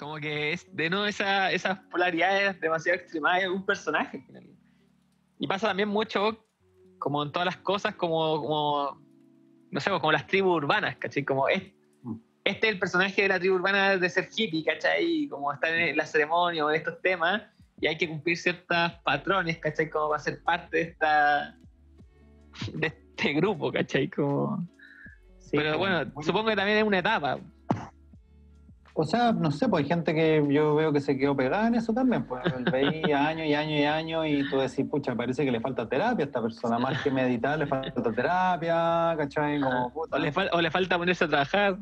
Como que es de no esa, esas polaridades demasiado extremadas de un personaje. Y pasa también mucho, como en todas las cosas, como, como no sé, como las tribus urbanas, ¿cachai? Como es, este es el personaje de la tribu urbana de ser hippie, ¿cachai? Como estar en la ceremonia o de estos temas, y hay que cumplir ciertos patrones, ¿cachai? Como para ser parte de esta de este grupo, ¿cachai? Como... Pero bueno, supongo que también es una etapa. O sea, no sé, pues hay gente que yo veo que se quedó pegada en eso también, pues veía años y años y años y tú decís, pucha, parece que le falta terapia a esta persona, más que meditar, le falta terapia, ¿cachai? Como, o, le o le falta ponerse a trabajar.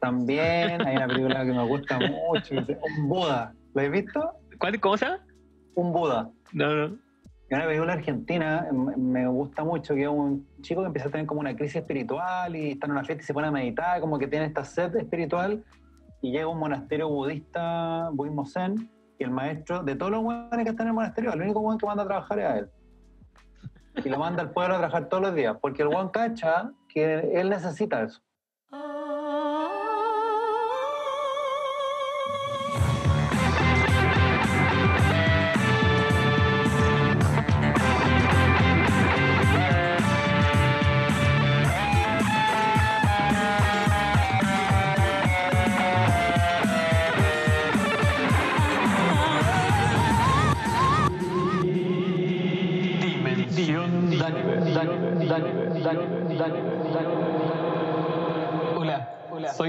También, hay una película que me gusta mucho, Un Buda, ¿lo has visto? ¿Cuál cosa? Un Buda. No, no. Es una película argentina, me gusta mucho, que es un chico que empieza a tener como una crisis espiritual y está en una fiesta y se pone a meditar, como que tiene esta sed espiritual y llega un monasterio budista, budismo zen, y el maestro, de todos los buenos que están en el monasterio, el único buen que manda a trabajar es a él. Y lo manda al pueblo a trabajar todos los días, porque el buen cacha que él necesita eso.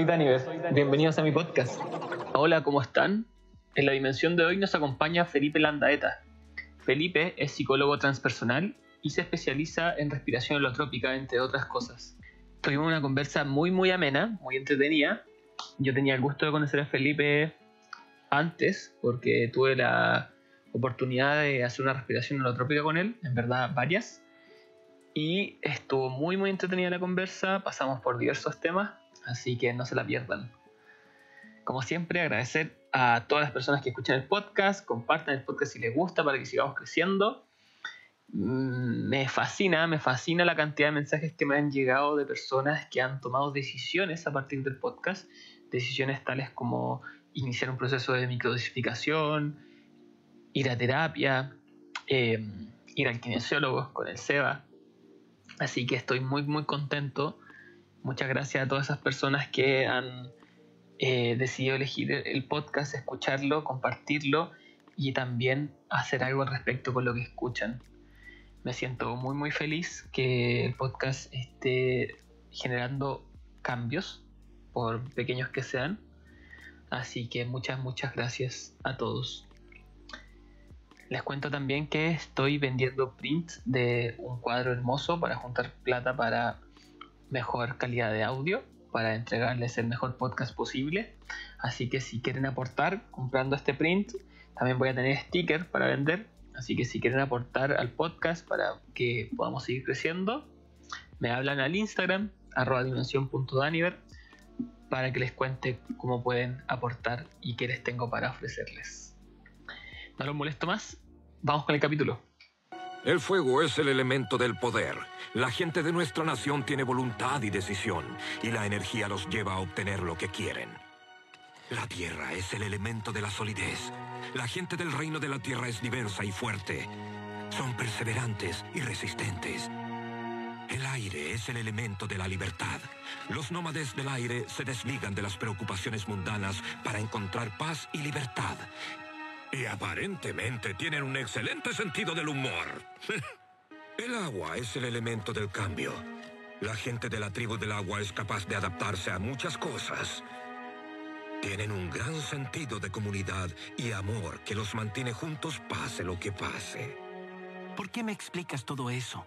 Soy Dani Bienvenidos a mi podcast. Hola, ¿cómo están? En la dimensión de hoy nos acompaña Felipe Landaeta. Felipe es psicólogo transpersonal y se especializa en respiración holotrópica, entre otras cosas. Tuvimos una conversa muy, muy amena, muy entretenida. Yo tenía el gusto de conocer a Felipe antes, porque tuve la oportunidad de hacer una respiración holotrópica con él, en verdad varias y estuvo muy muy entretenida la conversa, pasamos por diversos temas, así que no se la pierdan. Como siempre, agradecer a todas las personas que escuchan el podcast, compartan el podcast si les gusta para que sigamos creciendo. Mm, me fascina, me fascina la cantidad de mensajes que me han llegado de personas que han tomado decisiones a partir del podcast, decisiones tales como iniciar un proceso de microdosificación, ir a terapia, eh, ir al kinesiólogo con el SEBA, Así que estoy muy, muy contento. Muchas gracias a todas esas personas que han eh, decidido elegir el podcast, escucharlo, compartirlo y también hacer algo al respecto con lo que escuchan. Me siento muy, muy feliz que el podcast esté generando cambios, por pequeños que sean. Así que muchas, muchas gracias a todos. Les cuento también que estoy vendiendo prints de un cuadro hermoso para juntar plata para mejor calidad de audio, para entregarles el mejor podcast posible. Así que si quieren aportar comprando este print, también voy a tener stickers para vender. Así que si quieren aportar al podcast para que podamos seguir creciendo, me hablan al Instagram, arroba dimensión.daniver, para que les cuente cómo pueden aportar y qué les tengo para ofrecerles. No los molesto más. Vamos con el capítulo. El fuego es el elemento del poder. La gente de nuestra nación tiene voluntad y decisión, y la energía los lleva a obtener lo que quieren. La tierra es el elemento de la solidez. La gente del reino de la tierra es diversa y fuerte. Son perseverantes y resistentes. El aire es el elemento de la libertad. Los nómades del aire se desligan de las preocupaciones mundanas para encontrar paz y libertad. Y aparentemente tienen un excelente sentido del humor. el agua es el elemento del cambio. La gente de la tribu del agua es capaz de adaptarse a muchas cosas. Tienen un gran sentido de comunidad y amor que los mantiene juntos pase lo que pase. ¿Por qué me explicas todo eso?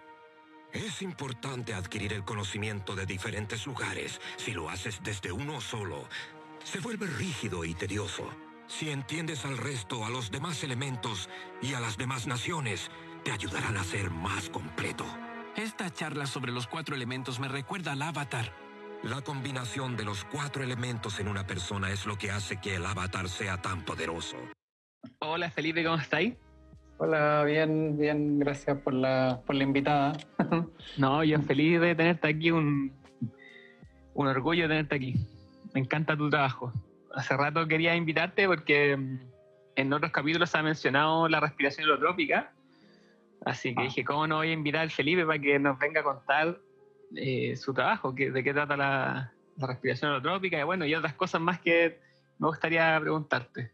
Es importante adquirir el conocimiento de diferentes lugares. Si lo haces desde uno solo, se vuelve rígido y tedioso. Si entiendes al resto, a los demás elementos y a las demás naciones, te ayudarán a ser más completo. Esta charla sobre los cuatro elementos me recuerda al avatar. La combinación de los cuatro elementos en una persona es lo que hace que el avatar sea tan poderoso. Hola Felipe, ¿cómo estáis? Hola, bien, bien, gracias por la, por la invitada. no, yo feliz de tenerte aquí, un, un orgullo de tenerte aquí. Me encanta tu trabajo. Hace rato quería invitarte porque mm, en otros capítulos se ha mencionado la respiración holotrópica. Así que Ah. dije, ¿cómo no voy a invitar al Felipe para que nos venga a contar eh, su trabajo, que, de qué trata la, la respiración holotrópica y bueno, y otras cosas más que me gustaría preguntarte.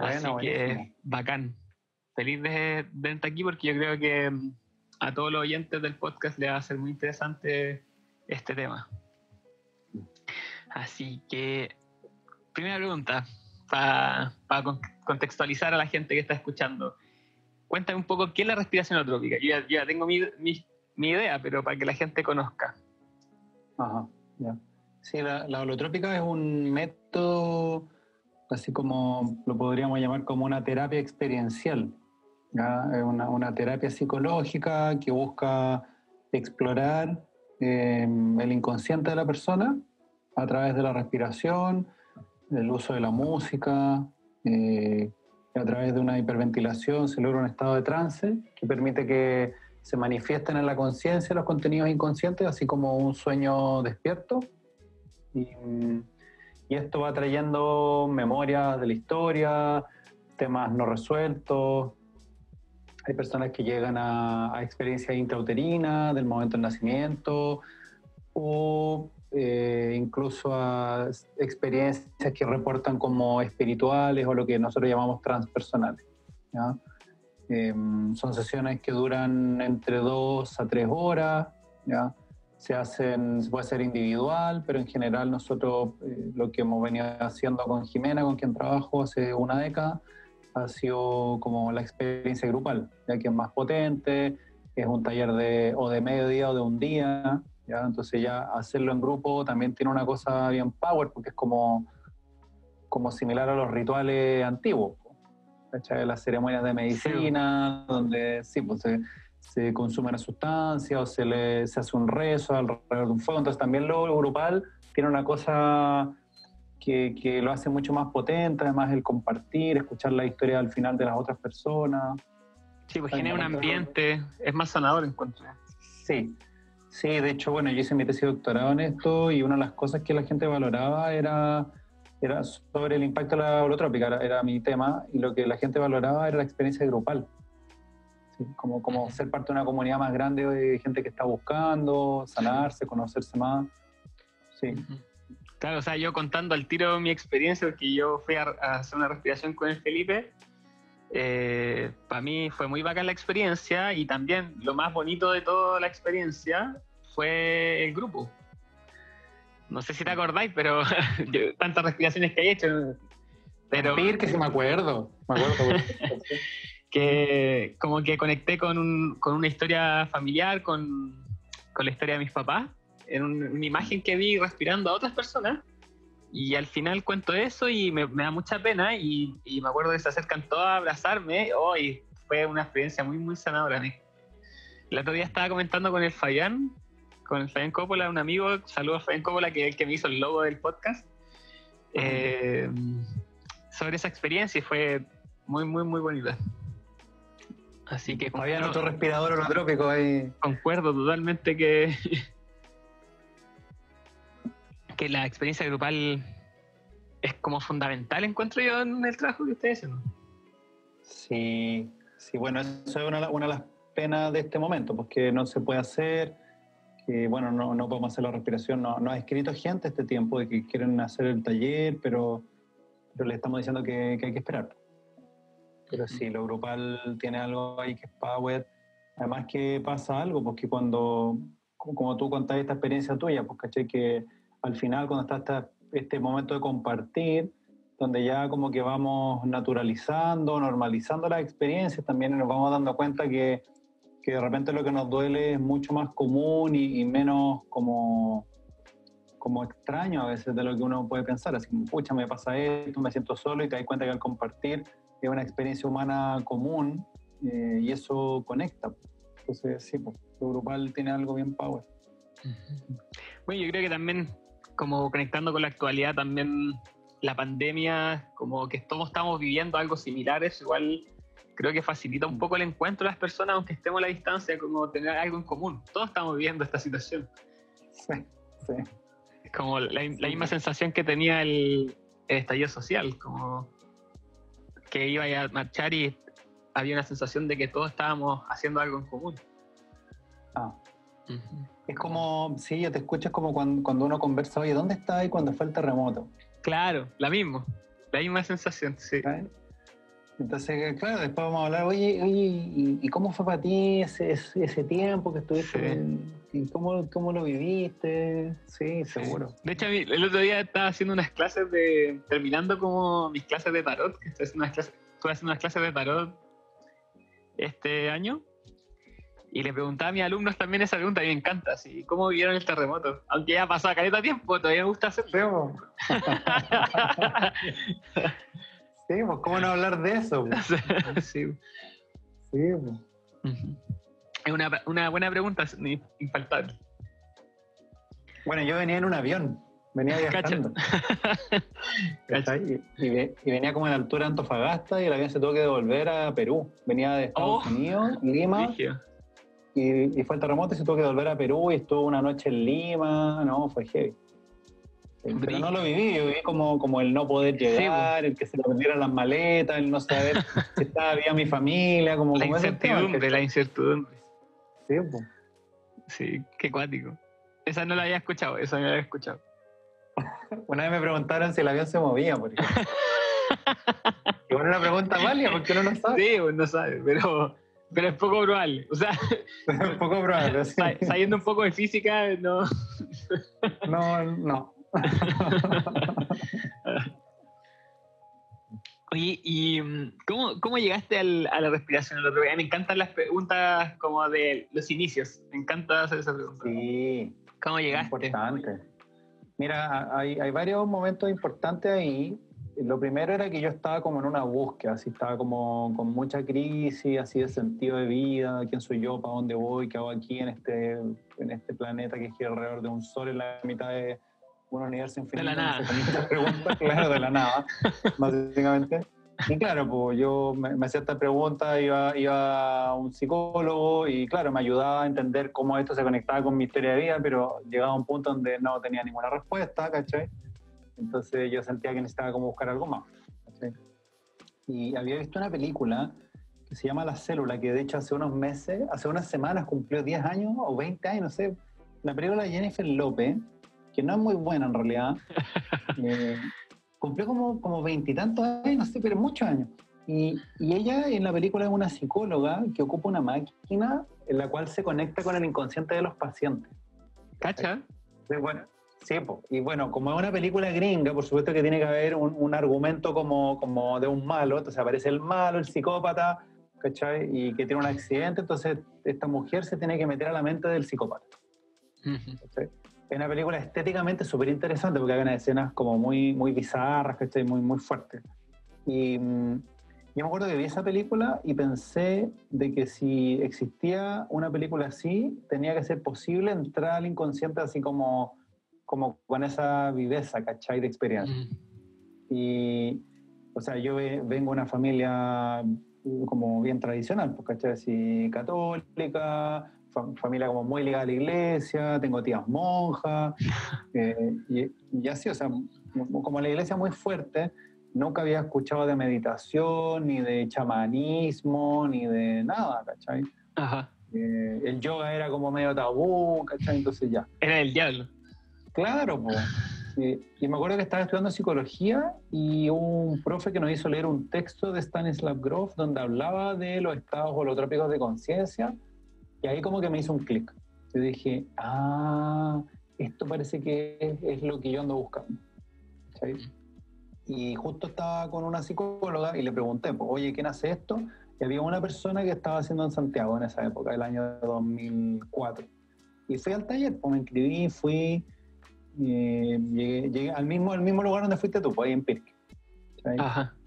Así que bacán. Feliz de, de verte aquí porque yo creo que mm, a todos los oyentes del podcast le va a ser muy interesante este tema. Así que, primera pregunta, para contextualizar a la gente que está escuchando. Cuéntame un poco qué es la respiración holotrópica. Yo ya, yo ya tengo mi, mi- mi idea, pero para que la gente conozca. Ajá, ya. Sí, la, la holotrópica es un método, así como lo podríamos llamar como una terapia experiencial. ¿ya? Es una, una terapia psicológica que busca explorar eh, el inconsciente de la persona a través de la respiración, el uso de la música, eh, a través de una hiperventilación se logra un estado de trance que permite que se manifiesten en la conciencia los contenidos inconscientes, así como un sueño despierto. Y, y esto va trayendo memorias de la historia, temas no resueltos. Hay personas que llegan a, a experiencias intrauterinas del momento del nacimiento o eh, incluso a experiencias que reportan como espirituales o lo que nosotros llamamos transpersonales. Eh, son sesiones que duran entre dos a tres horas. Se, hacen, puede hacer individual, pero en general nosotros eh, lo que hemos venido haciendo con Jimena, con quien trabajo hace una década, ha sido como la experiencia grupal, ya que es más potente, es un taller de, o de medio día o de un día, ¿ya? entonces ya hacerlo en grupo también tiene una cosa bien power, porque es como, como similar a los rituales antiguos. ¿cachai? Las ceremonias de medicina, donde sí, pues se, se consume una sustancia o se, le, se hace un rezo alrededor de un fuego. Entonces también lo grupal tiene una cosa que, que lo hace mucho más potente, además el compartir, escuchar la historia al final de las otras personas. Sí, pues genera un ambiente, es más sanador, encuentro. Sí, sí, de hecho, bueno, yo hice mi tesis de doctorado en esto y una de las cosas que la gente valoraba era, era sobre el impacto de la holotrópica, era, era mi tema, y lo que la gente valoraba era la experiencia grupal. Sí, como, como ser parte de una comunidad más grande de gente que está buscando sanarse, conocerse más. Sí, Claro, o sea, yo contando al tiro mi experiencia, porque yo fui a, a hacer una respiración con el Felipe, para mí fue muy bacán la experiencia y también lo más bonito de toda la experiencia fue el grupo. No sé si te acordáis, pero yo- tantas respiraciones que he hecho, pero Vampir, que sí me acuerdo. Me acuerdo. que como que conecté con, un- con una historia familiar, con, con la historia de mis papás, en un- una imagen que vi respirando a otras personas. Y al final cuento eso y me, me da mucha pena y, y me acuerdo que se acercan todos a abrazarme. Hoy fue una experiencia muy, muy sanadora. ¿no? El otro día estaba comentando con el Fabián, con el Fabián Coppola, un amigo, saludos a Fabián Coppola, que es el que me hizo el logo del podcast, eh, sobre esa experiencia y fue muy, muy, muy bonita. Así que Había otro respirador holotrópico ahí. concuerdo totalmente que, que la experiencia grupal es como fundamental, encuentro yo, en el trabajo que ustedes hacen. Sí, sí, bueno, eso es una, una de las penas de este momento, porque no se puede hacer, que bueno, no, no podemos hacer la respiración, no, no ha escrito gente este tiempo de que quieren hacer el taller, pero, pero le estamos diciendo que, que hay que esperar. Pero sí, lo grupal tiene algo ahí que es power. Además que pasa algo, porque cuando, como tú contás esta experiencia tuya, pues caché que al final cuando está este momento de compartir, donde ya como que vamos naturalizando, normalizando las experiencias, también nos vamos dando cuenta que, que de repente lo que nos duele es mucho más común y, y menos como, como extraño a veces de lo que uno puede pensar. Así como, pucha, me pasa esto, me siento solo y te das cuenta que al compartir es una experiencia humana común eh, y eso conecta. Entonces, sí, pues, lo grupal tiene algo bien power. Bueno, yo creo que también, como conectando con la actualidad, también la pandemia, como que todos estamos viviendo algo similar, eso igual creo que facilita un poco el encuentro de las personas, aunque estemos a la distancia, como tener algo en común. Todos estamos viviendo esta situación. Sí, sí. Es como la, la misma sensación que tenía el, el estallido social, como que iba a marchar y había una sensación de que todos estábamos haciendo algo en común. Ah. Es como, sí, yo te escucho, es como cuando, cuando uno conversa, oye, ¿dónde está ahí cuando fue el terremoto? Claro, la misma, la misma sensación, sí. Entonces, claro, después vamos a hablar, oye, oye, ¿y, cómo fue para ti ese, ese tiempo que estuviste? ¿Y cómo, cómo, lo viviste? Sí, seguro. De hecho, el otro día estaba haciendo unas clases de, terminando como mis clases de tarot, que estoy haciendo unas clases, estuve haciendo unas clases de tarot este año, y le preguntaba a mis alumnos también esa pregunta, y me encanta, ¿sí? ¿cómo vivieron el terremoto? Aunque ya pasó caleta tiempo, todavía me gusta hacerlo. Sí, pues cómo no hablar de eso. sí. Sí, pues. Es una, una, buena pregunta, infaltable. Bueno, yo venía en un avión, venía viajando. y, y, venía como en altura de Antofagasta y el avión se tuvo que devolver a Perú. Venía de Estados oh, Unidos, Lima. Y, y, fue el terremoto y se tuvo que devolver a Perú y estuvo una noche en Lima. No, fue heavy. Pero no lo viví, yo viví como, como el no poder llegar, el que se le perdieran las maletas, el no saber si estaba bien mi familia, como la incertidumbre, la incertidumbre. Sí, pues. Sí, qué cuático. Esa no la había escuchado, esa no la había escuchado. Una vez me preguntaron si el avión se movía, por ejemplo. y bueno, una pregunta válida porque uno no sabe. Sí, uno no sabe, pero, pero es poco probable. O sea, es poco probable. Sí. Sabiendo un poco de física, no. no, no. Oye, ¿y cómo, cómo llegaste al, a la respiración el otro día? Me encantan las preguntas como de los inicios. Me encanta hacer esa pregunta. Sí. ¿Cómo llegaste? Importante. Mira, hay, hay varios momentos importantes ahí. Lo primero era que yo estaba como en una búsqueda, así estaba como con mucha crisis, así de sentido de vida, quién soy yo, para dónde voy, qué hago aquí en este, en este planeta que gira alrededor de un sol en la mitad de, un universo infinito. De la nada. Preguntas, claro, de la nada, básicamente. Y claro, pues yo me, hacía esta pregunta, iba, iba a un psicólogo y claro, me ayudaba a entender cómo esto se conectaba con mi historia de vida, pero llegaba a un punto donde no tenía ninguna respuesta, ¿cachai? Entonces yo sentía que necesitaba como buscar algo más. ¿cachai? Y había visto una película que se llama La Célula, que de hecho hace unos meses, hace unas semanas cumplió 10 años o 20 años, no sé. La película de Jennifer López, que no es muy buena en realidad. Eh, cumplió como, como veintitantos años, no sé, pero muchos años. Y, y, ella en la película es una psicóloga que ocupa una máquina en la cual se conecta con el inconsciente de los pacientes. ¿Cacha? Sí, bueno, sí, y bueno, como es una película gringa, por supuesto que tiene que haber un, un, argumento como, como de un malo, entonces aparece el malo, el psicópata, ¿cachai? Y que tiene un accidente, entonces esta mujer se tiene que meter a la mente del psicópata. ¿cachai? es una película estéticamente súper interesante porque hay unas escenas como muy, muy bizarras, estoy Muy, muy fuertes. Y mm, yo me acuerdo que vi esa película y pensé de que si existía una película así, tenía que ser posible entrar al inconsciente así como, como con esa viveza, ¿cachai? De experiencia. Y, o sea, yo vengo de una familia como bien tradicional, pues, ¿cachai? Así, católica, familia como muy ligada a la iglesia, tengo tías monjas, eh, y, así, o sea, como la iglesia muy fuerte, nunca había escuchado de meditación, ni de chamanismo, ni de nada, ¿cachai? Ajá. Eh, el yoga era como medio tabú, ¿cachai? Entonces ya. Era el diablo. Claro, pues. Y, me acuerdo que estaba estudiando psicología y un profe que nos hizo leer un texto de Stanislav Grof donde hablaba de los estados holotrópicos de conciencia y ahí como que me hizo un clic. Yo dije, ah, esto parece que es, lo que yo ando buscando. Y justo estaba con una psicóloga y le pregunté, pues, oye, ¿quién hace esto? Y había una persona que estaba haciendo en Santiago en esa época, el año 2004. Y fui al taller, pues me inscribí, fui, eh, llegué, al, mismo, al mismo lugar donde fuiste tú, pues ahí en Pirque.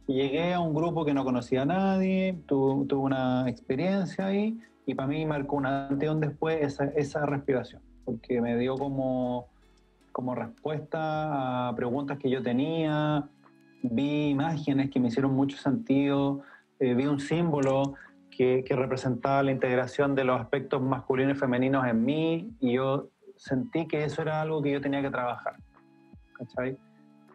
Y llegué a un grupo que no conocía a nadie, tuve una experiencia ahí y para mí marcó un antes y un después esa, esa respiración, porque me dio como, como respuesta a preguntas que yo tenía, vi imágenes que me hicieron mucho sentido, eh, vi un símbolo que, que, representaba la integración de los aspectos masculinos y femeninos en mí y yo sentí que eso era algo que yo tenía que trabajar. ¿Cachai?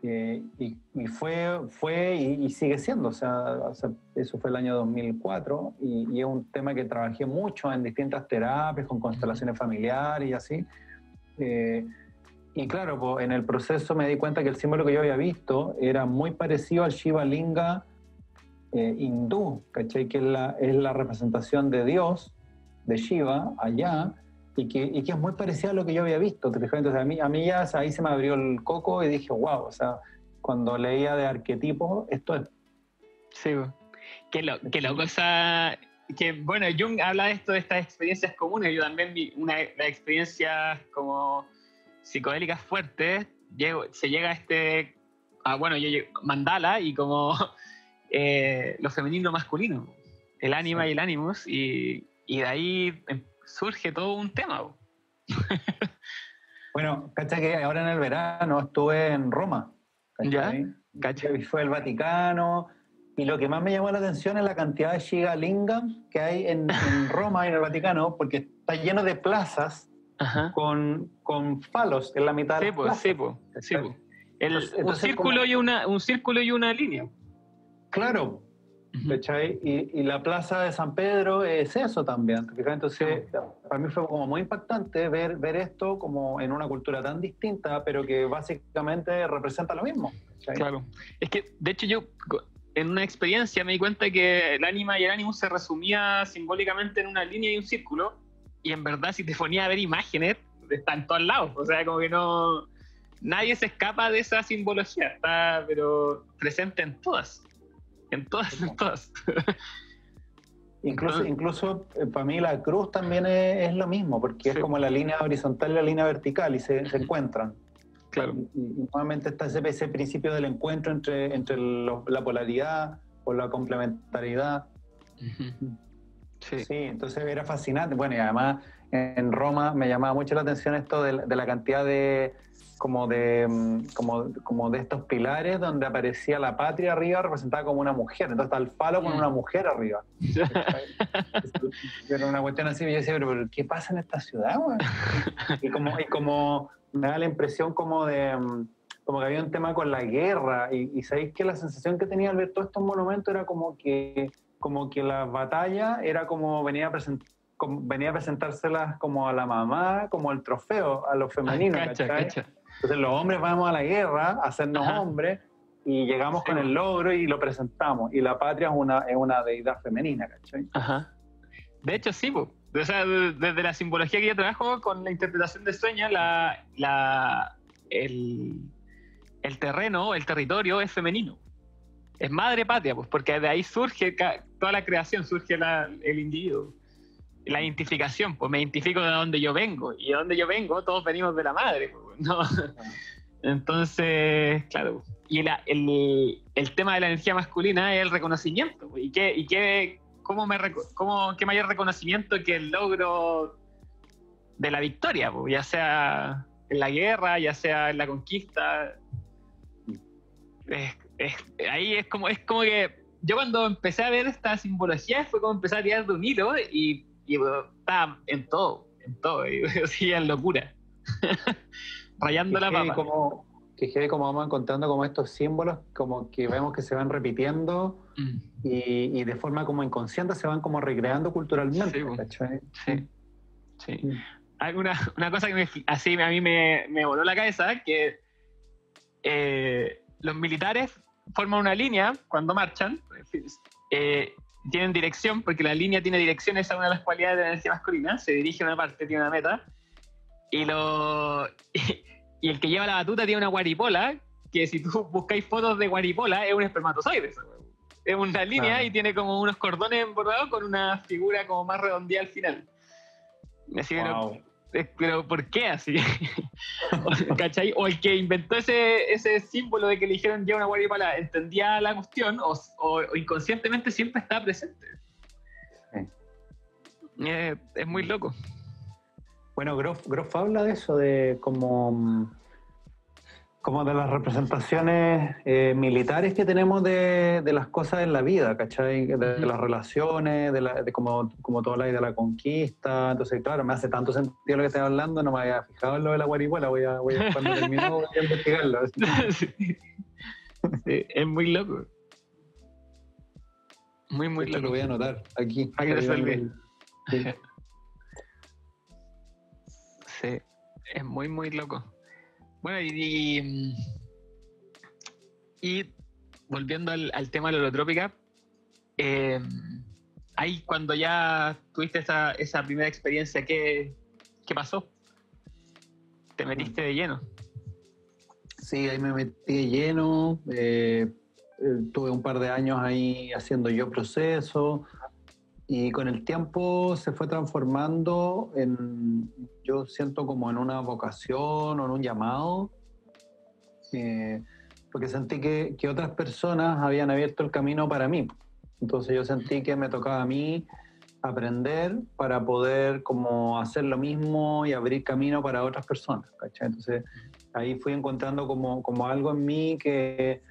Eh, y, y fue, fue y, y sigue siendo, o sea, o sea, eso fue el año 2004 y, y es un tema que trabajé mucho en distintas terapias, con constelaciones familiares y así. Eh, y claro, pues, en el proceso me di cuenta que el símbolo que yo había visto era muy parecido al Shiva Linga eh, hindú, ¿cachai? Que es la, es la representación de Dios, de Shiva, allá, y que, y que es muy parecido a lo que yo había visto. Entonces a mí, a mí ya ahí se me abrió el coco y dije, wow, o sea, cuando leía de arquetipos, esto es... Sí, qué, lo, qué loco esa... Que, bueno, Jung habla de esto, de estas experiencias comunes. Yo también vi una de las experiencias como psicodélicas fuertes. Llego, se llega a este... Ah, bueno, yo llego- mandala y como eh, lo femenino masculino. El ánima Sí. y el animus. Y, y de ahí em, surge todo un tema. Bueno, cacha que ahora en el verano estuve en Roma. ¿cachai? Cacha. Fue el Vaticano. Y lo que más me llamó la atención es la cantidad de Shiva Lingam que hay en, en Roma y en el Vaticano, porque está lleno de plazas Ajá. con, con falos en la mitad de plazas. sí, pues. Sí. El- Entonces- un, círculo como- y una, un círculo y una línea. Claro, ¿cachai? Y, y la plaza de San Pedro es eso también. Entonces, para mí fue como muy impactante ver, ver esto como en una cultura tan distinta, pero que básicamente representa lo mismo. ¿cachai? Claro. Es que, de hecho, yo en una experiencia me di cuenta que el ánima y el ánimo se resumía simbólicamente en una línea y un círculo. Y en verdad, si te ponía a ver imágenes, está en todos lados. O sea, como que no. Nadie se escapa de esa simbología. Está, pero presente en todas. En todas, en todas. Incluso, incluso eh, para mí la cruz también es, es lo mismo, porque Sí. es como la línea horizontal y la línea vertical y se, se encuentran. Claro. Y, y nuevamente está ese, ese principio del encuentro entre, entre lo- la polaridad o la complementariedad. Sí. Sí, entonces era fascinante. Bueno, y además en Roma me llamaba mucho la atención esto de, de la cantidad de como de mm, como, como de estos pilares donde aparecía la patria arriba representada como una mujer. Entonces está el falo con Mm. una mujer arriba. Era una cuestión así, y yo decía, pero, ¿qué pasa en esta ciudad, güey? Y como, y como me da la impresión como de mm, como que había un tema con la guerra y, y sabéis que la sensación que tenía al ver todos estos monumentos era como que como que la batalla era como venía a present- como venía a presentárselas como a la mamá, como el trofeo a los femeninos, Cacha, ¿cachai? cacha. Entonces los hombres vamos a la guerra a hacernos Ajá. hombres y llegamos Sí, con el logro y lo presentamos. Y la patria es una, es una deidad femenina, ¿cachai? Ajá. De hecho, sí, po. O sea, de- desde la simbología que yo trabajo con la interpretación de sueños, la, la, el, el terreno, el territorio es femenino. Es madre patria, pues, porque de ahí surge toda la creación, surge la- el individuo. La identificación, pues me identifico de donde yo vengo. Y de donde yo vengo, todos venimos de la madre, pues, ¿no? Entonces, claro. Y la- el, el tema de la energía masculina es el reconocimiento. ¿Y qué, y qué, cómo me, cómo, qué mayor reconocimiento que el logro de la victoria? ya sea en la guerra, ya sea en la conquista. Ahí es como, es como que yo cuando empecé a ver esta simbología fue como empezar a tirar de un hilo y, estaba en todo, en todo, y en locura. Rayando Que la papa. como, que quede como vamos encontrando como estos símbolos, como que vemos que se van repitiendo Mm, y, y de forma como inconsciente se van como recreando culturalmente, Sí, sí, sí. Mm. Una, una cosa que me, así a mí me, me voló la cabeza, que eh, los militares forman una línea cuando marchan, eh, tienen dirección, porque la línea tiene dirección, esa es una de las cualidades de la energía masculina, se dirige a una parte, tiene una meta, y, lo, y el que lleva la batuta tiene una guaripola, que si tú buscáis fotos de guaripola, es un espermatozoide. Es una línea y tiene como unos cordones bordados con una figura como más redondeada al final. Así Wow. eh, pero ¿por qué así? ¿Cachai? O el que inventó ese, ese símbolo de que le dijeron ya una guaripala, ¿entendía la cuestión o, o- o inconscientemente siempre estaba presente? Sí. Eh, es muy loco. Bueno, Groff, Groff habla de eso, de como, como de las representaciones eh, militares que tenemos de, de las cosas en la vida, ¿cachai? De, las relaciones, de, la, de como, como todo la de la conquista. Entonces, claro, me hace tanto sentido lo que estoy hablando, no me había fijado en lo de la guarihuela, voy a, voy a cuando termine voy a investigarlo. Sí. Sí, es muy loco. Muy, muy Esto loco. lo voy a anotar aquí. Para que no se es muy, muy loco. Bueno, y, y, volviendo al, al tema de la holotrópica, eh, ahí cuando ya tuviste esa, esa primera experiencia, ¿qué, qué pasó? Te metiste de lleno. Sí, ahí me metí de lleno. eh, eh, tuve un par de años ahí haciendo yo proceso. Y con el tiempo se fue transformando en, yo siento como en una vocación o en un llamado, eh, porque sentí que, que otras personas habían abierto el camino para mí. Entonces yo sentí que me tocaba a mí aprender para poder como hacer lo mismo y abrir camino para otras personas. ¿cachai? Entonces ahí fui encontrando como, como algo en mí que,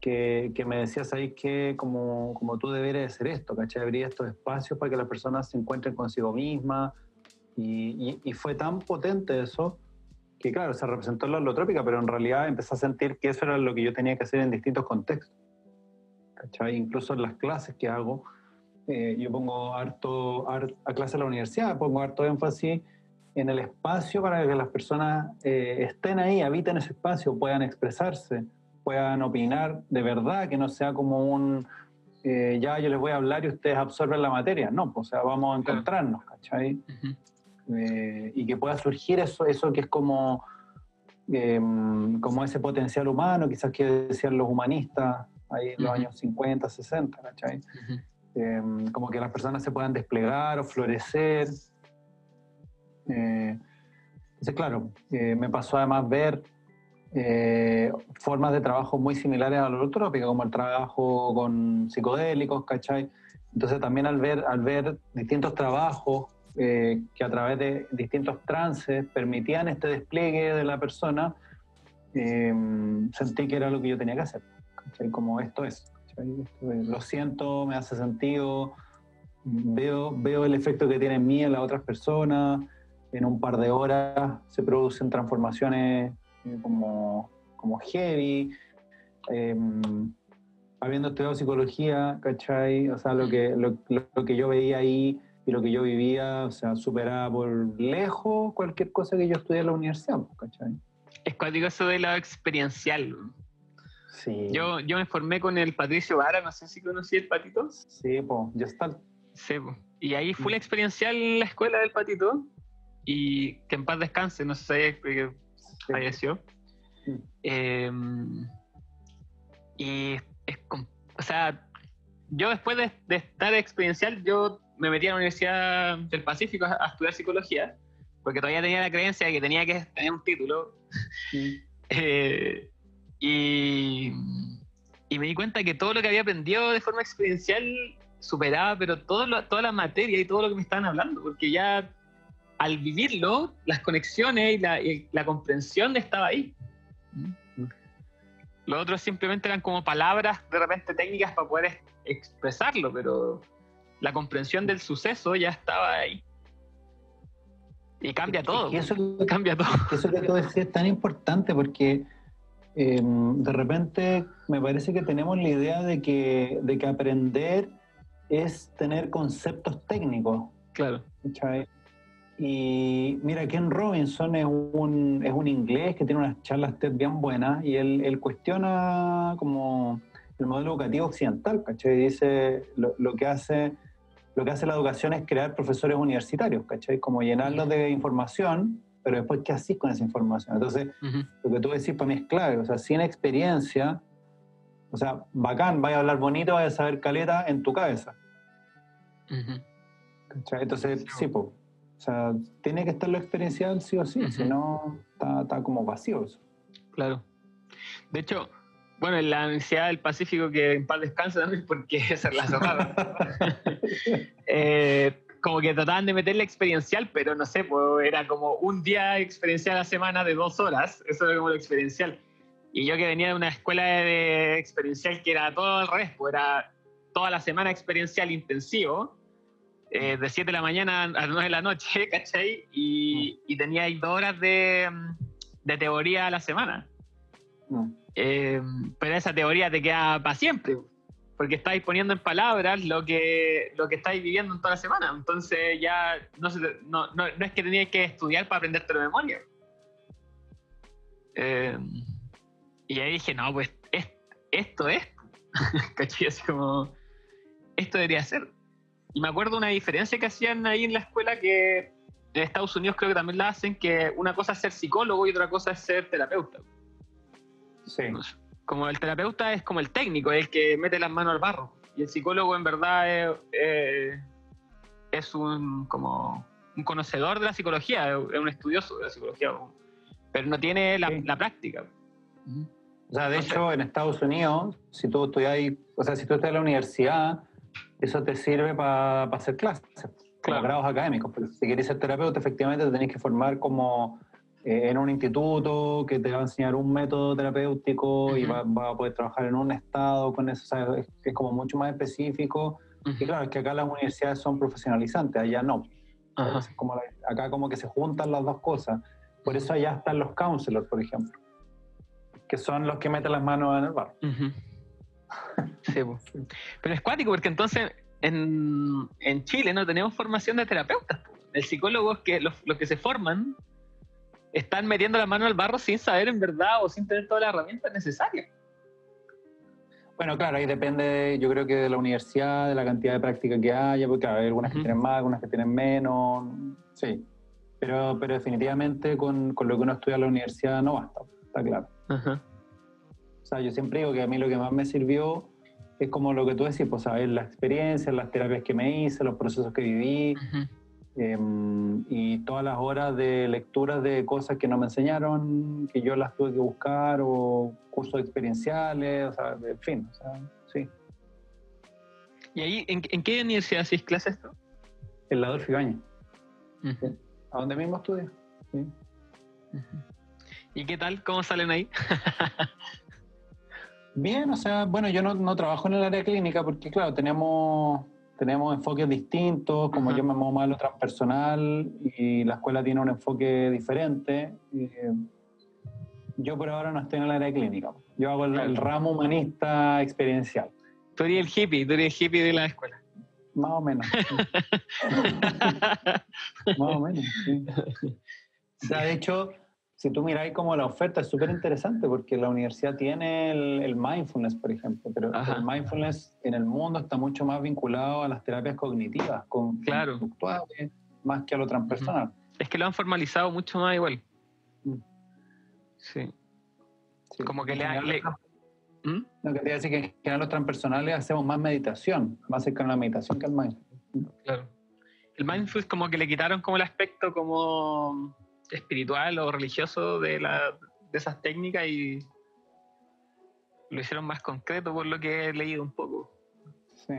que, que me decía, ¿sabes qué? Como, como tú deberías hacer esto, ¿cachai? Abrir estos espacios para que las personas se encuentren consigo mismas. Y, y- y fue tan potente eso que, claro, se representó en la holotrópica, pero en realidad empecé a sentir que eso era lo que yo tenía que hacer en distintos contextos. ¿cachai? Incluso en las clases que hago, eh, yo pongo harto, har- a clase en la universidad, pongo harto énfasis en el espacio para que las personas eh, estén ahí, habiten ese espacio, puedan expresarse, puedan opinar de verdad, que no sea como un, eh, ya yo les voy a hablar y ustedes absorben la materia, no, pues, o sea, vamos a encontrarnos, ¿cachai? Ujú. Eh, y que pueda surgir eso, eso que es como, eh, como ese potencial humano, quizás que decían los humanistas ahí en los Ujú. años 50, 60, ¿cachai? Ujú. Eh, como que las personas se puedan desplegar o florecer. Eh, entonces, claro, eh, me pasó además ver eh, formas de trabajo muy similares a la holotrópica, como el trabajo con psicodélicos, ¿cachai? Entonces también al ver, al ver distintos trabajos eh, que a través de distintos trances permitían este despliegue de la persona, eh, sentí que era lo que yo tenía que hacer. ¿cachai? Como esto es. Esto es, Lo siento, me hace sentido, veo, veo el efecto que tiene en mí en las otras personas, en un par de horas se producen transformaciones eh, como, como heavy. eh, habiendo estudiado psicología, ¿cachai? O sea, lo que, lo, lo que yo veía ahí y lo que yo vivía, o sea, superaba por lejos cualquier cosa que yo estudié en la universidad, ¿cachai? Es cuático eso de lo experiencial. Sí. Yo, yo me formé con el Patricio Vara, no sé si conocí el patito. Sí, pues, ya está. Sí, po. y ahí fue Mm. la experiencial en la escuela del patito. Y que en paz descanse, no sé si falleció. Mm. Eh, y es, o sea, yo después de, de estar experiencial, yo me metí a la Universidad del Pacífico a, a estudiar psicología, porque todavía tenía la creencia de que tenía que tener un título. Eh, y, y me di cuenta que todo lo que había aprendido de forma experiencial superaba, pero todo lo- toda la materia y todo lo que me estaban hablando, porque ya al vivirlo, las conexiones y la, y la comprensión estaba ahí. Los otros simplemente eran como palabras de repente técnicas para poder ex- expresarlo, pero la comprensión del suceso ya estaba ahí. Y cambia todo. Y eso, Cambia todo. eso que tú decías es tan importante porque eh, de repente me parece que tenemos la idea de que, de que aprender es tener conceptos técnicos. Claro. Y mira, Ken Robinson es un, es un inglés que tiene unas charlas TED bien buenas y él, él cuestiona como el modelo educativo occidental, ¿cachai? Dice lo, lo que hace lo que hace la educación es crear profesores universitarios, ¿cachai? Como llenarlos de información, pero después, ¿qué haces con esa información? Entonces, Ujú. lo que tú decís para mí es clave, o sea, sin experiencia, o sea, bacán, vaya a hablar bonito, vaya a saber caleta en tu cabeza. Ujú. ¿cachai? Entonces, Sí, sí, po. o sea, tiene que estar lo experiencial sí o sí, Ujú. si no, está, está como vacío eso. Claro. De hecho, bueno, en la Universidad del Pacífico, que en paz descansa también, porque se la cerraron, eh, como que trataban de meterle experiencial, pero no sé, pues era como un día experiencial a la semana de dos horas, eso era como lo experiencial. Y yo que venía de una escuela de experiencial que era todo al revés, pues era toda la semana experiencial intensivo, eh, de 7 de la mañana a 9 de la noche, ¿cachai? Y, y tenía ahí dos horas de, mm, de teoría a la semana. Mm. Eh, pero esa teoría te queda para siempre, porque estáis poniendo en palabras lo que, lo que estáis viviendo en toda la semana. Entonces ya no, se no, no, es que tenías que estudiar para aprenderte de memoria. Eh, y ahí dije, no, pues es- esto es. ¿Cachai? Así como, esto debería ser. Y me acuerdo una diferencia que hacían ahí en la escuela que en Estados Unidos creo que también la hacen, que una cosa es ser psicólogo y otra cosa es ser terapeuta. Sí. Como el terapeuta es como el técnico, es el que mete las manos al barro. Y el psicólogo en verdad es, eh, es un, como un conocedor de la psicología, es un estudioso de la psicología, pero no tiene la, Sí. la práctica. O sea, de No sé. hecho, en Estados Unidos, si tú estudias o sea, si tú estás en la universidad, eso te sirve para hacer clases, Claro. grados académicos. Pero si quieres ser terapeuta, efectivamente te tenés que formar como eh, en un instituto que te va a enseñar un método terapéutico y Ujú. va, va a poder trabajar en un estado con eso. O sea, es, es como mucho más específico. Y claro, es que acá las universidades son profesionalizantes, allá no. Como la- acá como que se juntan las dos cosas. Por eso allá están los counselors, por ejemplo, que son los que meten las manos en el bar. Ujú. Sí, po. Pero es cuático porque entonces en, en Chile no tenemos formación de terapeutas. po. El psicólogo es que los, los que se forman están metiendo la mano al barro sin saber en verdad o sin tener todas las herramientas necesarias. Bueno, claro, ahí depende, yo creo que de la universidad, de la cantidad de práctica que haya, porque claro, hay algunas que Ujú. tienen más, algunas que tienen menos, sí. Pero, pero definitivamente con, con lo que uno estudia en la universidad no basta, está claro. Ajá. O sea, yo siempre digo que a mí lo que más me sirvió es como lo que tú decís, pues saber la experiencia, las terapias que me hice, los procesos que viví. Em, y todas las horas de lecturas de cosas que no me enseñaron, que yo las tuve que buscar, o cursos experienciales, o sea, en fin, o sea, sí. ¿Y ahí en, en qué universidad hacéis clases tú? El Adolfo Ibañez. ¿a dónde mismo estudia? Sí. ¿Y qué tal? ¿Cómo salen ahí? Bien, o sea, bueno, yo no, no trabajo en el área clínica porque, claro, tenemos, tenemos enfoques distintos, como yo me muevo más lo transpersonal y la escuela tiene un enfoque diferente. eh, yo por ahora no estoy en el área clínica, yo hago el, ramo humanista experiencial, Tú eres el hippie, tú eres el hippie de la escuela. más o menos. más o menos, sí. O sea, de hecho, si tú miráis como la oferta es súper interesante porque la universidad tiene el, el mindfulness, por ejemplo, pero Ajá. el mindfulness en el mundo está mucho más vinculado a las terapias cognitivas, con Claro. conductuales, más que a lo transpersonal. es que lo han formalizado mucho más igual. Mm. Sí. Sí. Como que En le, general, le- ¿Mm? No, que te decir que en general los transpersonales hacemos más meditación, más cercano a la meditación que al mindfulness. Claro. El mindfulness como que le quitaron como el aspecto como espiritual o religioso de, la, de esas técnicas y lo hicieron más concreto por lo que he leído un poco. Sí.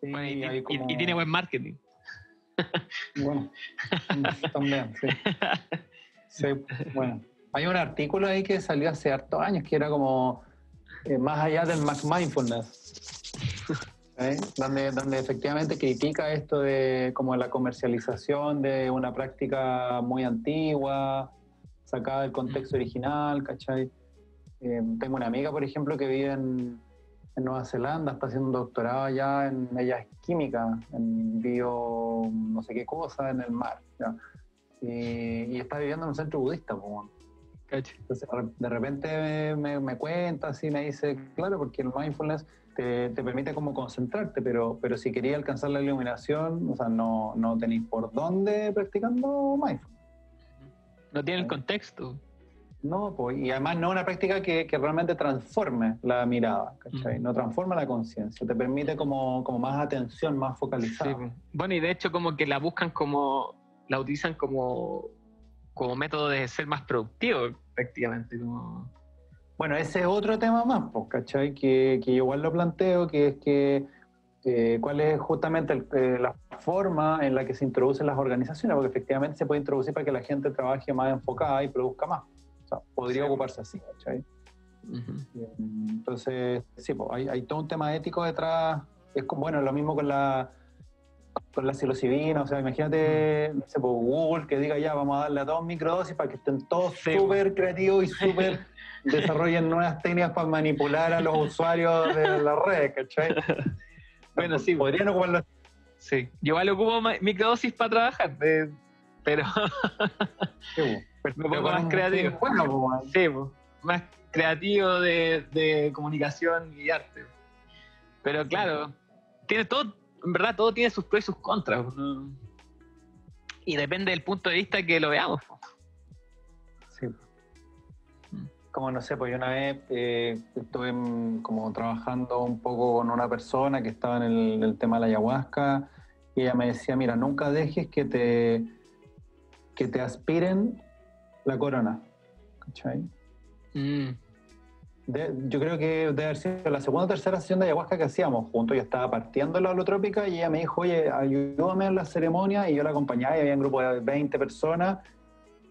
Sí, Bueno, y, hay y- como- y tiene buen marketing. Bueno, también, sí. Sí, bueno. Hay un artículo ahí que salió hace hartos años que era como eh, más allá del Mac Mindfulness. ¿Eh? Donde, donde efectivamente critica esto de como la comercialización de una práctica muy antigua, sacada del contexto original, ¿cachai? Eh, tengo una amiga, por ejemplo, que vive en, en Nueva Zelanda, está haciendo un doctorado allá en, ella es química, en bio, no sé qué cosa, en el mar. ¿ya? Y, y está viviendo en un centro budista, pues. Entonces, de repente me, me cuenta, así me dice, claro, porque el mindfulness te, te permite como concentrarte, pero, pero si quería alcanzar la iluminación, o sea, no, no tenéis por dónde practicando mindfulness. No tiene el contexto. No, pues, y además no una práctica que, que realmente transforme la mirada, ¿cachai? Mm. No transforma la conciencia, te permite como, como más atención, más focalizada. po. Bueno, y de hecho como que la buscan como, la utilizan como, como método de ser más productivo, prácticamente. Como... Bueno, ese es otro tema más, pues, ¿cachai? Que, que igual lo planteo, que es que eh, cuál es justamente el- eh, la forma en la que se introducen las organizaciones, porque efectivamente se puede introducir para que la gente trabaje más enfocada y produzca más. O sea, podría Sí. ocuparse así, ¿cachai? Eh, Entonces, sí, pues, hay, hay todo un tema ético detrás. Es como, bueno, lo mismo con la con la psilocibina, o sea, imagínate, no sé, pues, Google que diga ya, vamos a darle a todos microdosis para que estén todos Sí, súper creativos y súper desarrollen nuevas técnicas para manipular a los usuarios de la red, ¿cachai? Bueno, sí. Podrían ocuparlo. Sí. Yo igual ocupo microdosis para trabajar, eh, pero Sí. Pero Me pongo con más creativo. Bueno, sí, más creativo de, de comunicación y arte. Pero claro, tiene todo, en verdad todo tiene sus pros y sus contras. ¿no? Y depende del punto de vista que lo veamos. po. Como no sé, pues yo una vez eh, estuve como trabajando un poco con una persona que estaba en el, en el tema de la ayahuasca y ella me decía, mira, nunca dejes que te, que te aspiren la corona. ¿Cachai? Mm, De- yo creo que debe haber sido la segunda o tercera sesión de ayahuasca que hacíamos juntos. Yo estaba partiendo la holotrópica y ella me dijo, oye, ayúdame en la ceremonia. Y yo la acompañaba y había un grupo de 20 personas.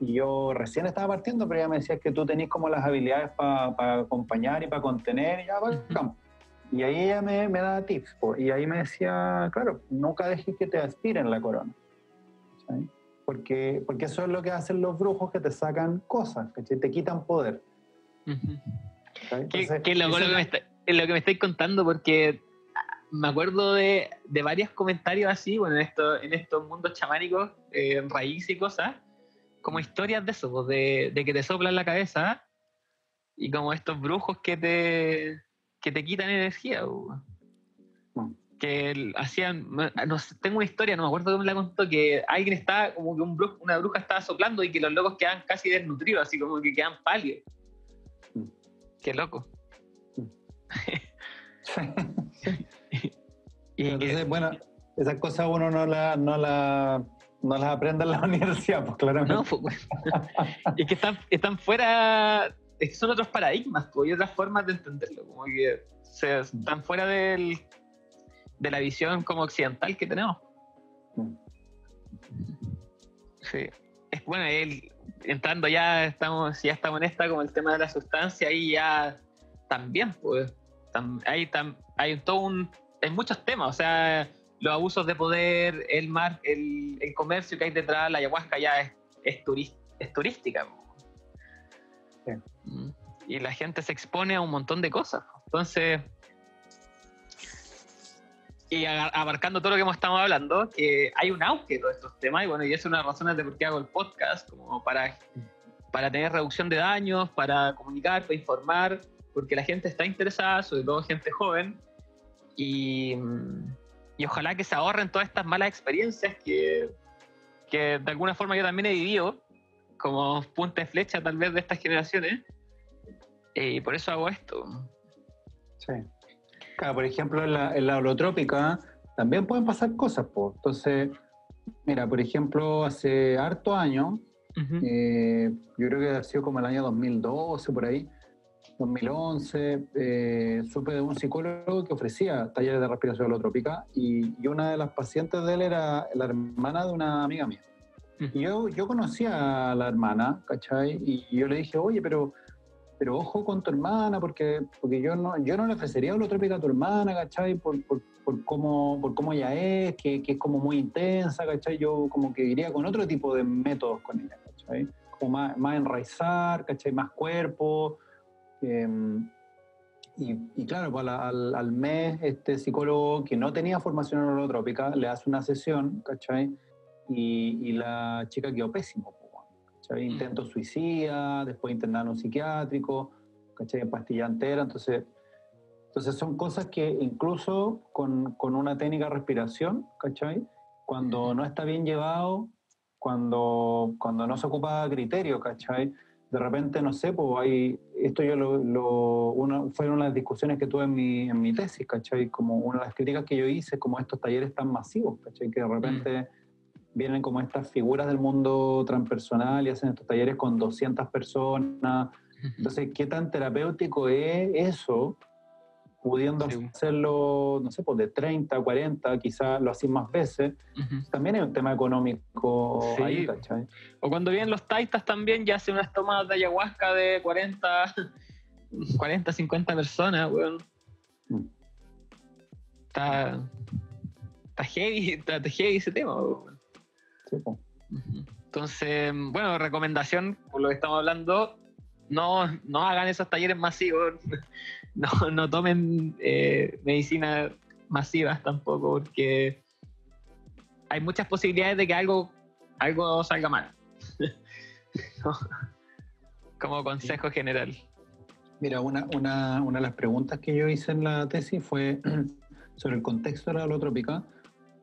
Y yo recién estaba partiendo, pero ella me decía "Es que tú tenés como las habilidades para acompañar y para contener. Y, ya, bacán. y ahí ella me, me daba tips. po. Y ahí me decía, claro, nunca dejes que te aspiren la corona. ¿cachai? Porque, porque eso es lo que hacen los brujos que te sacan cosas, ¿cachai? te quitan poder. eso lo que, me está- lo que me estáis contando, porque ah, me acuerdo de, de varios comentarios así, bueno, en, esto, en estos mundos chamánicos, eh, raíz y cosas, como historias de eso, pues, de, de que te soplan la cabeza y como estos brujos que te, que te quitan energía. pues. Mm. Que hacían, no sé, tengo una historia, no me acuerdo cómo me la contó, que alguien estaba, como que un brujo, una bruja estaba soplando y que los locos quedaban casi desnutridos, así como que quedan pálidos. Mm. Qué loco. Y que- Entonces, bueno, esas cosas uno no, la, no, la, no las aprende en la universidad, pues claramente. no, pues, y que están, están fuera, es que son otros paradigmas pues, y otras formas de entenderlo, como que están fuera del, de la visión como occidental que tenemos. Mm. Sí. Es bueno, él, entrando ya estamos, ya estamos en esta como el tema de la sustancia y ya también, pues, tam- hay, tam- hay todo un, hay muchos temas, o sea, los abusos de poder, el mar, el, el comercio que hay detrás, la ayahuasca ya es, es, turis- es turística. Sí. Mm. Y la gente se expone a un montón de cosas. Entonces, y abarcando todo lo que hemos estado hablando, que hay un auge de todos estos temas, y bueno, y es una razón de por qué hago el podcast, como para, para tener reducción de daños, para comunicar, para informar, porque la gente está interesada, sobre todo gente joven, y, mm, y ojalá que se ahorren todas estas malas experiencias que, que de alguna forma yo también he vivido, como punta de flecha tal vez de estas generaciones, eh, y por eso hago esto. Sí. Claro, por ejemplo, en la, en la holotrópica también pueden pasar cosas, pues. Entonces, mira, por ejemplo, hace harto años, Ujú. eh, yo creo que ha sido como el año 2012, por ahí, 2011, eh, supe de un psicólogo que ofrecía talleres de respiración holotrópica y, y una de las pacientes de él era la hermana de una amiga mía. Y yo, yo conocía a la hermana, ¿cachai? Y yo le dije, oye, pero, pero ojo con tu hermana, porque, porque yo, no, yo no le ofrecería holotrópica a tu hermana, ¿cachai? Por, por, por, cómo, por cómo ella es, que, que es como muy intensa, ¿cachai? Yo como que iría con otro tipo de métodos con ella, ¿cachai? Como más, más enraizar, ¿cachai? Más cuerpo. Em, y, y claro, pues al, al- mes este psicólogo que no tenía formación en holotrópica le hace una sesión, ¿cachai? Y, y la chica quedó pésimo, weón, ¿cachai? Intento suicida, después internado en un psiquiátrico, ¿cachai? En pastilla entera, entonces... Entonces son cosas que incluso con, con una técnica de respiración, ¿cachai? Cuando no está bien llevado, cuando, cuando no se ocupa criterio, ¿cachai? De repente, no sé, pues hay, esto yo lo, lo una, fueron las discusiones que tuve en mi, en mi tesis, ¿cachai? Como una de las críticas que yo hice, como estos talleres tan masivos, ¿cachai? Que de repente vienen como estas figuras del mundo transpersonal y hacen estos talleres con 200 personas. Entonces, ¿qué tan terapéutico es eso? Pudiendo hacerlo, no sé, pues de 30, 40, quizás lo hacen más veces. También hay un tema económico Sí. ahí, ¿cachai? O cuando vienen los taitas también ya hacen unas tomadas de ayahuasca de 40, 40 50 personas, weón. Mm. Está, está heavy, está heavy ese tema, weón. Sí, pues. Entonces, bueno, recomendación, por lo que estamos hablando, no, no hagan esos talleres masivos, no, no tomen eh, medicinas masivas tampoco, porque hay muchas posibilidades de que algo, algo salga mal. Como consejo general. Mira, una, una, una, de las preguntas que yo hice en la tesis fue sobre el contexto de la holotrópica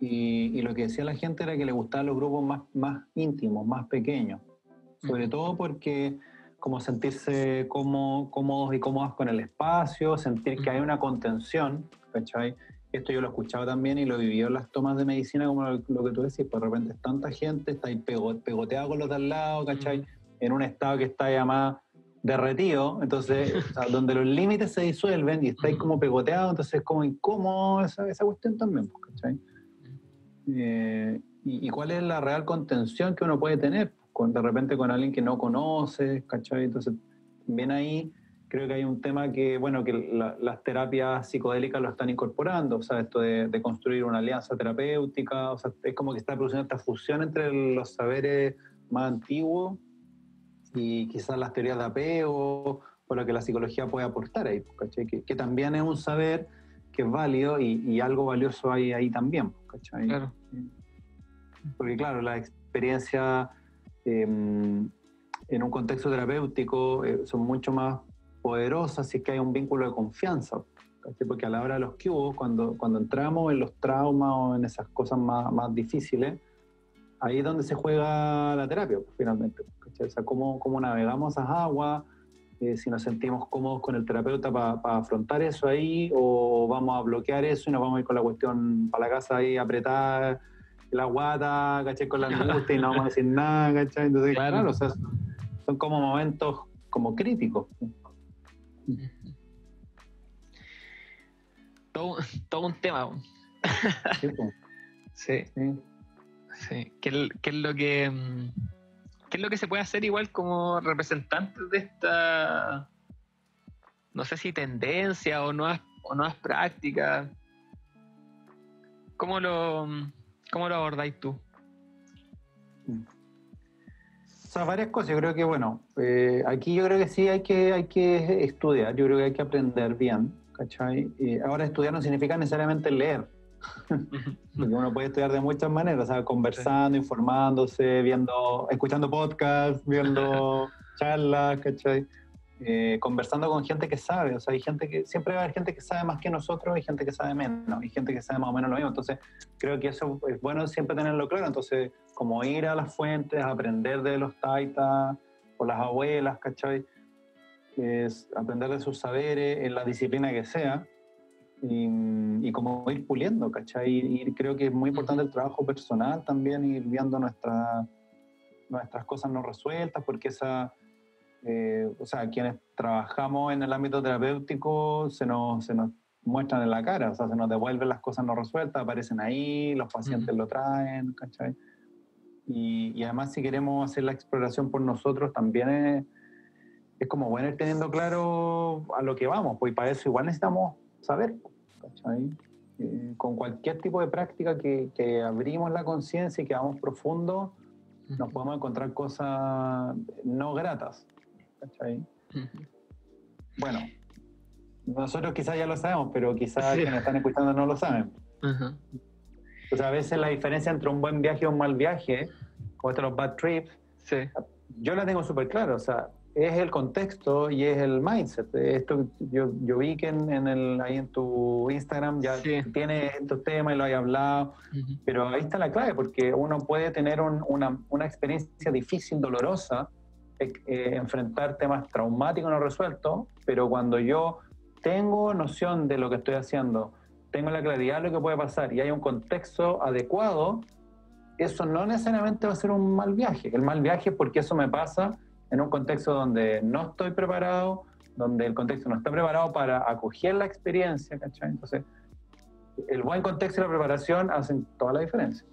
y, y, lo que decía la gente era que le gustaban los grupos más, más íntimos, más pequeños, sobre todo porque como sentirse cómodo, cómodos y cómodas con el espacio, sentir que hay una contención, ¿cachai? Esto yo lo he escuchado también y lo he vivido en las tomas de medicina, como lo, que tú decís, pues de repente es tanta gente, está ahí pegoteado con los de al lado, ¿cachai? En un estado que está ya más derretido, entonces, donde los límites se disuelven y está ahí como pegoteado, entonces es como incómodo esa, esa cuestión también, pues, ¿cachai? Eh, y, y, cuál es la real contención que uno puede tener? De repente con alguien que no conoces, ¿cachai? Entonces, bien ahí creo que hay un tema que, bueno, que las terapias psicodélicas lo están incorporando, o sea, esto de, construir una alianza terapéutica, o sea, es como que está produciendo esta fusión entre los saberes más antiguos y quizás las teorías de apego o lo que la psicología puede aportar ahí, ¿cachai? Que, que también es un saber que es válido y, y algo valioso hay ahí también, ¿cachai? Claro. Porque claro, la experiencia Em, en un contexto terapéutico eh, son mucho más poderosas si es que hay un vínculo de confianza. Porque a la hora de los cubos, cuando, cuando entramos en los traumas o en esas cosas más, más difíciles, ahí es donde se juega la terapia, finalmente. O sea, cómo, cómo navegamos esas aguas, eh, si nos sentimos cómodos con el terapeuta para afrontar eso ahí, o vamos a bloquear eso y nos vamos a ir con la cuestión para la casa ahí apretada la guata, ¿cachai? Con la angustia y no vamos a decir nada, ¿cachai? Entonces, claro, o sea, son como momentos como críticos. Todo, todo un tema. Sí. sí. sí. ¿Qué, ¿Qué, es lo que mm, qué es lo que se puede hacer igual como representantes de esta no sé si tendencia o nuevas o nuevas prácticas? ¿Cómo lo mm, ¿Cómo lo abordáis tú? O sea, varias cosas. Yo creo que, bueno, eh, aquí yo creo que sí hay que, hay que estudiar, yo creo que hay que aprender bien, ¿cachai? ahora estudiar no significa necesariamente leer, porque uno puede estudiar de muchas maneras, o sea, conversando, informándose, viendo, escuchando podcasts, viendo charlas, ¿cachai? Eh, conversando con gente que sabe, o sea, hay gente que, siempre va a haber gente que sabe más que nosotros y gente que sabe menos, y gente que sabe más o menos lo mismo, entonces creo que eso es bueno siempre tenerlo claro, entonces como ir a las fuentes, aprender de los taitas o las abuelas, ¿cachai? Es aprender de sus saberes en la disciplina que sea y, como ir puliendo, ¿cachai? Y, creo que es muy importante el trabajo personal también, ir viendo nuestra, nuestras cosas no resueltas, porque esa eh, o sea, quienes trabajamos en el ámbito terapéutico se nos, se nos muestran en la cara, o sea, se nos devuelven las cosas no resueltas, aparecen ahí, los pacientes lo traen, ¿cachai? Y, y, además si queremos hacer la exploración por nosotros también es, es como bueno ir teniendo claro a lo que vamos, pues para eso igual necesitamos saber, ¿cachai? Eh, con cualquier tipo de práctica que, que abrimos la conciencia y que vamos profundo, nos podemos encontrar cosas no gratas, bueno, nosotros quizás ya lo sabemos, pero quizás quienes están escuchando no lo saben. O sea, a veces la diferencia entre un buen viaje y un mal viaje, como estos bad trips, yo la tengo súper claro. O sea, es el contexto y es el mindset. Esto yo, yo vi que en, el, ahí en tu Instagram ya tiene estos temas y lo hay hablado, pero ahí está la clave, porque uno puede tener una, una, experiencia difícil, dolorosa, eh, enfrentar temas traumáticos no resueltos, pero cuando yo tengo noción de lo que estoy haciendo, tengo la claridad de lo que puede pasar y hay un contexto adecuado, eso no necesariamente va a ser un mal viaje. El mal viaje es porque eso me pasa en un contexto donde no estoy preparado, donde el contexto no está preparado para acoger la experiencia, ¿cachai? Entonces, el buen contexto y la preparación hacen toda la diferencia.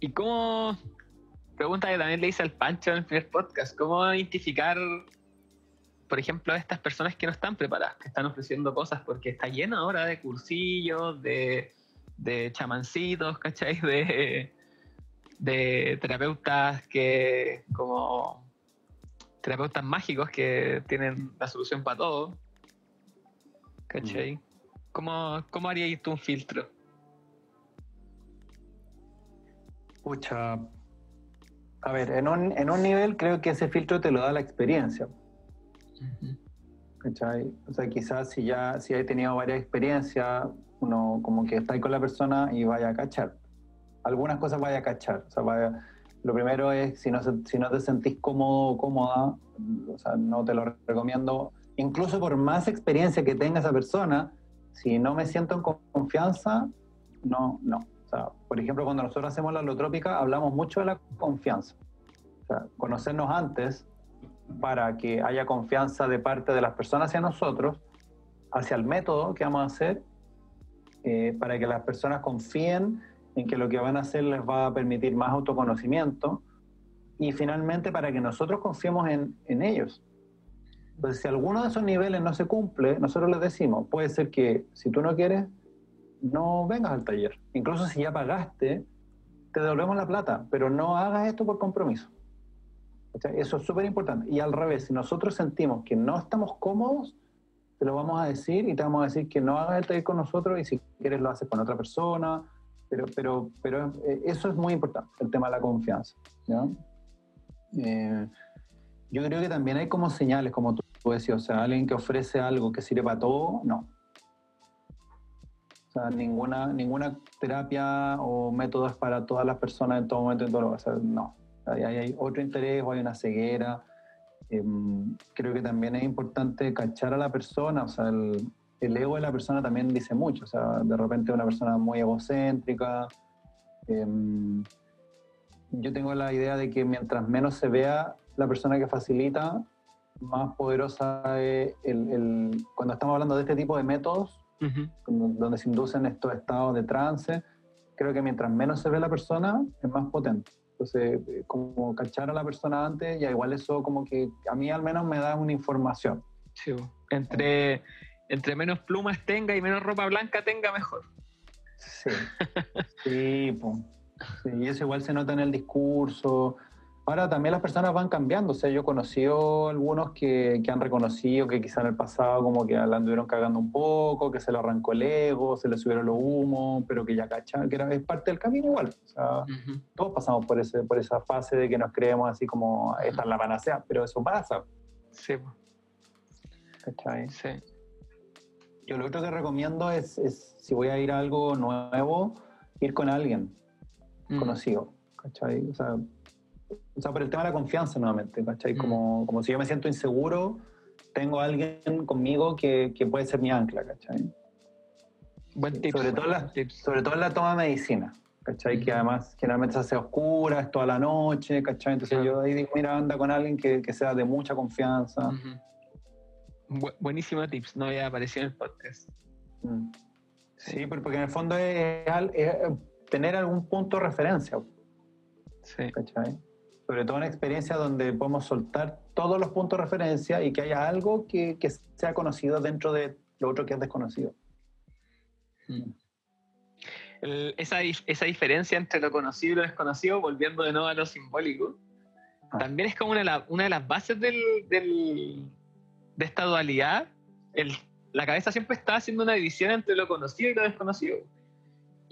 ¿Y cómo, pregunta que también le hice al Pancho en el primer podcast, ¿cómo identificar, por ejemplo, a estas personas que no están preparadas, que están ofreciendo cosas? Porque está lleno ahora de cursillos, de, de chamancitos, ¿cachai? De, de terapeutas que como terapeutas mágicos que tienen la solución para todo. ¿Cachai? Mm. ¿Cómo, ¿Cómo harías tú un filtro? Pucha. A ver, en un, en un nivel creo que ese filtro te lo da la experiencia. ¿cachai? O sea, quizás si ya si hay tenido varias experiencias, uno como que está ahí con la persona y vaya a cachar. Algunas cosas vaya a cachar. O sea, vaya, lo primero es, si no, si no te sentís cómodo o cómoda, o sea, no te lo recomiendo. Incluso por más experiencia que tenga esa persona, si no me siento en confianza, no, no. Sea, por ejemplo, cuando nosotros hacemos la holotrópica, hablamos mucho de la confianza. O sea, conocernos antes para que haya confianza de parte de las personas hacia nosotros, hacia el método que vamos a hacer, eh, para que las personas confíen en que lo que van a hacer les va a permitir más autoconocimiento y finalmente para que nosotros confiemos en, en ellos. Entonces, si alguno de esos niveles no se cumple, nosotros les decimos, puede ser que si tú no quieres, no vengas al taller. Incluso si ya pagaste, te devolvemos la plata, pero no hagas esto por compromiso. Eso es súper importante. Y al revés, si nosotros sentimos que no estamos cómodos, te lo vamos a decir y te vamos a decir que no hagas el taller con nosotros y si quieres lo haces con otra persona. Pero, pero, pero eh, eso es muy importante, el tema de la confianza. ¿ya? Eh, yo creo que también hay como señales, como tú, tú decías, o sea, alguien que ofrece algo que sirve para todo, no. O sea, ninguna, ninguna terapia o método es para todas las personas en todo momento, en todo lugar. O sea, no. Hay, hay otro interés o hay una ceguera. Em, creo que también es importante cachar a la persona, o sea, el, el ego de la persona también dice mucho. O sea, de repente una persona muy egocéntrica. em, yo tengo la idea de que mientras menos se vea la persona que facilita, más poderosa es el, el- cuando estamos hablando de este tipo de métodos, donde donde se inducen estos estados de trance, creo que mientras menos se ve la persona, es más potente. Entonces, eh, como cachar a la persona antes, ya igual eso como que a mí al menos me da una información. Sí, entre, entre menos plumas tenga y menos ropa blanca tenga, mejor. Sí, sí, po. Sí, y eso igual se nota en el discurso. Ahora también las personas van cambiando, o sea, yo he conocido algunos que, que han reconocido que quizá en el pasado como que la anduvieron cagando un poco, que se le arrancó el ego, se le subieron los humos, pero que ya cacharon, que era, es parte del camino igual. O sea, todos pasamos por, ese, por esa fase de que nos creemos así como esta es la panacea, pero eso pasa, Sí. ¿cachai? sí. Yo lo otro que recomiendo es, es, si voy a ir a algo nuevo, ir con alguien conocido, ¿cachai? O sea, o sea, por el tema de la confianza nuevamente, ¿cachai? Mm. Como, como si yo me siento inseguro, tengo a alguien conmigo que, que puede ser mi ancla, ¿cachai? Buen tip. sobre, todo la, tips. sobre todo en la toma de medicina, ¿cachai? Que Ujú. además generalmente se hace oscura, es toda la noche, ¿cachai? Entonces yo ahí digo, mira, anda con alguien que, que sea de mucha confianza. Ujú. Bu- buenísimo tips, no había aparecido en el podcast. Mm. Sí, porque en el fondo es, al- es tener algún punto de referencia, Sí. ¿cachai? Sobre todo en experiencias donde podemos soltar todos los puntos de referencia y que haya algo que, que sea conocido dentro de lo otro que es desconocido. Mm. El- esa, esa diferencia entre lo conocido y lo desconocido, volviendo de nuevo a lo simbólico, Ah. también es como una, una de las bases del, del- de esta dualidad. El- la cabeza siempre está haciendo una división entre lo conocido y lo desconocido.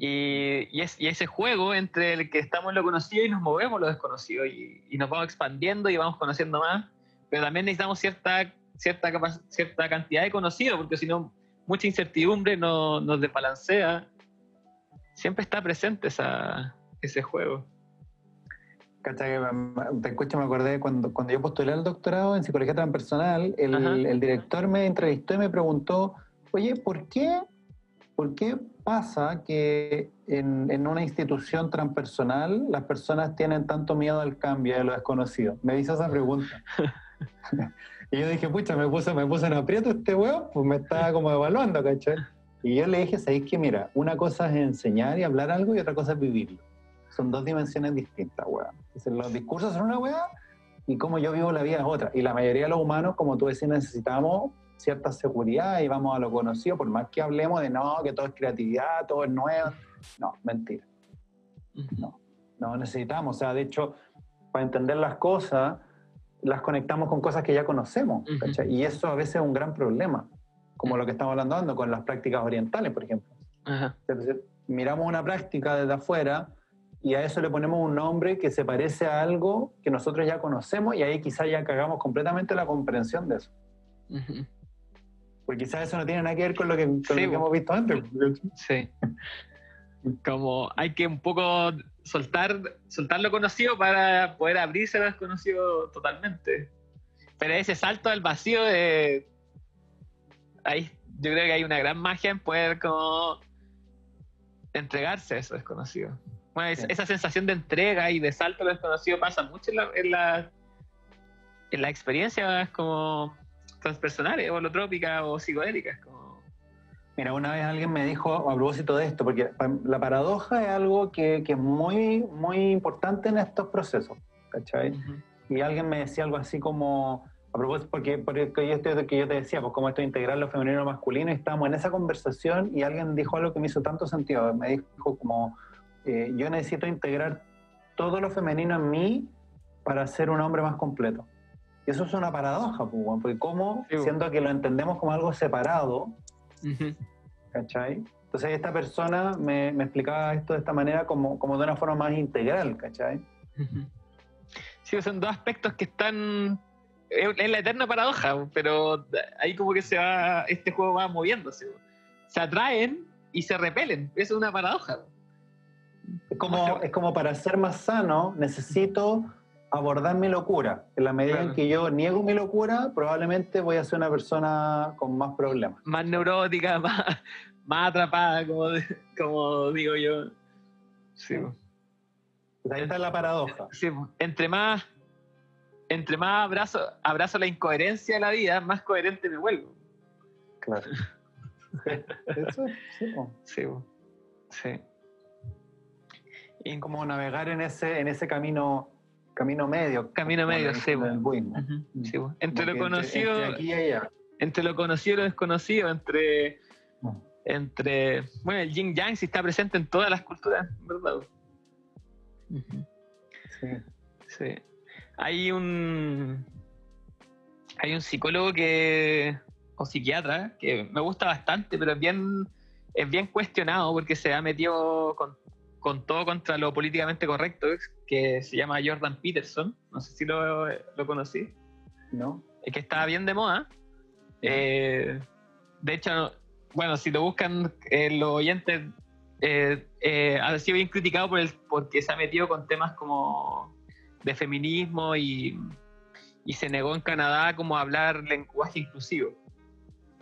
Y, y es, y ese juego entre el que estamos en lo conocido y nos movemos en lo desconocido y, y nos vamos expandiendo y vamos conociendo más, pero también necesitamos cierta, cierta, cierta cantidad de conocido, porque si no, mucha incertidumbre no- nos desbalancea. Siempre está presente esa, ese juego. Te escucho, me acordé cuando, cuando yo postulé al doctorado en psicología transpersonal, el, el director me entrevistó y me preguntó, oye, ¿por qué, por qué pasa que en, en una institución transpersonal las personas tienen tanto miedo al cambio y a lo desconocido? Me hizo esa pregunta. y yo dije, pucha, me puse, me puse en aprieto este weón, pues me estaba como evaluando, ¿cachai? Y yo le dije, ¿sabéis que Mira, una cosa es enseñar y hablar algo y otra cosa es vivirlo son dos dimensiones distintas, weón. Los discursos son una weá y cómo yo vivo la vida es otra. Y la mayoría de los humanos, como tú decís, necesitamos cierta seguridad y vamos a lo conocido, por más que hablemos de no, que todo es creatividad, todo es nuevo. No, mentira. No necesitamos. O sea, de hecho, para entender las cosas, las conectamos con cosas que ya conocemos. Y eso a veces es un gran problema, como lo que estamos hablando con las prácticas orientales, por ejemplo. Ajá. Entonces, miramos una práctica desde afuera y a eso le ponemos un nombre que se parece a algo que nosotros ya conocemos y ahí quizás ya cagamos completamente la comprensión de eso. Ujú. Porque quizás eso no tiene nada que ver con lo que, con Sí, lo que bo. hemos visto antes. Sí. Como hay que un poco soltar, soltar lo conocido para poder abrirse a lo desconocido totalmente. Pero ese salto al vacío de... Ahí, yo creo que hay una gran magia en poder como entregarse a eso desconocido. Bueno, es- esa sensación de entrega y de salto a lo desconocido pasa mucho en la, en la, en la experiencia como transpersonales, holotrópicas o psicodélicas. Como, Mira, una vez alguien me dijo a propósito de esto, porque la paradoja es algo que, que es muy, muy importante en estos procesos, ¿cachai? Y alguien me decía algo así como, a propósito, porque, porque yo, estoy- que yo te decía, pues como esto de integrar lo femenino y lo masculino, y estábamos en esa conversación y alguien dijo algo que me hizo tanto sentido. Me dijo como, eh, yo necesito integrar todo lo femenino en mí para ser un hombre más completo. Y eso es una paradoja, pues, porque como, Sí, siendo que lo entendemos como algo separado. ¿cachai? Entonces esta persona me, me explicaba esto de esta manera como, como de una forma más integral, ¿cachai? Sí, son dos aspectos que están. Es la eterna paradoja, pero ahí como que se va. Este juego va moviéndose. Se atraen y se repelen. Es una paradoja. Es como, es como para ser más sano necesito abordar mi locura. En la medida Claro. en que yo niego mi locura, probablemente voy a ser una persona con más problemas. Más neurótica, más, más atrapada, como, como digo yo. Sí. Pues ahí está la paradoja. Sí, entre más. Entre más abrazo, abrazo la incoherencia de la vida, más coherente me vuelvo. Claro. Eso es, sí. Sí, sí. Y como navegar en ese, en ese camino, camino medio. Camino medio, sí, po. entre Como lo conocido. Entre, aquí y allá. entre lo conocido y lo desconocido, entre, Mm. entre bueno, el yin yang sí está presente en todas las culturas, ¿verdad? Sí. Sí. Hay un hay un psicólogo que o psiquiatra que me gusta bastante, pero es bien es bien cuestionado porque se ha metido con, con todo contra lo políticamente correcto, que se llama Jordan Peterson, no sé si lo, lo conocí ¿No? es que estaba bien de moda. Eh, de hecho, bueno, si lo buscan eh, los oyentes, eh, eh, ha sido bien criticado por el, porque se ha metido con temas como de feminismo y, y se negó en Canadá como a hablar lenguaje inclusivo.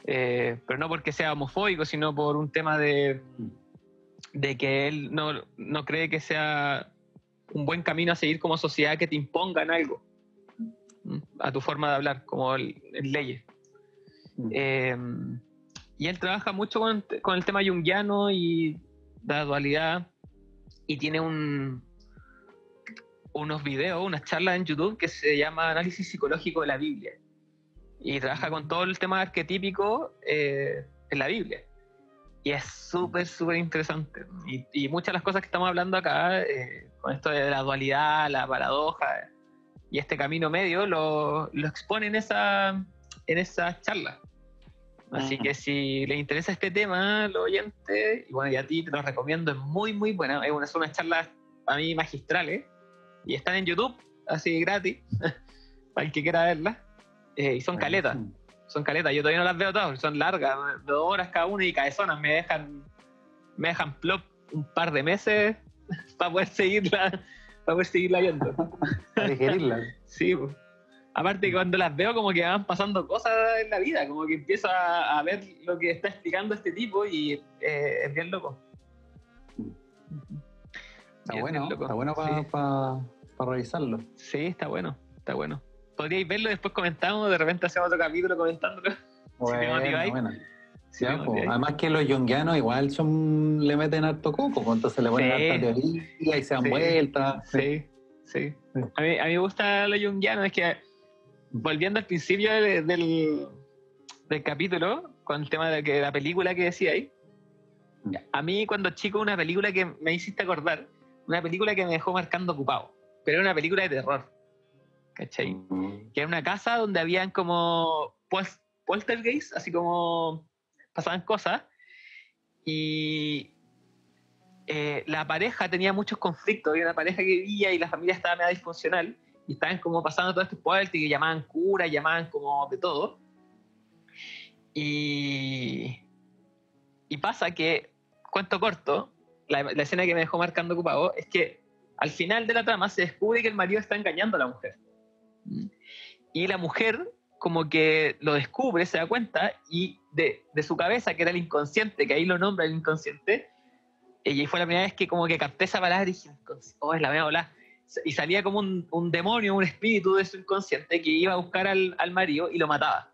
Eh, pero no porque sea homofóbico, sino por un tema de, de que él no, no cree que sea un buen camino a seguir como sociedad que te impongan algo ¿m? a tu forma de hablar, como el- leyes. Mm. Eh, y él trabaja mucho con, con el tema junguiano y la dualidad y tiene un, unos videos, unas charlas en YouTube que se llama Análisis Psicológico de la Biblia. Y trabaja con todo el tema arquetípico eh, en la Biblia. Y es súper, súper interesante. Y, y muchas de las cosas que estamos hablando acá, eh, con esto de la dualidad, la paradoja y este camino medio, lo, lo expone en esa, en esa charla. Así que si les interesa este tema, los oyentes, y bueno, y a ti te lo recomiendo, es muy, muy buena. Es una, son unas charlas para mí magistrales y están en YouTube, así gratis, para el que quiera verlas. Eh, y son caletas. Son caletas. Yo todavía no las veo todas, son largas, dos horas cada una y cabezonas. Me dejan, me dejan plop un par de meses para poder seguirla, para poder seguirla viendo. Para digerirla. Sí, pues. Aparte cuando las veo como que van pasando cosas en la vida, como que empiezo a, a ver lo que está explicando este tipo y eh, es bien loco. Está bueno, loco. está bueno para Sí. revisarlo. Sí, está bueno, está bueno. Podríais verlo después comentamos, de repente hacemos otro capítulo comentándolo. te motiváis. bueno. Si te motiváis. Además que los yunguianos igual son, le meten harto coco, entonces le ponen Sí. harta teoría y se dan Sí. vueltas. Sí, sí. A mí, a mí me gusta lo junguiano, es que volviendo al principio de- del, del capítulo, con el tema de que la película que decía ahí, a mí cuando chico una película que me hiciste acordar, una película que me dejó marcando ocupado, pero era una película de terror. ¿Cachai? Mm. Que era una casa donde habían como pues, poltergeist, así como pasaban cosas, y eh, la pareja tenía muchos conflictos, había una pareja que vivía y la familia estaba medio disfuncional, y estaban como pasando todo este poltergeist, y llamaban cura, llamaban como de todo. Y, y pasa que, cuento corto, la, la escena que me dejó marcando ocupado es que al final de la trama se descubre que el marido está engañando a la mujer. Y la mujer como que lo descubre, se da cuenta, y de, de su cabeza, que era el inconsciente, que ahí lo nombra el inconsciente, ella y fue la primera vez que como que capté esa palabra y dije, "Inconsci- oh, es la mía hablar. Y salía como un, un demonio, un espíritu de su inconsciente que iba a buscar al, al marido y lo mataba.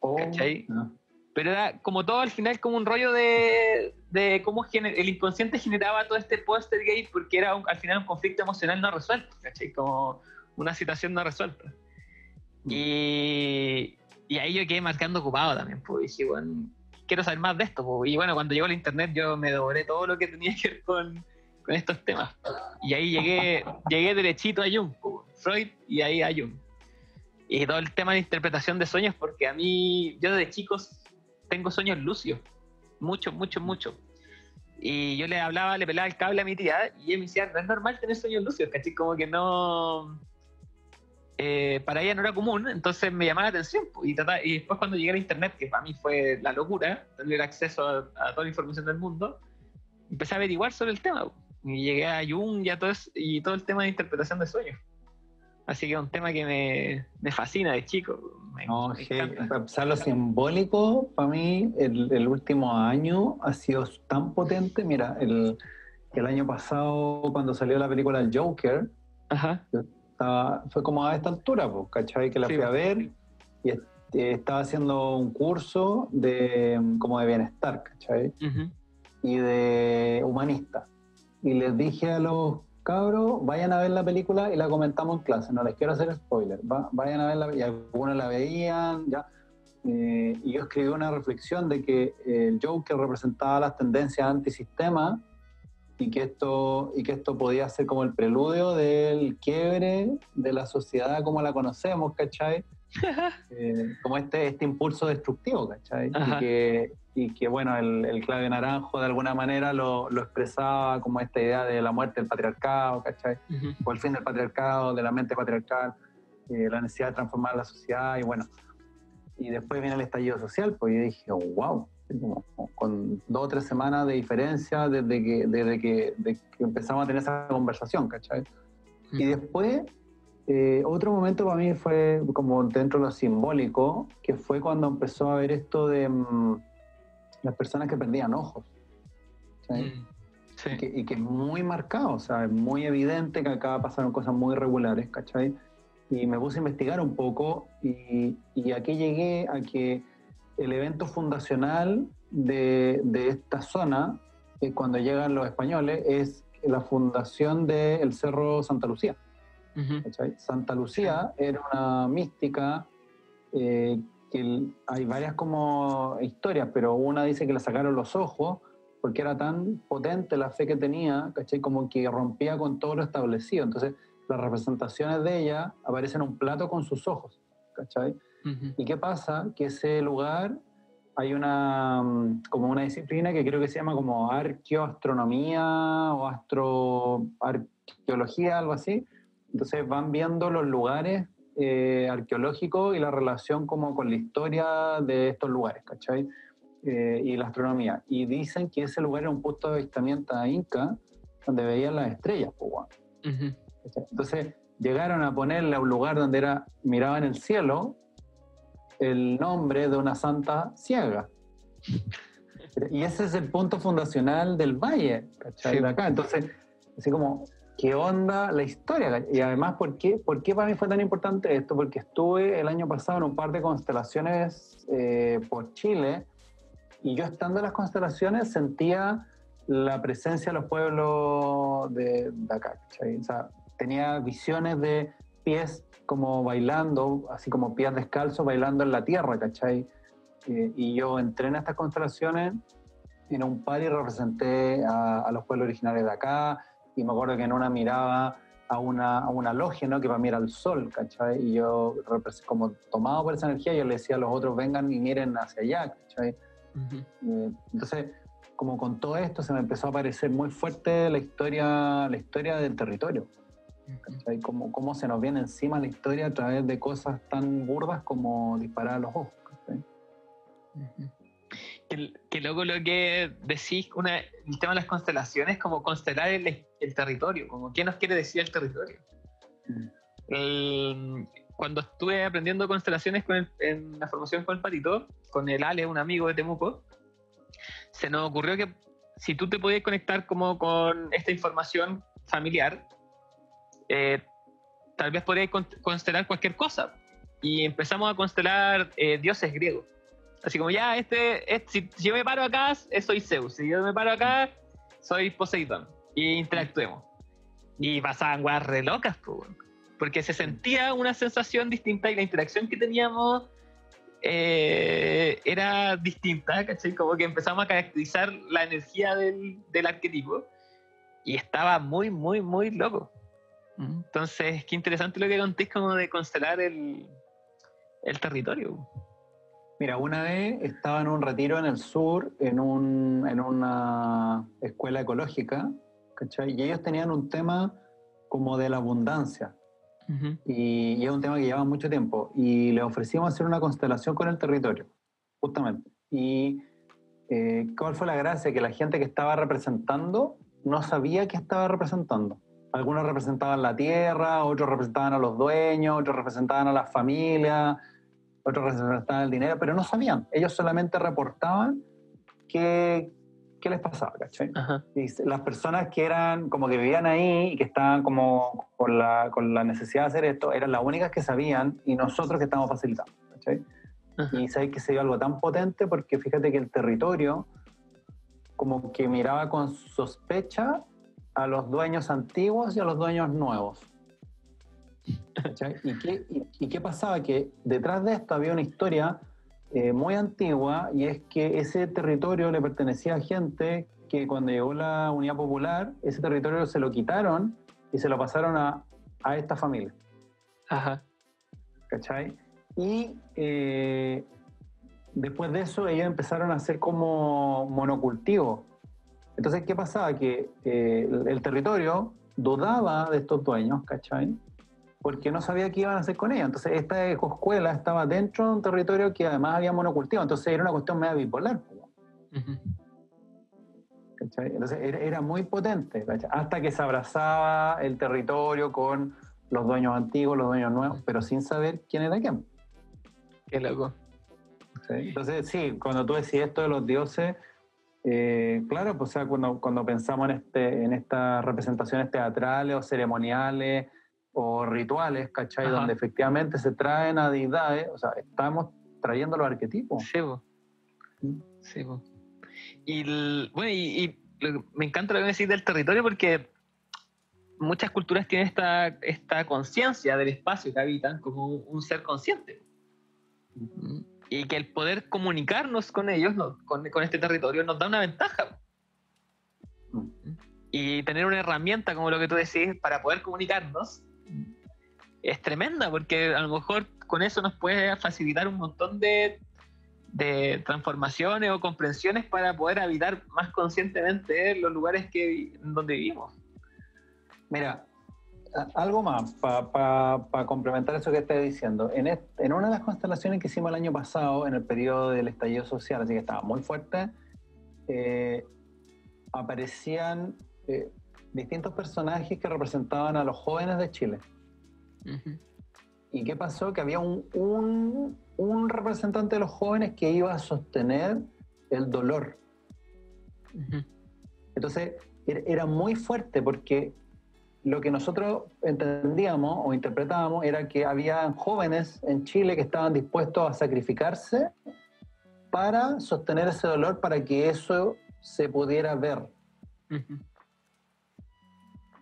Oh, ¿Cachai? no. Pero era como todo al final como un rollo de, de cómo gener- el inconsciente generaba todo este póster gay porque era un- al final un conflicto emocional no resuelto, ¿cachai? Como una situación no resuelta. Y, y ahí yo quedé marcando ocupado también, pues dije, bueno, quiero saber más de esto. pues. Y bueno, cuando llegó el internet yo me devoré todo lo que tenía que ver con, con estos temas. Y ahí llegué, llegué derechito a Jung, pues, Freud y ahí a Jung. Y todo el tema de interpretación de sueños, porque a mí, yo desde chicos tengo sueños lúcidos, mucho, mucho, mucho. Y yo le hablaba, le pelaba el cable a mi tía y ella me decía, no es normal tener sueños lúcidos, ¿cachai? Como que no... eh, para ella no era común, entonces me llamaba la atención. Y, trataba- y después cuando llegué a internet, que para mí fue la locura, tener acceso a, a toda la información del mundo, empecé a averiguar sobre el tema. Y llegué a Jung y, a todo, es- y todo el tema de interpretación de sueños. Así que es un tema que me, me fascina de chico. Me, No, me lo simbólico, para mí el, el último año ha sido tan potente. Mira, el, el año pasado cuando salió la película El Joker, Ajá. Estaba- fue como a esta altura, pues, ¿cachai? Que la Sí, fui a ver y eh, estaba haciendo un curso de como de bienestar, ¿cachai? Ujú. y de humanista. Y les dije a los cabros, vayan a ver la película y la comentamos en clase. No les quiero hacer spoiler. Va- vayan a verla y algunos la veían, ya. Eh, y yo escribí una reflexión de que el Joker representaba las tendencias antisistema y que esto y que esto podía ser como el preludio del quiebre de la sociedad como la conocemos, ¿cachai? Eh, como este, este impulso destructivo, ¿cachai? Y que, y que, bueno, el, el clave naranjo de alguna manera lo, lo expresaba como esta idea de la muerte del patriarcado, ¿cachai? Ujú. O el fin del patriarcado, de la mente patriarcal, eh, la necesidad de transformar la sociedad y bueno. Y después viene el estallido social, pues yo dije, oh, wow, como con dos o tres semanas de diferencia desde que, desde que, que empezamos a tener esa conversación, ¿cachai? Y después, eh, otro momento para mí fue como dentro de lo simbólico, que fue cuando empezó a ver esto de mm, las personas que perdían ojos. ¿sí? Mm. Sí. Y, que, y que es muy marcado, o sea, es muy evidente que acá pasaron cosas muy regulares, ¿cachai? Y me puse a investigar un poco y, y aquí llegué a que el evento fundacional de, de esta zona, eh, cuando llegan los españoles, es la fundación del Cerro Santa Lucía. Ujú. ¿cachai? Santa Lucía era una mística eh, que hay varias como historias, pero una dice que le sacaron los ojos porque era tan potente la fe que tenía, ¿cachai? Como que rompía con todo lo establecido. Entonces, las representaciones de ella aparecen en un plato con sus ojos, ¿cachai? Ujú. ¿Y qué pasa? Que ese lugar hay una mm, como una disciplina que creo que se llama como arqueoastronomía o astroarqueología, algo así. Entonces van viendo los lugares eh, arqueológicos y la relación como con la historia de estos lugares, ¿cachai? Eh, y la astronomía. Y dicen que ese lugar era un punto de avistamiento a Inca donde veían las estrellas, pues, weón. Ujú. ¿cachai? Entonces llegaron a ponerle a un lugar donde era miraban el cielo el nombre de una santa ciega. Y ese es el punto fundacional del valle, ¿cachai? Sí. De acá. Entonces, así como, ¿qué onda la historia? Y además, ¿por qué, ¿por qué para mí fue tan importante esto? Porque estuve el año pasado en un par de constelaciones eh, por Chile y yo estando en las constelaciones sentía la presencia de los pueblos de, de acá, ¿cachai? O sea, tenía visiones de pies como bailando, así como pies descalzos bailando en la tierra, ¿cachai? Eh, y yo entré en estas constelaciones en un par y representé a, a los pueblos originarios de acá, y me acuerdo que en una miraba a una, a una logia, ¿no? Que para mí era el sol, ¿cachai? Y yo, como tomado por esa energía, yo le decía a los otros, vengan y miren hacia allá, ¿cachai? Ujú. Eh, Entonces, como con todo esto, se me empezó a parecer muy fuerte la historia, la historia del territorio. ¿Cachai? Cómo, cómo se nos viene encima la historia a través de cosas tan burdas como disparar a los ojos. Que, que luego lo que decís, una, el tema de las constelaciones, como constelar el, el territorio, como qué nos quiere decir el territorio. Mm. El- cuando estuve aprendiendo constelaciones con el- en la formación con el Patito, con el Ale, un amigo de Temuco, se nos ocurrió que si tú te podías conectar como con esta información familiar, eh, tal vez podrías con- constelar cualquier cosa. Y empezamos a constelar eh, dioses griegos. Así como ya, este, este- si, yo me paro acá, eh, soy Zeus. Si yo me paro acá, soy Poseidón. Y interactuemos. Y pasaban weas re locas, weón. porque se sentía una sensación distinta y la interacción que teníamos era distinta, ¿cachai? Como que empezamos a caracterizar la energía del, del arquetipo y estaba muy, muy, muy loco. Entonces, qué interesante lo que contéis como de constelar el, el territorio. Mira, una vez estaba en un retiro en el sur, en, un, en una escuela ecológica, ¿cachai? Y ellos tenían un tema como de la abundancia. Y, y es un tema que lleva mucho tiempo. Y le ofrecimos hacer una constelación con el territorio, justamente. Y eh, ¿cuál fue la gracia? Que la gente que estaba representando no sabía qué estaba representando. Algunos representaban la tierra, otros representaban a los dueños, otros representaban a las familias, otros representaban el dinero, pero no sabían. Ellos solamente reportaban qué, qué les pasaba, ¿cachai? Y las personas que eran como que vivían ahí y que estaban como con la, con la necesidad de hacer esto, eran las únicas que sabían y nosotros que estábamos facilitando. ¿cachai? Ajá. Y sabéis que se dio algo tan potente porque fíjate que el territorio como que miraba con sospecha a los dueños antiguos y a los dueños nuevos. ¿Y qué, y, y qué pasaba? Que detrás de esto había una historia eh, muy antigua y es que ese territorio le pertenecía a gente que cuando llegó la Unidad Popular, ese territorio se lo quitaron y se lo pasaron a, a esta familia. Ajá. ¿cachai? Y eh, después de eso ellos empezaron a hacer como monocultivo. Entonces, ¿qué pasaba? Que eh, el, territorio dudaba de estos dueños, ¿cachai? Porque no sabía qué iban a hacer con ella. Entonces, esta escuela estaba dentro de un territorio que además había monocultivo. Entonces, era una cuestión media bipolar. po, Ujú. ¿cachai? Entonces, era, era muy potente, ¿cachai? Hasta que se abrazaba el territorio con los dueños antiguos, los dueños nuevos, pero sin saber quién era quién. Qué loco. ¿sí? Entonces, sí, cuando tú decís esto de los dioses, eh, claro, pues, o sea, cuando, cuando pensamos en, este, en estas representaciones teatrales o ceremoniales o rituales, ¿cachai? Ajá. Donde efectivamente se traen a deidades, o sea, estamos trayendo los arquetipos. Sí. Mm. Sí, po. Y, el- bueno, y, y lo que- me encanta lo que me decís del territorio porque muchas culturas tienen esta, esta conciencia del espacio que habitan como un, ser consciente. Mm. Y que el poder comunicarnos con ellos, no- con, con este territorio, nos da una ventaja. Y tener una herramienta como lo que tú decís para poder comunicarnos es tremenda, porque a lo mejor con eso nos puede facilitar un montón de, de transformaciones o comprensiones para poder habitar más conscientemente los lugares que, donde vivimos. Mira, algo más para complementar eso que estás diciendo. En, en una de las constelaciones que hicimos el año pasado, en el periodo del estallido social, así que estaba muy fuerte, eh, aparecían eh, distintos personajes que representaban a los jóvenes de Chile. ¿Y qué pasó? Que había un, un, un representante de los jóvenes que iba a sostener el dolor. Entonces, era- era muy fuerte porque lo que nosotros entendíamos o interpretábamos era que había jóvenes en Chile que estaban dispuestos a sacrificarse para sostener ese dolor, para que eso se pudiera ver.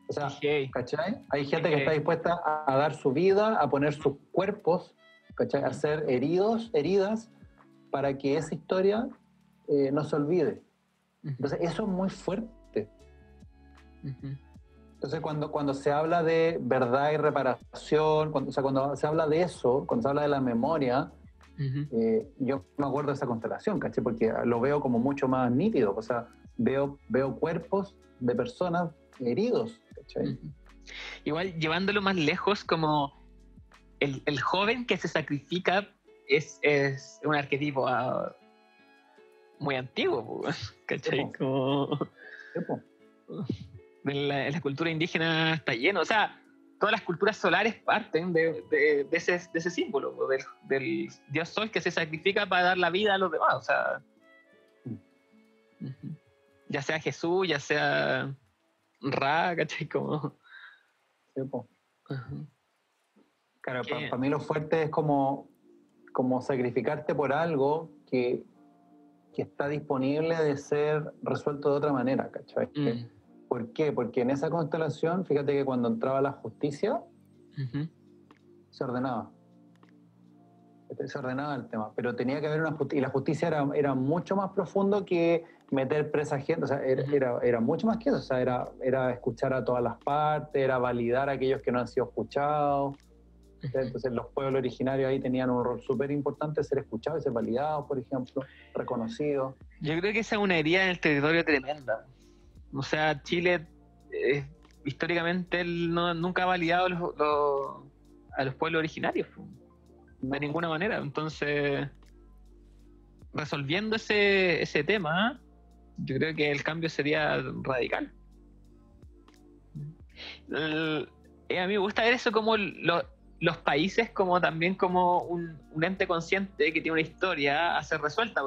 O sea, Ok. ¿cachai? Hay gente que Ok. está dispuesta a, a dar su vida, a poner sus cuerpos, ¿cachai? A ser heridos, heridas, para que esa historia eh, no se olvide. Entonces, eso es muy fuerte. Entonces, cuando, cuando se habla de verdad y reparación, cuando, o sea, cuando se habla de eso, cuando se habla de la memoria, eh, yo me acuerdo de esa constelación, ¿caché? Porque lo veo como mucho más nítido, o sea, veo, veo cuerpos de personas heridos, ¿cachai? Igual, llevándolo más lejos, como el, el joven que se sacrifica es, es un arquetipo ah, muy antiguo, ¿cachai? Como... En la, la, cultura indígena está lleno, o sea, todas las culturas solares parten de, de, de, ese, de ese, símbolo, del, del, dios sol que se sacrifica para dar la vida a los demás, o sea, ya sea Jesús, ya sea Ra, ¿cachai? Como... Claro, para, para mí lo fuerte es como, como sacrificarte por algo que, que está disponible de ser resuelto de otra manera, ¿cachai? Mm. ¿Por qué? Porque en esa constelación, fíjate que cuando entraba la justicia, uh -huh. se ordenaba. Se ordenaba el tema, pero tenía que haber una justicia, y la justicia era, era mucho más profundo que meter presa gente, o sea, era, uh -huh. era, era, mucho más que eso, o sea, era, era escuchar a todas las partes, era validar a aquellos que no han sido escuchados. Entonces los pueblos originarios ahí tenían un rol súper importante, ser escuchados y ser validados, por ejemplo, reconocidos. Yo creo que esa es una herida en el territorio tremenda. O sea, Chile eh, históricamente no, nunca ha validado los, los, a los pueblos originarios, de ninguna manera. Entonces, resolviendo ese, ese tema, yo creo que el cambio sería radical. El, eh, a mí me gusta ver eso como lo, los países como también como un, un, ente consciente que tiene una historia a ser resuelta.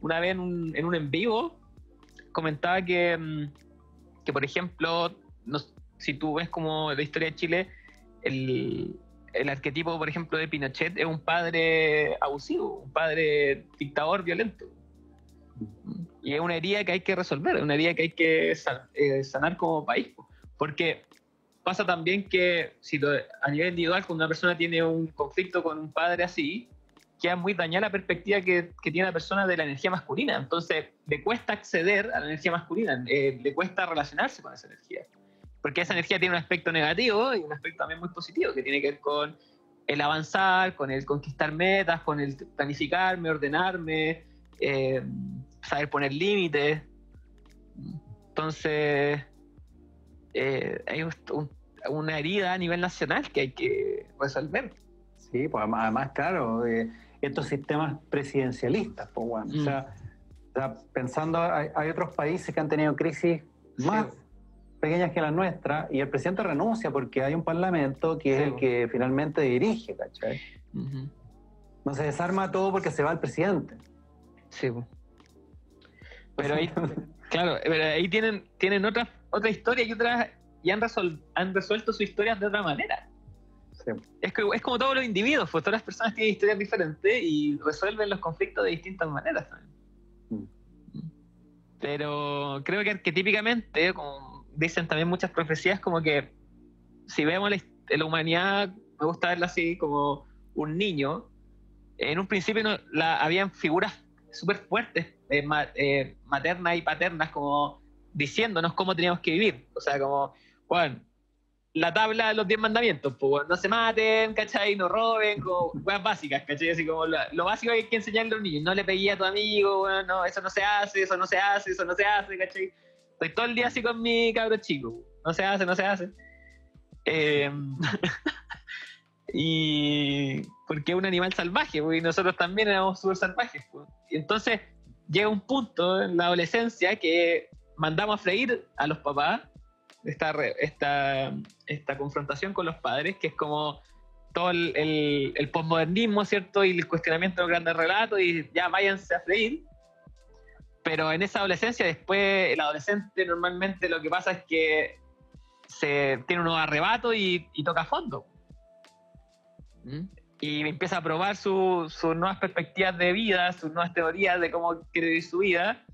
Una vez en un en, un en vivo comentaba que, mm, que por ejemplo, no, si tú ves como la historia de Chile, el, el, arquetipo, por ejemplo, de Pinochet es un padre abusivo, un padre dictador violento. Y es una herida que hay que resolver, es una herida que hay que eh, sanar como país. Porque pasa también que si lo, a nivel individual, cuando una persona tiene un conflicto con un padre así, queda muy dañada la perspectiva que, que, tiene la persona de la energía masculina. Entonces, le cuesta acceder a la energía masculina, eh, le cuesta relacionarse con esa energía. Porque esa energía tiene un aspecto negativo y un aspecto también muy positivo, que tiene que ver con el avanzar, con el conquistar metas, con el planificarme, ordenarme, eh, saber poner límites. Entonces, eh, hay un, una herida a nivel nacional que hay que resolver. Sí, pues además, claro, eh, estos sistemas presidencialistas, pues bueno, mm. o, sea, pensando, hay, hay, otros países que han tenido crisis más sí. pequeñas que la nuestra y el presidente renuncia porque hay un parlamento que sí. es el que finalmente dirige, ¿cachai? Uh -huh. No se desarma todo porque se va el presidente. Sí. Pero ahí, claro, pero ahí tienen, tienen otra, otra historia y otras y han, resol han resuelto sus historias de otra manera. Sí. Es, que, es, como todos los individuos, pues todas las personas tienen historias diferentes y resuelven los conflictos de distintas maneras también. Mm. Pero creo que arquetípicamente, como dicen también muchas profecías, como que si vemos la, la humanidad, me gusta verla así como un niño, en un principio no, la, habían figuras súper fuertes, eh, ma, eh, maternas y paternas, como diciéndonos cómo teníamos que vivir. O sea, como, bueno, la tabla de los 10 mandamientos, pues, no se maten, ¿cachai? No roben, como cosas básicas, ¿cachai? Así como lo, lo, básico que hay que enseñarle a los niños, no le pegué a tu amigo, bueno, no, eso no se hace, eso no se hace, eso no se hace, ¿cachai? Estoy todo el día así con mi cabro chico, no se hace, no se hace. Eh, y porque es un animal salvaje, y nosotros también éramos súper salvajes. Y entonces llega un punto en la adolescencia que mandamos a freír a los papás esta, esta, esta confrontación con los padres, que es como todo el, el, el posmodernismo, ¿cierto? Y el cuestionamiento de los grandes relatos, y ya váyanse a freír. Pero en esa adolescencia, después, el adolescente normalmente lo que pasa es que se tiene unos arrebatos y, y toca a fondo. ¿Mm? Y empieza a probar sus su nuevas perspectivas de vida, sus nuevas teorías de cómo quiere vivir su vida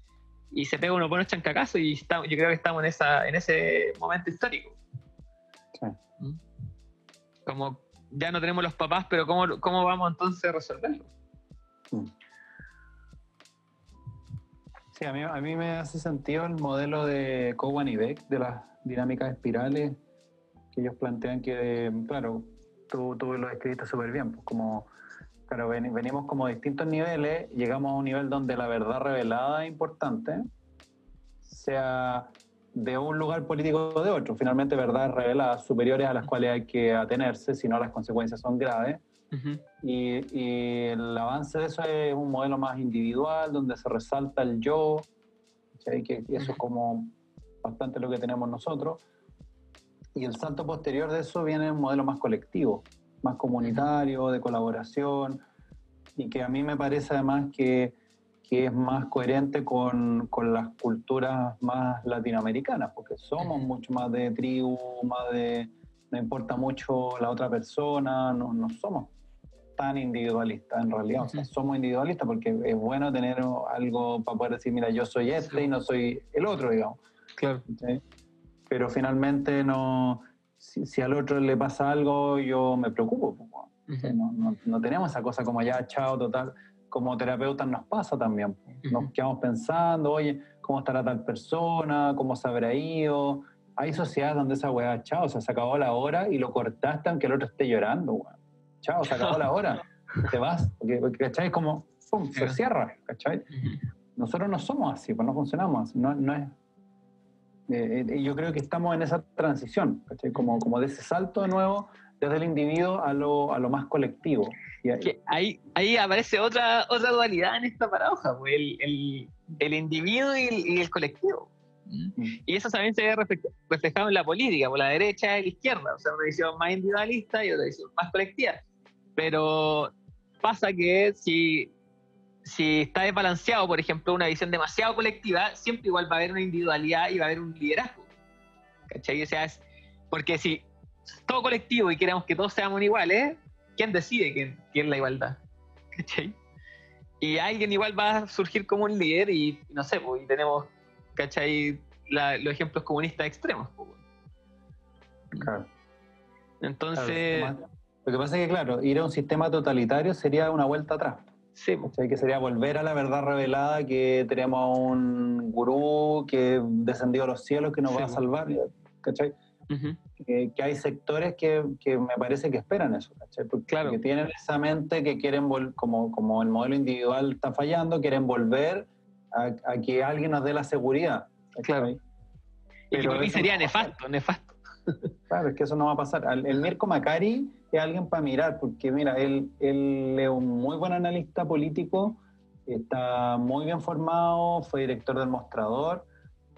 y se pega unos buenos chancacazos y está, yo creo que estamos en, esa, en ese momento histórico. Sí. Como ya no tenemos los papás, pero ¿cómo, cómo vamos entonces a resolverlo? Sí, a mí, a mí me hace sentido el modelo de Cowan y Beck de las dinámicas espirales, que ellos plantean que, claro, tú, tú lo escribiste súper bien, pues como, claro, venimos como distintos niveles, llegamos a un nivel donde la verdad revelada es importante, sea de un lugar político o de otro, finalmente verdades reveladas superiores a las cuales hay que atenerse, si no las consecuencias son graves. y, y, el avance de eso es un modelo más individual, donde se resalta el yo, que eso es como bastante lo que tenemos nosotros. Y el salto posterior de eso viene un modelo más colectivo, más comunitario, de colaboración, y que a mí me parece además que, que es más coherente con, con, las culturas más latinoamericanas, porque somos mucho más de tribu, más de no importa mucho la otra persona, no, no somos tan individualistas en realidad, o sea, somos individualistas porque es bueno tener algo para poder decir, mira, yo soy este y no soy el otro, digamos. Claro. Pero finalmente no, si, al otro le pasa algo, yo me preocupo. no, no, tenemos esa cosa como ya, chao, total. Como terapeutas nos pasa también. Nos quedamos pensando, oye, ¿cómo estará tal persona? ¿Cómo se habrá ido? Hay sociedades donde esa weá, chao, o sea, se acabó la hora y lo cortaste aunque el otro esté llorando, Chao, se acabó la hora. Te vas. Porque, ¿cachai? Como, pum, se cierra, ¿cachai? Nosotros no somos así, pues no funcionamos No, no es, eh, eh, yo creo que estamos en esa transición, como, como de ese salto de nuevo desde el individuo a lo, a lo más colectivo. Y ahí, ahí, aparece otra, otra dualidad en esta paradoja, pues, el, el, el, individuo y el, colectivo. Mm. Y eso también se ve reflejado en la política, por la derecha y la izquierda, o sea, una visión más individualista y otra visión más colectiva. Pero pasa que si si está desbalanceado, por ejemplo, una visión demasiado colectiva, siempre igual va a haber una individualidad y va a haber un liderazgo. ¿Cachai? O sea, es porque si todo colectivo y queremos que todos seamos iguales, ¿quién decide quién, quién es la igualdad? ¿Cachai? Y alguien igual va a surgir como un líder y no sé, pues, y tenemos, ¿cachai? los ejemplos comunistas extremos. Pues, claro. Entonces... lo que pasa es que, claro, ir a un sistema totalitario sería una vuelta atrás. Sí. Que sería volver a la verdad revelada, que tenemos a un gurú que descendió a los cielos que nos va a salvar, ¿cachai? que, hay sectores que, que, me parece que esperan eso, ¿cachai? Porque claro. que tienen esa mente que quieren, como, como el modelo individual está fallando, quieren volver a, a que alguien nos dé la seguridad. Claro. Y Pero para mí sería nefasto, nefasto. Claro, es que eso no va a pasar. El Mirko Macari es alguien para mirar, porque mira, él, él es un muy buen analista político, está muy bien formado, fue director del mostrador,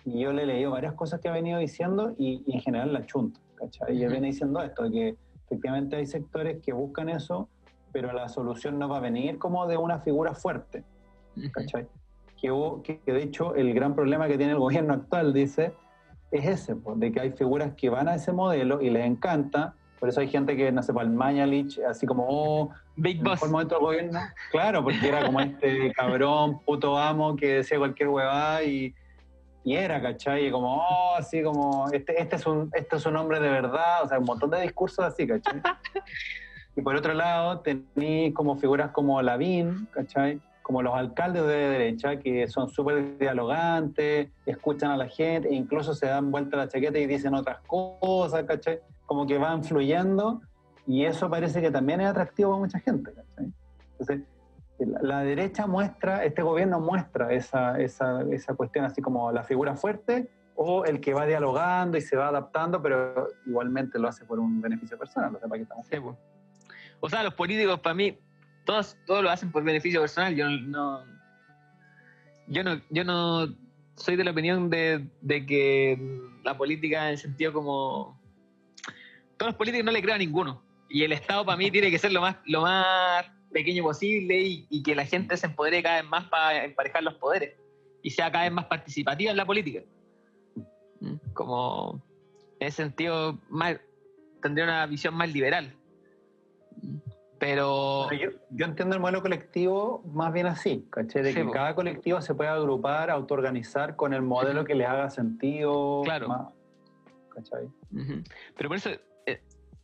y yo le he leído varias cosas que ha venido diciendo y, en general la chunta, ¿cachai? Y él viene diciendo esto, que efectivamente hay sectores que buscan eso, pero la solución no va a venir como de una figura fuerte, ¿cachai? Que, que de hecho el gran problema que tiene el gobierno actual, dice, es ese, de que hay figuras que van a ese modelo y les encanta, por eso hay gente que, no sé, para el Mañalich, así como, oh, Big Boss. Por momento del gobierno. Claro, porque era como este cabrón, puto amo, que decía cualquier huevada y, y era, ¿cachai? Y como, oh, así como, este, este, es un, este es un hombre de verdad, o sea, un montón de discursos así, ¿cachai? y por otro lado, tení como figuras como Lavín, ¿cachai? Como los alcaldes de derecha, que son súper dialogantes, escuchan a la gente, e incluso se dan vuelta la chaqueta y dicen otras cosas, ¿cachai? Como que van fluyendo y eso parece que también es atractivo para mucha gente. Entonces, la derecha muestra, este gobierno muestra esa, esa, esa, cuestión así como la figura fuerte o el que va dialogando y se va adaptando, pero igualmente lo hace por un beneficio personal. O sea, para estamos pues. O sea, los políticos para mí, todos, todos lo hacen por beneficio personal. Yo no, yo no, yo no soy de la opinión de, de que la política en sentido como todos los políticos no le creo a ninguno. Y el Estado para mí tiene que ser lo más, lo más pequeño posible y, que la gente se empodere cada vez más para emparejar los poderes y sea cada vez más participativa en la política. Como en ese sentido más, tendría una visión más liberal. Pero... Yo, entiendo el modelo colectivo más bien así, ¿caché? De que cada colectivo se pueda agrupar, autoorganizar con el modelo que les haga sentido. Claro. Pero por eso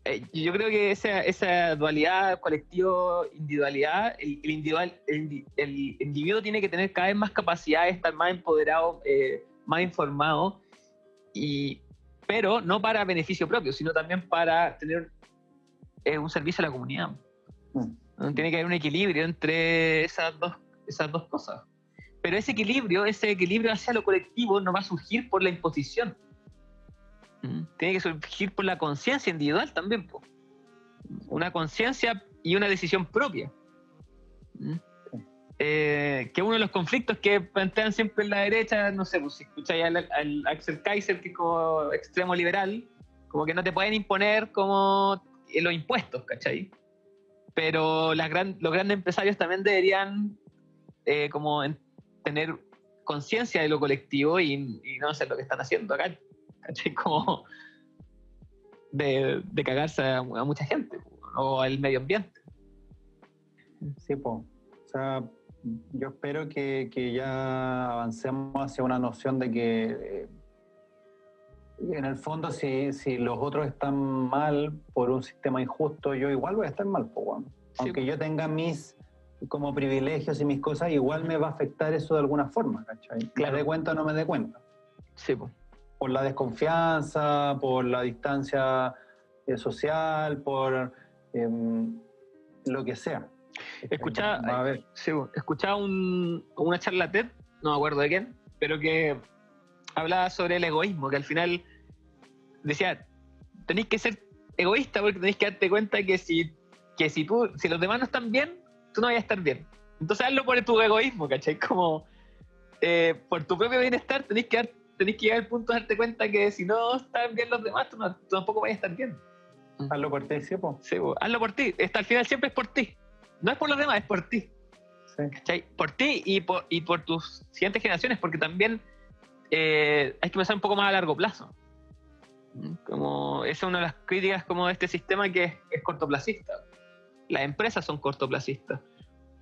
eh, yo creo que esa, esa dualidad colectivo-individualidad, el, individual, el, individuo tiene que tener cada vez más capacidad de estar más empoderado, eh, más informado y, pero no para beneficio propio, sino también para tener eh, un servicio a la comunidad. Mm. Tiene que haber un equilibrio entre esas dos, esas dos cosas. Pero ese equilibrio, ese equilibrio hacia lo colectivo no va a surgir por la imposición. Mm. Tiene que surgir por la conciencia individual también. Una conciencia y una decisión propia. Mm. Eh, que uno de los conflictos que plantean siempre en la derecha, no sé, pues, si escucháis al, al Axel Kaiser, que es como extremo liberal, como que no te pueden imponer como los impuestos, ¿cachai? Pero las gran, los grandes empresarios también deberían eh, como en- tener conciencia de lo colectivo y, y no hacer lo que están haciendo acá, ¿cachai? Como de, de cagarse a, a mucha gente o al medio ambiente. Sí, po. O sea, yo espero que, que ya avancemos hacia una noción de que, eh, en el fondo, si, si los otros están mal por un sistema injusto, yo igual voy a estar mal, po, weón. Aunque yo tenga mis como privilegios y mis cosas, igual me va a afectar eso de alguna forma, ¿cachai? Claro. Me dé cuenta o no me dé cuenta. Sí, pues. Por la desconfianza, por la distancia eh, social, por em, lo que sea. Escucha- Va a haber. Sí, escuchaba un- una charla TED, no me acuerdo de quién, pero que hablaba sobre el egoísmo, que al final decía, tenéis que ser egoísta porque tenéis que darte cuenta que si, que si tú, si los demás no están bien, tú no vas a estar bien. Entonces hazlo por tu egoísmo, ¿cachai? Como eh, por tu propio bienestar tenéis que, tenéis que llegar al punto de darte cuenta que si no están bien los demás, tú, no- tú tampoco vas a estar bien. Hazlo por ti, sí, po. Sí, bo. hazlo por ti. Hasta al final siempre es por ti. No es por los demás, es por ti. Sí. ¿cachai? Por ti y por, y por tus siguientes generaciones, porque también eh, hay que pensar un poco más a largo plazo. Como, esa es una de las críticas como de este sistema que es, es cortoplacista. Las empresas son cortoplacistas.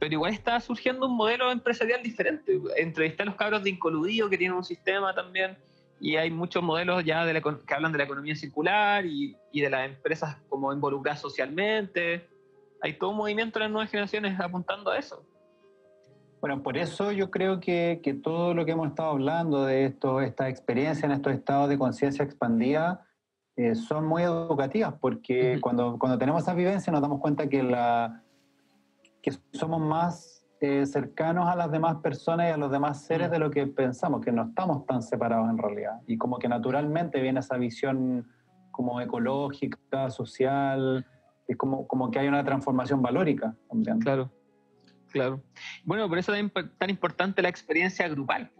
Pero igual está surgiendo un modelo empresarial diferente. Entrevisté a los cabros de Incoludido que tienen un sistema también y hay muchos modelos ya de la que hablan de la economía circular y, y de las empresas como involucradas socialmente. Hay todo un movimiento de las nuevas generaciones apuntando a eso. Bueno, por eso yo creo que, que todo lo que hemos estado hablando de esto, esta experiencia en estos estados de conciencia expandida, eh, son muy educativas, porque Ujú. cuando, cuando tenemos esa vivencia nos damos cuenta que, la, que somos más eh, cercanos a las demás personas y a los demás seres Mm. de lo que pensamos, que no estamos tan separados en realidad. Y como que naturalmente viene esa visión como ecológica, social, es como, como que hay una transformación valórica también. Claro, claro. Bueno, por eso es tan importante la experiencia grupal.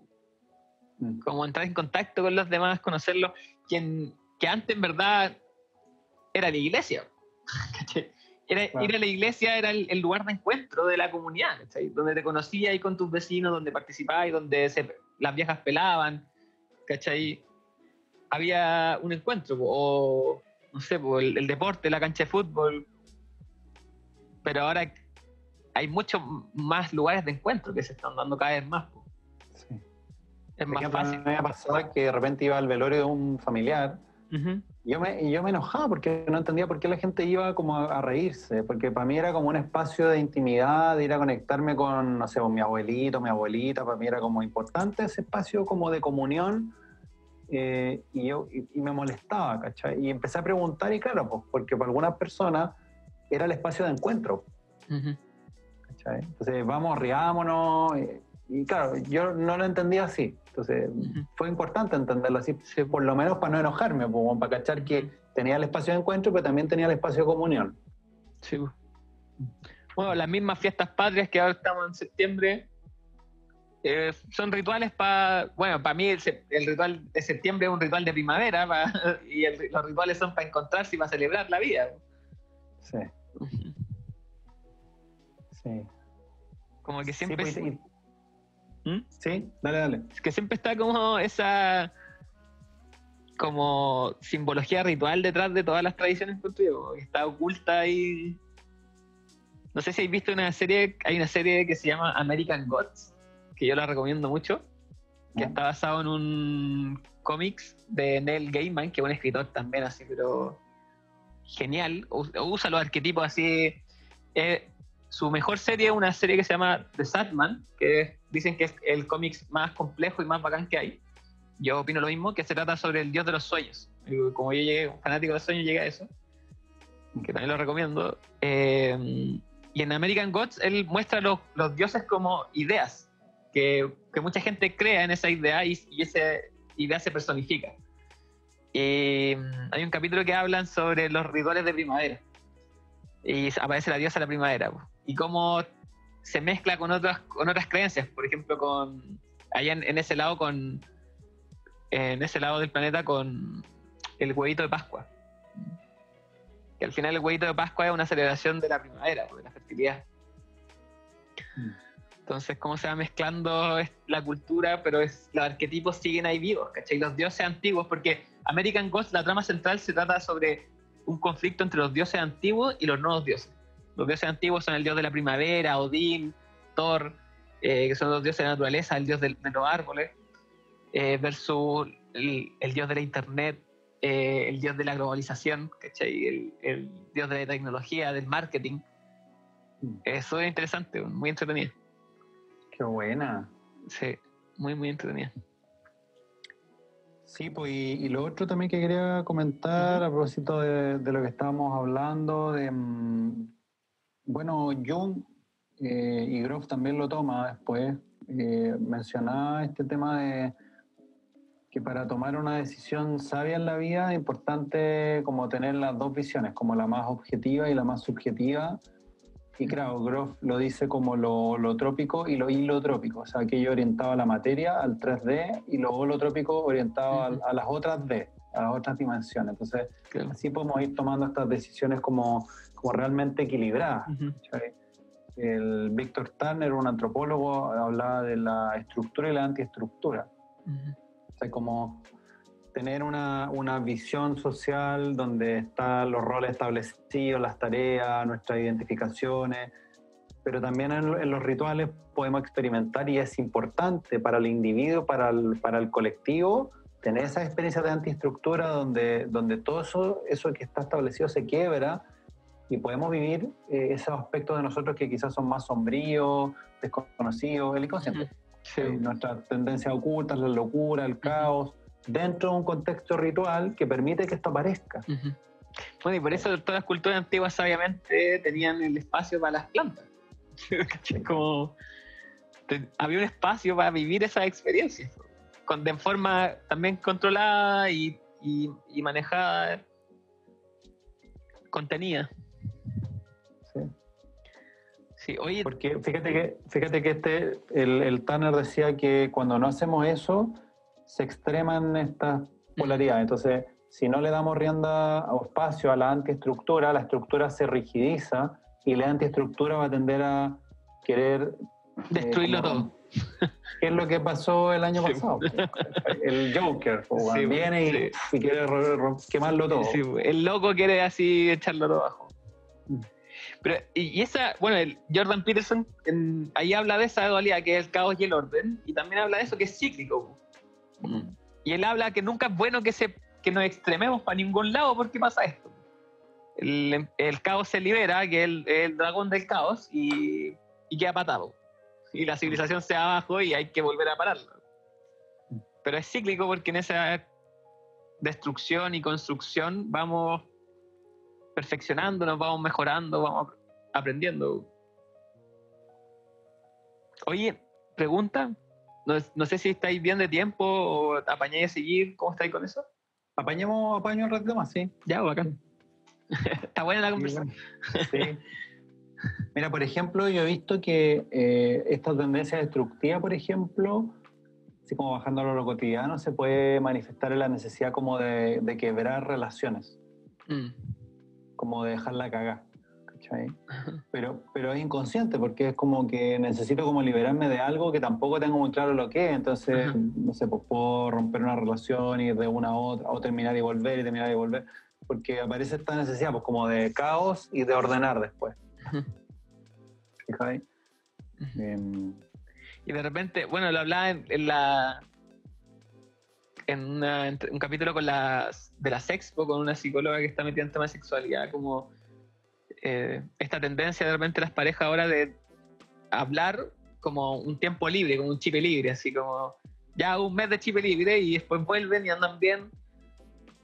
Mm. Como entrar en contacto con los demás, conocerlos, quien, que antes en verdad era la iglesia. ¿cachai? Era, Claro. Ir a la iglesia era el, el lugar de encuentro de la comunidad, ¿cachai? donde te conocías y con tus vecinos, donde participabas, donde se- las viejas pelaban, ¿cachai? Había un encuentro, o no sé, el, el deporte, la cancha de fútbol. Pero ahora hay muchos más lugares de encuentro que se están dando cada vez más. po. Sí. Es más fácil. Me ha pasado que de repente iba al velorio de un familiar y yo me, y yo me enojaba porque no entendía por qué la gente iba como a, a reírse, porque para mí era como un espacio de intimidad, de ir a conectarme con, no sé, con mi abuelito, mi abuelita, para mí era como importante ese espacio como de comunión eh, y, yo, y, y me molestaba, ¿cachai? Y empecé a preguntar y claro, pues porque para algunas personas era el espacio de encuentro, Ujú. ¿cachai? Entonces, vamos, riámonos. eh, Y, claro, yo no lo entendía así. Entonces, fue importante entenderlo así, Sí, por lo menos para no enojarme, pues, para cachar que tenía el espacio de encuentro, pero también tenía el espacio de comunión. Sí, po. Bueno, las mismas fiestas patrias que ahora estamos en septiembre eh, son rituales para. Bueno, para mí el, ritual de septiembre es un ritual de primavera pa- y el- los rituales son para encontrarse y para celebrar la vida. Sí, sí. Como que Sí, siempre, pues, y- ¿Mm? sí, dale, dale. que siempre está como esa como simbología ritual detrás de todas las tradiciones como que está oculta ahí. No sé si habéis visto una serie, hay una serie que se llama American Gods, que yo la recomiendo mucho, que está basado en un cómics de Neil Gaiman, que es un escritor también así, pero genial, Us- usa los arquetipos así. Eh, su mejor serie es una serie que se llama The Sandman, que dicen que es el cómics más complejo y más bacán que hay. Yo opino lo mismo, que se trata sobre el dios de los sueños. como yo llegué, fanático de sueño, llegué a eso, que también lo recomiendo. Eh, y en American Gods él muestra los, los dioses como ideas, que, mucha gente crea en esa idea y, y esa idea se personifica. Y mm, hay un capítulo que hablan sobre los rituales de primavera. Y aparece la diosa de la primavera. Y cómo se mezcla con otras, con otras creencias. Por ejemplo, con allá en, ese lado con en ese lado del planeta con el huevito de Pascua. Que al final el huevito de Pascua es una celebración de la primavera, de la fertilidad. Entonces, cómo se va mezclando la cultura, pero los arquetipos siguen ahí vivos, ¿cachai? Los dioses antiguos, porque American Ghost, la trama central se trata sobre un conflicto entre los dioses antiguos y los nuevos dioses. Los dioses antiguos son el dios de la primavera, Odín, Thor, eh, que son los dioses de la naturaleza, el dios de, de los árboles, eh, versus el, el, dios de la internet, eh, el dios de la globalización. El, el, dios de la tecnología, del marketing. Mm. Eso es interesante, muy entretenido. Qué buena. Sí, muy, muy entretenida. Sí, pues y, y, lo otro también que quería comentar a propósito de, de, lo que estábamos hablando, de, mm, bueno, Jung eh, y Groff también lo toma después, eh, mencionaba este tema de que para tomar una decisión sabia en la vida es importante como tener las dos visiones, como la más objetiva y la más subjetiva. Y claro, Groff lo dice como lo, lo trópico y lo hilotrópico, o sea, aquello orientado a la materia, al 3D, y lo holotrópico orientado uh -huh. a, a, las otras D, a las otras dimensiones. Entonces, claro. así podemos ir tomando estas decisiones como, como realmente equilibradas. Uh -huh. El Víctor Turner, un antropólogo, hablaba de la estructura y la antiestructura. Uh -huh. O sea, como tener una, una, visión social donde están los roles establecidos, las tareas, nuestras identificaciones, pero también en, en, los rituales podemos experimentar y es importante para el individuo, para el, para el colectivo, tener esas experiencias de antiestructura donde, donde todo eso, eso que está establecido se quiebra y podemos vivir eh, esos aspectos de nosotros que quizás son más sombríos, desconocidos, el inconsciente. Sí. Eh, nuestras tendencias ocultas, la locura, el caos, dentro de un contexto ritual que permite que esto aparezca. Uh -huh. Bueno, y por eso todas las culturas antiguas sabiamente tenían el espacio para las plantas. Como te, había un espacio para vivir esas experiencias, con, de forma también controlada y, y, y manejada, contenida. Sí. Oye. Porque fíjate que, fíjate que este, el, el Tanner decía que cuando no hacemos eso, se extreman estas polaridades. Entonces, si no le damos rienda o espacio a la antiestructura, la estructura se rigidiza y la antiestructura va a tender a querer destruirlo eh, todo. ¿Qué es lo que pasó el año pasado? Sí. El Joker sí, viene y, sí. y quiere quemarlo todo. el loco quiere así echarlo todo abajo. Pero, y, esa, bueno, el Jordan Peterson en, ahí habla de esa dualidad que es el caos y el orden, y también habla de eso que es cíclico. Mm. Y él habla que nunca es bueno que, se, que nos extrememos para ningún lado porque pasa esto. El, el caos se libera, que es el, el, dragón del caos, y, y queda patado. Y la civilización se va abajo y hay que volver a pararlo. Pero es cíclico porque en esa destrucción y construcción vamos perfeccionándonos, vamos mejorando, vamos aprendiendo. Oye, pregunta, no, no, sé si estáis bien de tiempo o apañáis a seguir. ¿Cómo estáis con eso? Apañemos, apaño un ratito más, sí. Ya, bacán. Está buena la conversación. Sí. Mira, por ejemplo, yo he visto que eh, esta tendencia destructiva, por ejemplo, así como bajando a lo cotidiano, se puede manifestar en la necesidad como de, de quebrar relaciones. Mm. Como de dejarla cagar. ¿cachai? Pero, pero es inconsciente porque es como que necesito como liberarme de algo que tampoco tengo muy claro lo que es. Entonces, Ajá. no sé, pues puedo romper una relación, ir de una a otra, o terminar y volver y terminar y volver. Porque aparece esta necesidad pues como de caos y de ordenar después. ¿Fijai? Eh, y de repente, bueno, lo hablaba en, en la en, una, un capítulo con las de la Sexpo con una psicóloga que está metida en temas de sexualidad, como eh, esta tendencia de repente las parejas ahora de hablar como un tiempo libre, como un chip libre, así como ya un mes de chip libre y después vuelven y andan bien.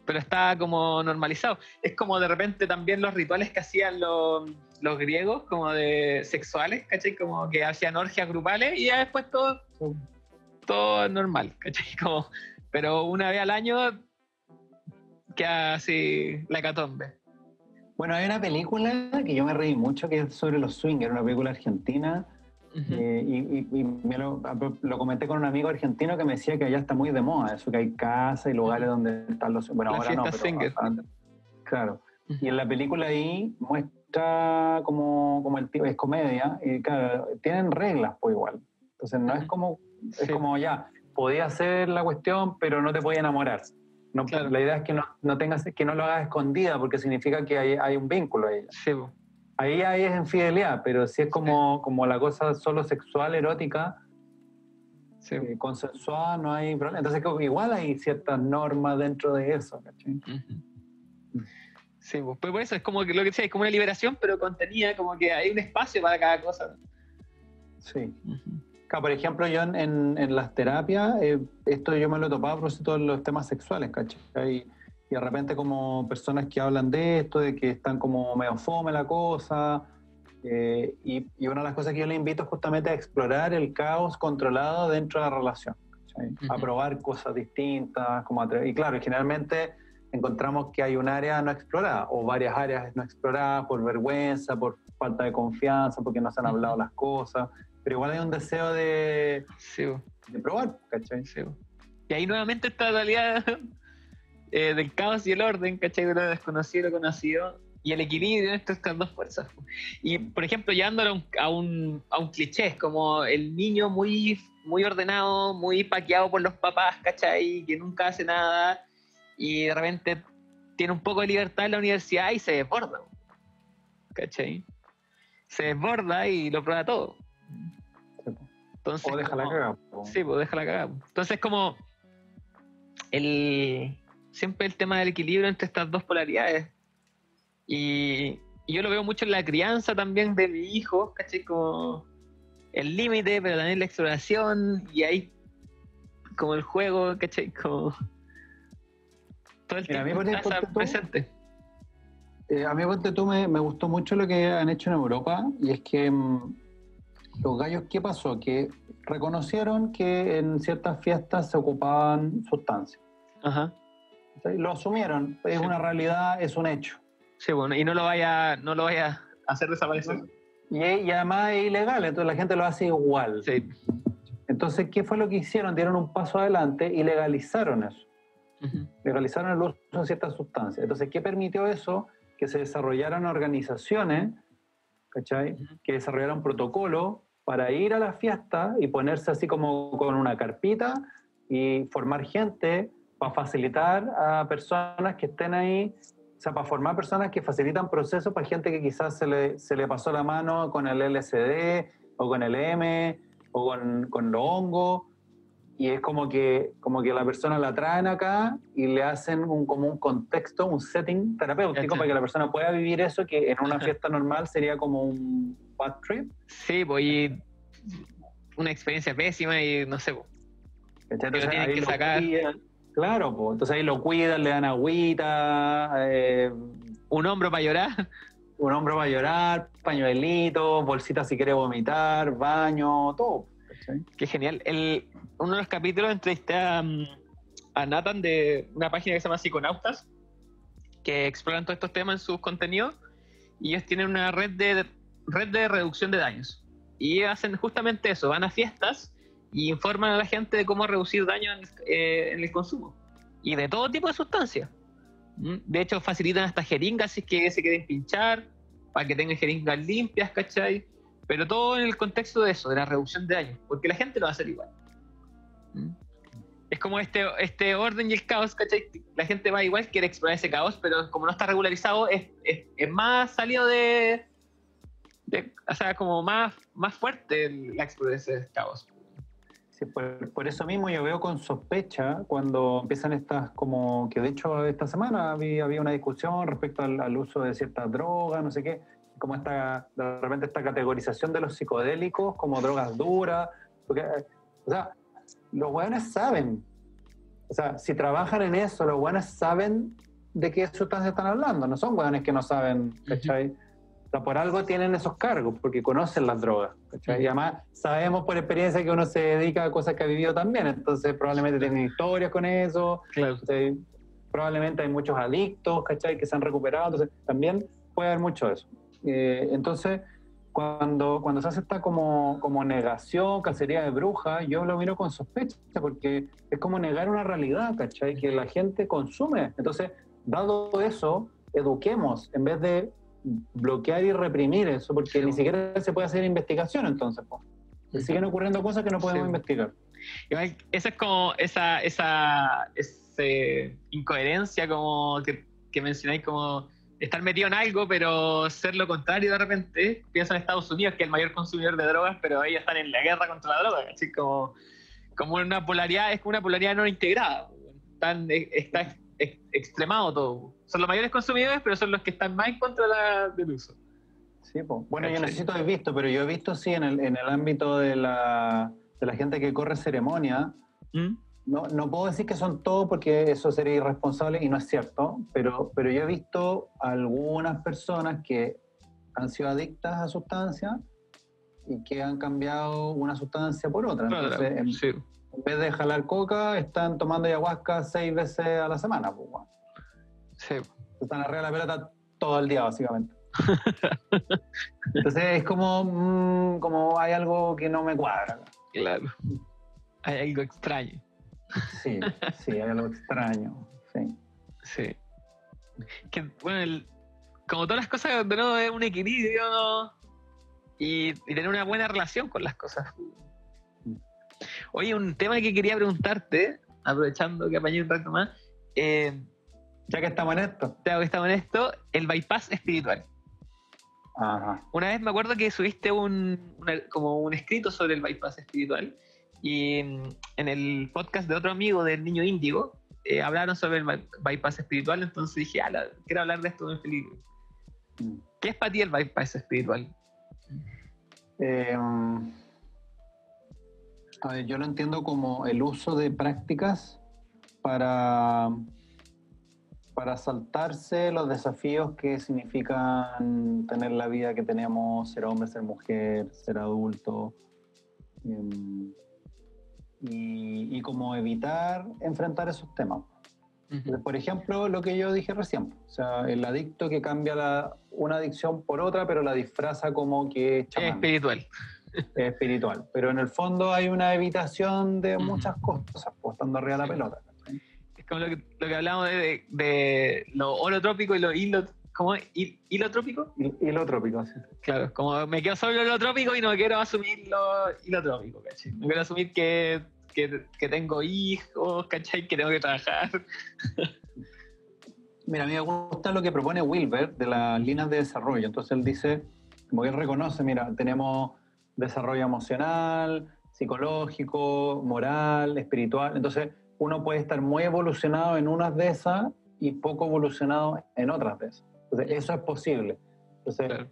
pero está como normalizado. Es como de repente también los rituales que hacían los, los griegos, como de sexuales, ¿cachai? Como que hacían orgias grupales y ya después todo, todo normal, ¿cachai? Como, pero una vez al año queda así la catombe. Bueno, hay una película que yo me reí mucho que es sobre los swingers, una película argentina. eh, y y- y me lo, lo comenté con un amigo argentino que me decía que allá está muy de moda, eso que hay casas y lugares donde están los... Bueno, La ahora no, pero swinger. antes- Claro. Y en la película ahí muestra como, como el tipo, es comedia, y claro, tienen reglas pues igual. Entonces no es Ujú. como, es Sí. como ya, podía hacer la cuestión, pero no te podía enamorar. No, Claro. La idea es que no, no tengas, que no lo hagas escondida, porque significa que hay, hay un vínculo ahí. Sí. Ahí, ahí es infidelidad, pero si es como, como la cosa solo sexual, erótica, sí. eh, consensuada, no hay problema. Entonces como igual hay ciertas normas dentro de eso. ¿cachai? Ujú. Sí, pues, pues por eso es como que lo que decía, es como una liberación, pero contenida, como que hay un espacio para cada cosa. Sí. Ujú. Claro, por ejemplo, yo en, en- en las terapias, eh, esto yo me lo he topado a propósito de los temas sexuales, ¿cachai? Y de repente como personas que hablan de esto, de que están como medio fome la cosa, eh, y, y una de las cosas que yo le invito es justamente a explorar el caos controlado dentro de la relación, ¿cachai? A probar cosas distintas, como y claro, generalmente encontramos que hay un área no explorada, o varias áreas no exploradas por vergüenza, por falta de confianza, porque no se han hablado las cosas, pero igual hay un deseo de, Sí, po. de probar, ¿cachai? Sí. Y ahí nuevamente esta dualidad eh, del caos y el orden, ¿cachai? De lo desconocido y lo conocido. Y el equilibrio entre estas dos fuerzas. Y, por ejemplo, llevándolo a un, a un, a un cliché, como el niño muy, muy ordenado, muy paqueado por los papás, ¿cachai? Que nunca hace nada. Y de repente tiene un poco de libertad en la universidad y se desborda. ¿Cachai? Se desborda y lo prueba todo. Entonces, O deja la como- cagada. po. Sí, pues déjala cagar. Entonces, como el siempre el tema del equilibrio entre estas dos polaridades. Y, y yo lo veo mucho en la crianza también de mi hijo, ¿cachai? Como el límite, pero también la exploración, y ahí como el juego, ¿cachai? Como todo el tiempo presente. Eh, a mí, ponte tú, me, me gustó mucho lo que han hecho en Europa y es que mm, los gallos, ¿qué pasó? Que reconocieron que en ciertas fiestas se ocupaban sustancias. Ajá. Lo asumieron, es Sí. una realidad, es un hecho. Sí, bueno, y no lo vaya, no lo vaya a hacer desaparecer. Y, y además es ilegal, entonces la gente lo hace igual. Sí. Entonces, ¿qué fue lo que hicieron? Dieron un paso adelante y legalizaron eso. Legalizaron el uso de ciertas sustancias. Entonces, ¿qué permitió eso? Que se desarrollaran organizaciones, ¿cachai? Que desarrollaran protocolos para ir a la fiesta y ponerse así como con una carpita y formar gente para facilitar a personas que estén ahí, o sea, para formar personas que facilitan procesos para gente que quizás se le, se le pasó la mano con el LSD o con el M o con, con los hongos y es como que, como que la persona la traen acá y le hacen un, como un contexto, un setting terapéutico Cacha. para que la persona pueda vivir eso que en una fiesta normal sería como un bad trip. Sí, pues una experiencia pésima y no sé, pues, lo tienen que lo sacar. cuidan. Claro, pues entonces ahí lo cuidan, le dan agüita, eh, un hombro para llorar. un hombro para llorar, pañuelito, bolsita si quiere vomitar, baño, todo. ¿cachai? Qué genial. El, uno de los capítulos entrevisté a, mm, a Nathan de una página que se llama Psiconautas, que exploran todos estos temas en sus contenidos, y ellos tienen una red de, red de reducción de daños. Y hacen justamente eso, van a fiestas y informan a la gente de cómo reducir daño en, eh, en el consumo. Y de todo tipo de sustancias. ¿Mm? De hecho, facilitan hasta jeringas si es que se quieren pinchar, para que tengan jeringas limpias, ¿cachai? Pero todo en el contexto de eso, de la reducción de daño, porque la gente lo va a hacer igual. ¿Mm? Es como este, este orden y el caos, ¿cachai? La gente va igual, quiere explorar ese caos, pero como no está regularizado, es, es, es más salido de, de- O sea, como más, más fuerte la exploración del caos. Sí, por, por eso mismo yo veo con sospecha cuando empiezan estas, como que de hecho esta semana había, había una discusión respecto al, al uso de ciertas drogas, no sé qué, como esta, de repente esta categorización de los psicodélicos como drogas duras, porque, o sea, los hueones saben, O sea, si trabajan en eso, los buenos saben de qué sustancias están hablando. No son buenos que no saben, ¿cachai? O sea, por algo tienen esos cargos, porque conocen las drogas. ¿cachai? Y además sabemos por experiencia que uno se dedica a cosas que ha vivido también. Entonces probablemente tienen historias con eso. Claro. Probablemente hay muchos adictos, ¿cachai? Que se han recuperado. Entonces también puede haber mucho de eso. Eh, entonces, cuando, cuando se hace esta como, como negación, cacería de bruja, yo lo miro con sospecha, porque es como negar una realidad, ¿cachai? Que la gente consume. Entonces, dado eso, eduquemos en vez de bloquear y reprimir eso, porque ni siquiera se puede hacer investigación entonces. Se siguen ocurriendo cosas que no podemos Sí. investigar. Esa es como esa, esa, ese incoherencia como que, que mencionáis, como estar metido en algo, pero ser lo contrario de repente. Pienso en Estados Unidos, que es el mayor consumidor de drogas, pero ellos están en la guerra contra la droga, así como, como una polaridad, es como una polaridad no integrada. Están, está ex- ex- extremado todo. Son los mayores consumidores, pero son los que están más en contra la- del uso. Sí. Bueno, yo necesito haber visto, pero yo he visto sí en el, en el ámbito de la, de la gente que corre ceremonia. ¿Mm? No, no puedo decir que son todos porque eso sería irresponsable y no es cierto, pero, pero yo he visto algunas personas que han sido adictas a sustancias y que han cambiado una sustancia por otra. Entonces, en, Sí. En vez de jalar coca, están tomando ayahuasca seis veces a la semana. Pues, bueno. Sí. Están arriba de la pelota todo el día, básicamente. Entonces es como, mm, como hay algo que no me cuadra. Claro. Hay algo extraño. Sí, sí, hay algo extraño. Sí. Sí. Que, bueno, el- como todas las cosas, de nuevo, es un equilibrio y, y tener una buena relación con las cosas. Oye, un tema que quería preguntarte, aprovechando que apañé un rato más, eh, Ya que estamos en esto. hago que estaba en esto, el bypass espiritual. Ajá. Una vez me acuerdo que subiste un, una- como un escrito sobre el bypass espiritual y mm, en el podcast de otro amigo del niño índigo eh, hablaron sobre el by- bypass espiritual, entonces dije, "Ala, quiero hablar de esto en Felipe. Mm. ¿Qué es para ti el bypass espiritual? Eh, a ver, yo lo entiendo como el uso de prácticas para, para saltarse los desafíos que significan tener la vida que tenemos, ser hombre, ser mujer, ser adulto. em, y, y como evitar enfrentar esos temas. Entonces, Por ejemplo, lo que yo dije recién, o sea, el adicto que cambia la- una adicción por otra, pero la disfraza como que es Es chamán, espiritual. Es espiritual. Pero en el fondo hay una evitación de muchas cosas, pues, estando arriba de la pelota. Es como lo que, lo que hablamos de, de, de lo holotrópico y lo hilo, ¿cómo es? ¿Hil- hilotrópico. Y, y lo trópico, sí. Claro, como me quedo solo en lo trópico y no quiero asumir lo hilotrópico, ¿cachai? No quiero asumir que, que, que tengo hijos, ¿cachai? Que tengo que trabajar. Mira, a mí me gusta lo que propone Wilber de las líneas de desarrollo. Entonces él dice, como que él reconoce, mira, tenemos desarrollo emocional, psicológico, moral, espiritual. Entonces uno puede estar muy evolucionado en unas de esas y poco evolucionado en otras de esas. Entonces eso es posible. Entonces Claro.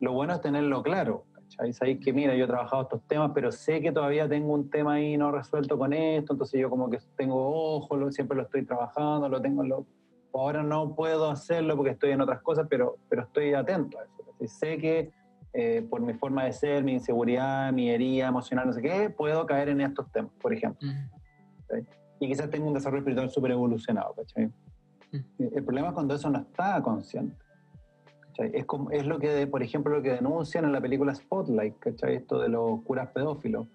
lo bueno es tenerlo claro. ¿cachai? Sabéis que, mira, yo he trabajado estos temas, pero sé que todavía tengo un tema ahí no resuelto con esto, entonces yo como que tengo ojo, lo- siempre lo estoy trabajando, lo tengo, lo, ahora no puedo hacerlo porque estoy en otras cosas, pero, pero estoy atento a eso. ¿cachai? Sé que eh, por mi forma de ser, mi inseguridad, mi herida emocional, no sé qué, puedo caer en estos temas, por ejemplo. Y quizás tengo un desarrollo espiritual súper evolucionado, ¿cachai? El problema es cuando eso no está consciente. ¿cachai? Es, como, es lo que, por ejemplo, lo que denuncian en la película Spotlight, ¿cachai? Esto de los curas pedófilos.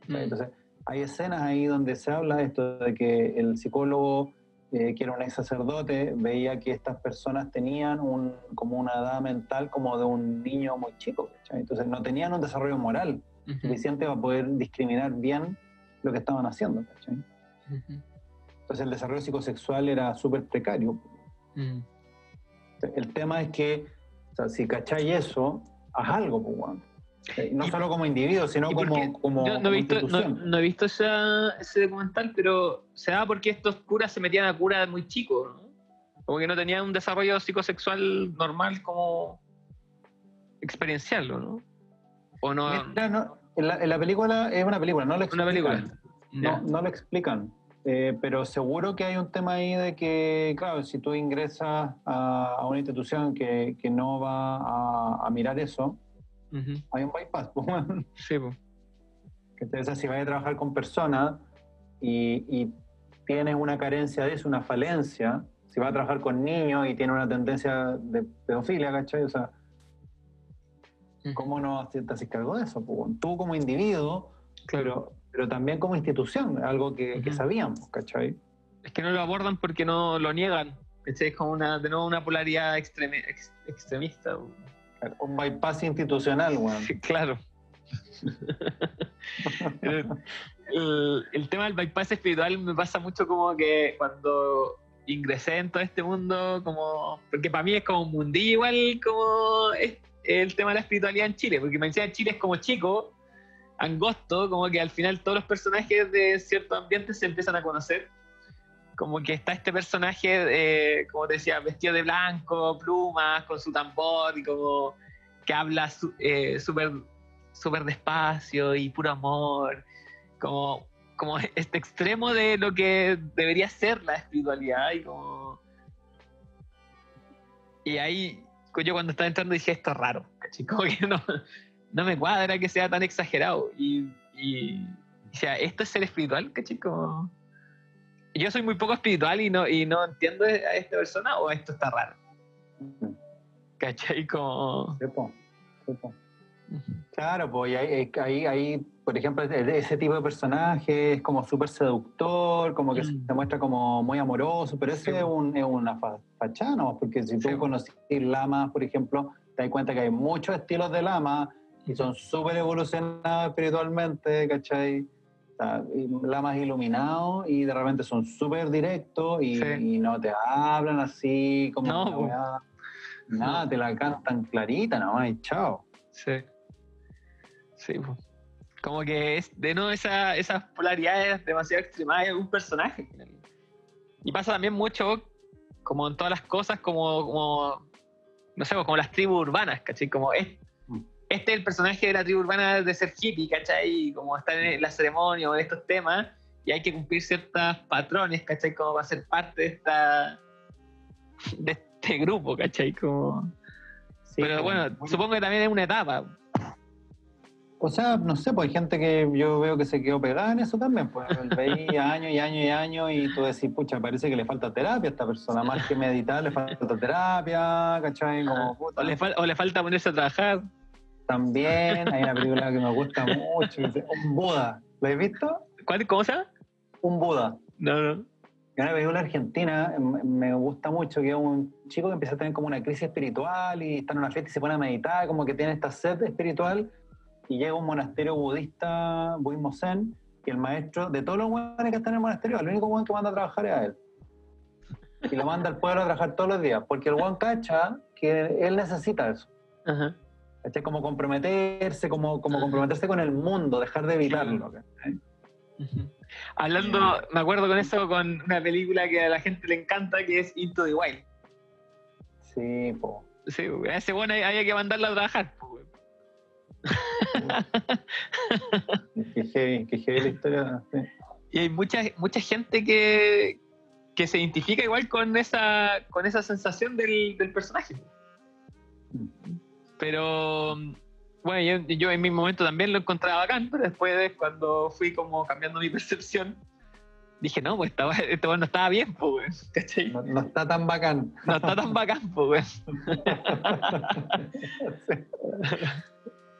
¿cachai? Entonces, hay escenas ahí donde se habla de esto de que el psicólogo, eh, que era un ex sacerdote, veía que estas personas tenían un, como una edad mental como de un niño muy chico. ¿cachai? Entonces, no tenían un desarrollo moral Ujú, suficiente para poder discriminar bien lo que estaban haciendo. Entonces, el desarrollo psicosexual era súper precario. ujú. El tema es que, o sea, si cacháis eso, haz algo, pues, No Y- solo como individuo, sino como, como, Yo no he visto, no, no he visto esa- ese documental, pero se da porque estos curas se metían a curas muy chicos, ¿no? Como que no tenían un desarrollo psicosexual normal como experienciarlo, ¿no? O no. Mira, no, en, la, en la película es una película, no lo Una explican. película. No, no lo explican. Eh, pero seguro que hay un tema ahí de que, claro, si tú ingresas a, a una institución que, que no va a, a mirar eso, hay un bypass. pues, bueno. Sí, pues. Sea, si vas a trabajar con personas y, y tienes una carencia de eso, una falencia, si vas a trabajar con niños y tienes una tendencia de pedofilia, ¿cachai? O sea, ¿cómo no te haces cargo de eso? pues? Tú como individuo, pero, pero también como institución, algo que, que Ujú. sabíamos, ¿cachai? Es que no lo abordan porque no lo niegan. ¿cachai? Es como una, de nuevo una polaridad ex- extremista. Un bypass institucional, weón. Sí, claro. el, el- el tema del bypass espiritual me pasa mucho como que cuando ingresé en todo este mundo, como porque para mí es como un mundillo igual como es el tema de la espiritualidad en Chile, porque me decía Chile es como chico, angosto, como que al final todos los personajes de cierto ambiente se empiezan a conocer. Como que está este personaje, eh, como te decía, vestido de blanco, plumas, con su tambor y como que habla su- eh, súper despacio y puro amor, como, como este extremo de lo que debería ser la espiritualidad y como... Y ahí yo cuando estaba entrando dije, esto es raro. Como que no, no me cuadra que sea tan exagerado. Y, y o sea, esto es ser espiritual, ¿cachai? Como... Yo soy muy poco espiritual y no, y no entiendo a esta persona o esto está raro, ¿cachai? Como... Sepo, sepo. Claro, pues ahí, ahí, ahí, por ejemplo, ese ese tipo de personaje es como súper seductor, como que Mm. se muestra como muy amoroso, pero ese Sí. es, un, es una fa- fachada, ¿no? Porque si tú Sí. conoces lamas, por ejemplo, te das cuenta que hay muchos estilos de lama y son súper evolucionados espiritualmente, ¿cachai? O sea, y lamas iluminados y de repente son súper directos y, Sí. y no te hablan así como No, weá. Nada, te la cantan clarita nomás y chao. Sí. Sí. Como que es de nuevo esa, esas polaridades demasiado extremadas de un personaje. Y pasa también mucho, como en todas las cosas, como, como no sé, como las tribus urbanas, ¿cachai? Como es. Este es el personaje de la tribu urbana de ser hippie, ¿cachai? Como está en la ceremonia o en estos temas, y hay que cumplir ciertos patrones, ¿cachai? Como va a ser parte de esta de este grupo, ¿cachai? Como... Sí, Pero bueno, supongo que también es una etapa. O sea, no sé, pues hay gente que yo veo que se quedó pegada en eso también, pues veía años y años y años y tú decís, pucha, parece que le falta terapia a esta persona, más que meditar, le falta terapia, ¿cachai? Como, puta. O le, fal- o le falta ponerse a trabajar. También hay una película que me gusta mucho, Un Buda, ¿la has visto? ¿Cuál, ¿Cómo se llama? Un Buda. No, no. Es una película argentina, m- me gusta mucho, que es un chico que empieza a tener como una crisis espiritual y está en una fiesta y se pone a meditar, como que tiene esta sed espiritual y llega a un monasterio budista, budismo zen, y el maestro, de todos los buenos que están en el monasterio, el único buen que manda a trabajar es a él. Y lo manda al pueblo a trabajar todos los días, porque el buen cacha que él necesita eso. Ajá. ¿Cachai? Como comprometerse, como, como comprometerse con el mundo, dejar de evitarlo. Hablando, me acuerdo con eso, con una película que a la gente le encanta, que es Into the Wild. Sí, po. Sí, a ese bueno había que mandarlo a trabajar. güey. Qué heavy, qué heavy la historia. sí. Y hay mucha, mucha gente que, que se identifica igual con esa, con esa sensación del, del personaje. Pero bueno, yo, yo en mi momento también lo encontraba bacán, pero después de cuando fui como cambiando mi percepción, dije, no, pues estaba, este no estaba bien, pues. No, no está tan bacán. No está tan bacán, pues.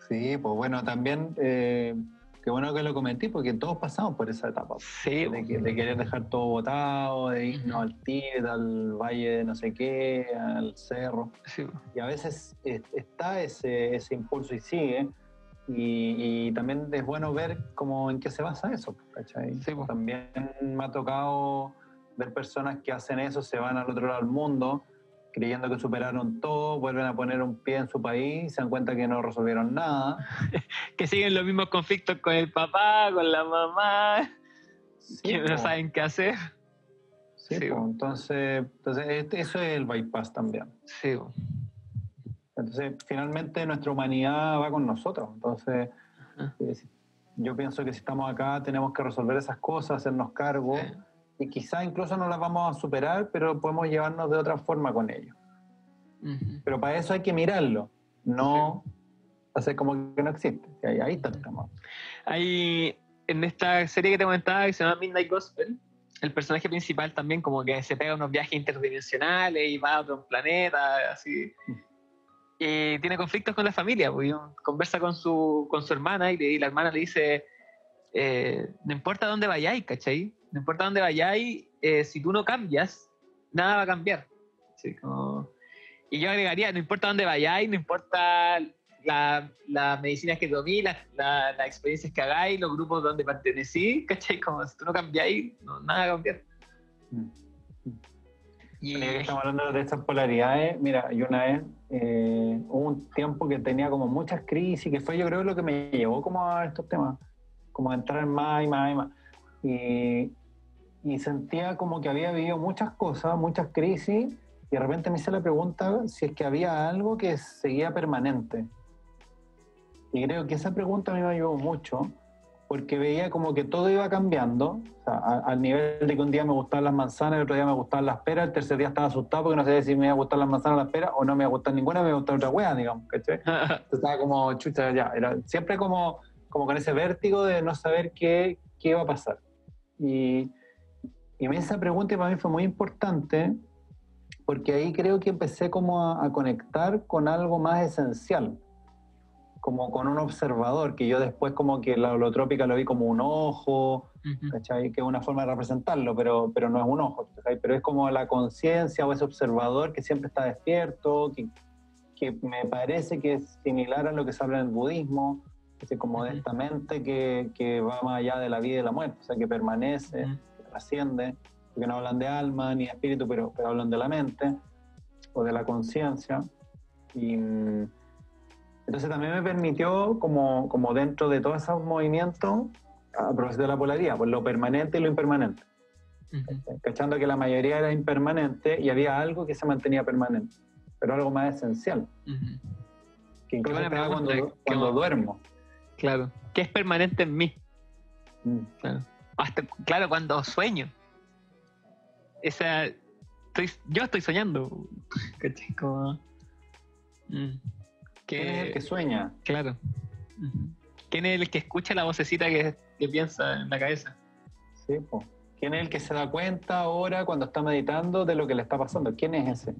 Sí, pues bueno, también, eh, qué bueno que lo comenté, porque todos pasamos por esa etapa. Sí, De, que- de querer dejar todo botado, de irnos Ujú. al Tíbet, al valle de no sé qué, al cerro. sí, Y a veces está ese, ese impulso y sigue. Y, y también es bueno ver cómo, en qué se basa eso, ¿cachai? Sí, pues. También me ha tocado ver personas que hacen eso, se van al otro lado del mundo, creyendo que superaron todo, vuelven a poner un pie en su país y se dan cuenta que no resolvieron nada. que siguen los mismos conflictos con el papá, con la mamá, Sí, que no saben qué hacer. Sí, entonces, entonces este- eso es el bypass también. Sí, po. Entonces, finalmente nuestra humanidad va con nosotros. Entonces, Ajá. eh, yo pienso que si estamos acá tenemos que resolver esas cosas, hacernos cargo Sí. Y quizá incluso no las vamos a superar, pero podemos llevarnos de otra forma con ello. Ujú. Pero para eso hay que mirarlo, no hacer como que no existe. Ahí, ahí está el tema. Hay en esta serie que te comentaba que se llama Midnight Gospel, el personaje principal también como que se pega unos viajes interdimensionales y va a otro planeta, así. Y tiene conflictos con la familia, porque conversa con su, con su hermana y, le- y la hermana le dice, eh, no importa dónde vayáis, ¿cachai? No importa dónde vayáis, eh, si tú no cambias, nada va a cambiar. Así como- Y yo agregaría, no importa dónde vayáis, no importa la, las medicinas que tomí, las, la- las experiencias que hagáis, los grupos donde pertenecí, ¿cachai? Como si tú no cambiáis, no, nada va a cambiar. Mm. Y, estamos hablando de estas polaridades, mira, yo una vez eh, hubo un tiempo que tenía como muchas crisis, que fue yo creo lo que me llevó como a estos temas, como a entrar más y más y más. Y, y sentía como que había vivido muchas cosas, muchas crisis, y de repente me hice la pregunta si es que había algo que seguía permanente. Y creo que esa pregunta a mí me ayudó mucho, porque veía como que todo iba cambiando, o sea, a- al nivel de que un día me gustaban las manzanas, el otro día me gustaban las peras, el tercer día estaba asustado porque no sabía si me iba a gustar las manzanas o las peras, o no me iba a gustar ninguna, me iba a gustar otra wea, digamos, ¿cachai? Entonces estaba como chucha, ya, era siempre como, como con ese vértigo de no saber qué, qué iba a pasar. Y, y esa pregunta para mí fue muy importante, porque ahí creo que empecé como a, a conectar con algo más esencial, como con un observador, que yo después como que la holotrópica lo vi como un ojo, Ujú. ¿cachai? Que es una forma de representarlo, pero, pero no es un ojo, ¿cachai? Pero es como la conciencia o ese observador que siempre está despierto, que, que me parece que es similar a lo que se habla en el budismo, ese como de Ujú. esta mente que, que va más allá de la vida y de la muerte, o sea, que permanece, Ujú. que trasciende, porque no hablan de alma ni de espíritu, pero, pero hablan de la mente o de la conciencia. Y mm, entonces también me permitió, como, como dentro de todos esos movimientos, a propósito de la polaridad, pues lo permanente y lo impermanente. Ujú. Cachando que la mayoría era impermanente y había algo que se mantenía permanente, pero algo más esencial, Ujú. que incluso estaba cuando, cuando duermo. Claro. ¿Qué es permanente en mí? Mm. Claro. Hasta, claro, cuando sueño. Esa. Estoy, yo estoy soñando. ¿Cachai? Como. Mm. ¿Quién es el Que, sueña? claro. ¿Quién es el que escucha la vocecita que, que piensa en la cabeza? Sí, po. ¿Quién es el que se da cuenta ahora cuando está meditando de lo que le está pasando? ¿Quién es ese?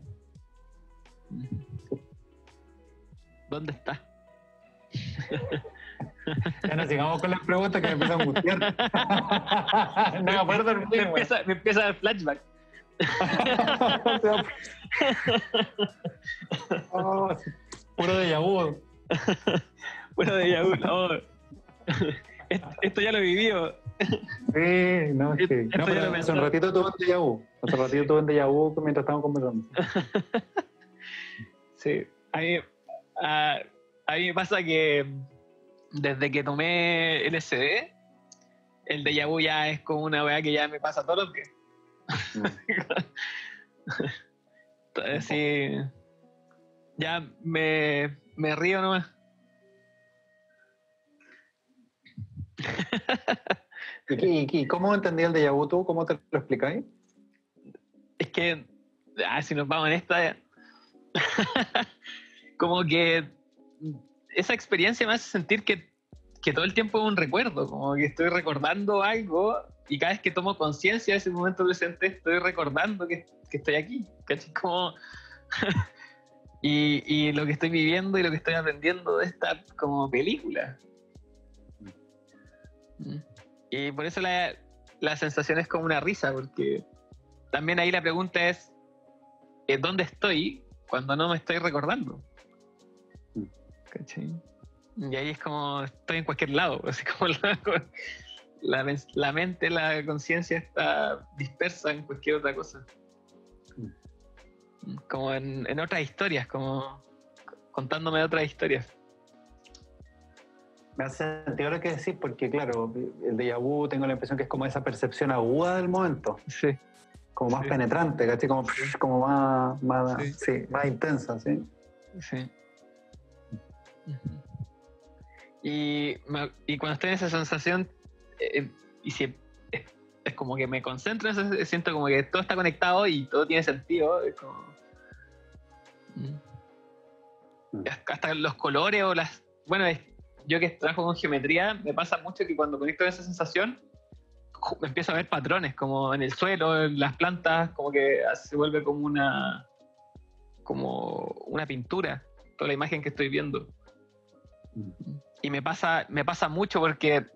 ¿Dónde está? Ya nos sigamos con las preguntas que me empiezan a angustiar. no me acuerdo me, empieza, me empieza a dar flashback. Oh, sí. Puro de vu. Bueno, de Yahoo. no. Esto, esto ya lo he vivido. Sí, no, es que. Esto No, pero hace un ratito tuve déjà vu. Hace un ratito tuve déjà vu mientras estábamos conversando. Sí. A mí, a, a mí me pasa que desde que tomé LSD, el déjà vu ya es como una weá que ya me pasa todos los días. Entonces, sí. Ya me, me río nomás. ¿Y, cómo entendí el déjà vu tú? ¿Cómo te lo explicáis? Es que, ah, si nos vamos en esta, como que esa experiencia me hace sentir que, que todo el tiempo es un recuerdo, como que estoy recordando algo y cada vez que tomo conciencia de ese momento presente estoy recordando que, que estoy aquí, ¿cachai? Como... y, y lo que estoy viviendo y lo que estoy aprendiendo de esta como película. Mm. Y por eso la, la sensación es como una risa, porque también ahí la pregunta es, ¿eh, ¿dónde estoy cuando no me estoy recordando? Mm. ¿Cachai? Y ahí es como, estoy en cualquier lado, así como la, la, men- la mente, la conciencia está dispersa en cualquier otra cosa. Como en, en otras historias, como contándome otras historias. Me hace sentido lo que decís, porque claro, el déjà vu tengo la impresión que es como esa percepción aguda del momento, Sí. como más Sí. penetrante, ¿cachai? Como, como más, más, Sí. sí, más intensa, ¿sí? Sí. Y, me- y cuando estoy en esa sensación, eh, y si es, como que me concentro, en eso, siento como que todo está conectado y todo tiene sentido. Es como... Mm. Hasta los colores o las... Bueno, yo que trabajo con geometría, me pasa mucho que cuando conecto esa sensación, empiezo a ver patrones, como en el suelo, en las plantas, como que se vuelve como una como una pintura, toda la imagen que estoy viendo. Y me pasa, me pasa mucho porque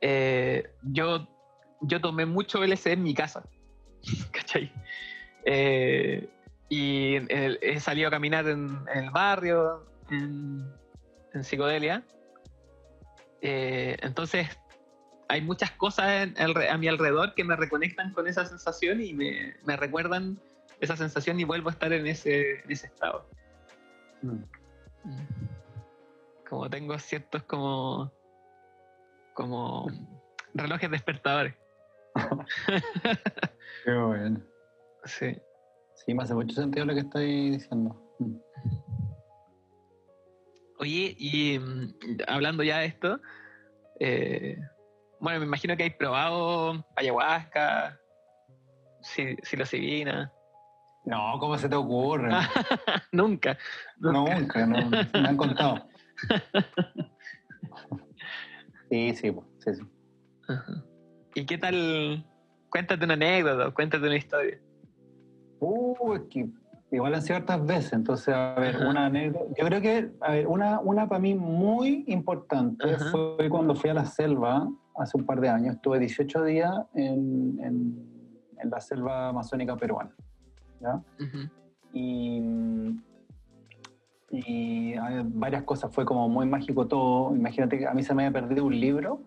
eh, yo, yo tomé mucho LSD en mi casa, ¿cachai? Eh, y he salido a caminar en, el barrio, en, psicodelia. Eh, entonces, hay muchas cosas a mi alrededor que me reconectan con esa sensación y me, me recuerdan esa sensación y vuelvo a estar en ese, en ese estado. Mm. Mm. Como tengo ciertos como como relojes despertadores. Qué bueno. Sí. Sí, me hace mucho sentido lo que estoy diciendo. Mm. Oye, y hablando ya de esto, eh, bueno, me imagino que hay probado ayahuasca, psilocibina. No, ¿cómo se te ocurre? nunca, nunca. no, me han contado. Sí, sí, sí, sí. ¿Y qué tal? Cuéntate una anécdota, cuéntate una historia. Uh, es que igual han sido veces, entonces, a ver, una anécdota. Yo creo que, a ver, una, una para mí muy importante fue cuando fui a la selva hace un par de años. Estuve 18 días en, en la selva amazónica peruana. Y, y varias cosas, fue como muy mágico todo. Imagínate que a mí se me había perdido un libro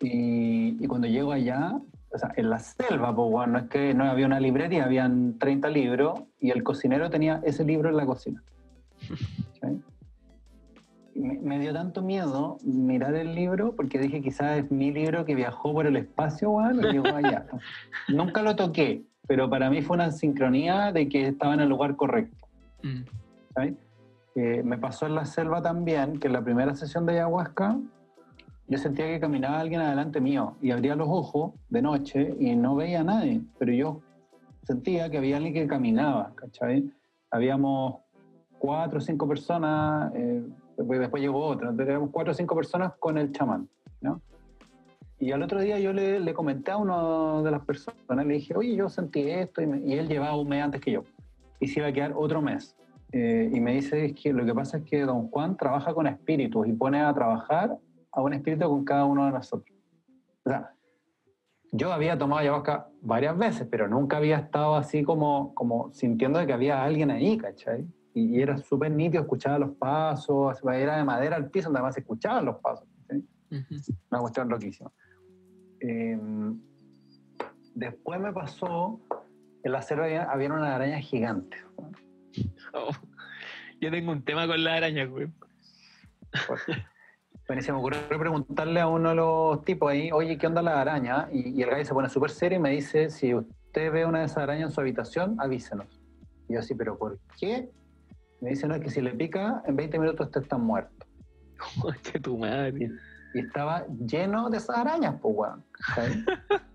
y, y cuando llego allá, o sea, en la selva, pues bueno, no es que no había una librería, habían 30 libros y el cocinero tenía ese libro en la cocina. Me, dio tanto miedo mirar el libro porque dije quizás es mi libro que viajó por el espacio, bueno, y llegó allá. Nunca lo toqué, pero para mí fue una sincronía de que estaba en el lugar correcto. Mm. Eh, me pasó en la selva también, que en la primera sesión de ayahuasca yo sentía que caminaba alguien adelante mío y abría los ojos de noche y no veía a nadie, pero yo sentía que había alguien que caminaba, ¿cachai? Habíamos cuatro o cinco personas, eh, después, llegó otro, teníamos cuatro o cinco personas con el chamán, ¿no? Y al otro día yo le, le, comenté a uno de las personas, le dije, oye, yo sentí esto, y, él llevaba un mes antes que yo, y se iba a quedar otro mes. Eh, y me dice que lo que pasa es que don Juan trabaja con espíritus y pone a trabajar a un espíritu con cada uno de nosotros. O sea, yo había tomado ayahuasca varias veces, pero nunca había estado así como, como sintiendo que había alguien ahí, ¿cachai? Y, era súper nítido, escuchaba los pasos, era de madera al piso, además escuchaban los pasos. ¿sí? Una cuestión loquísima. Em, después me pasó, en la selva había, una araña gigante. Oh, yo tengo un tema con la araña, güey. Bueno, se me ocurrió preguntarle a uno de los tipos ahí, oye, ¿qué onda la araña? Y, el gallo se pone súper serio y me dice, si usted ve una de esas arañas en su habitación, avísenos. Y yo así, ¿pero por qué? Me dice, no, es que si le pica, en 20 minutos usted está muerto. ¡Qué tu madre! y estaba lleno de esas arañas, pues, weón.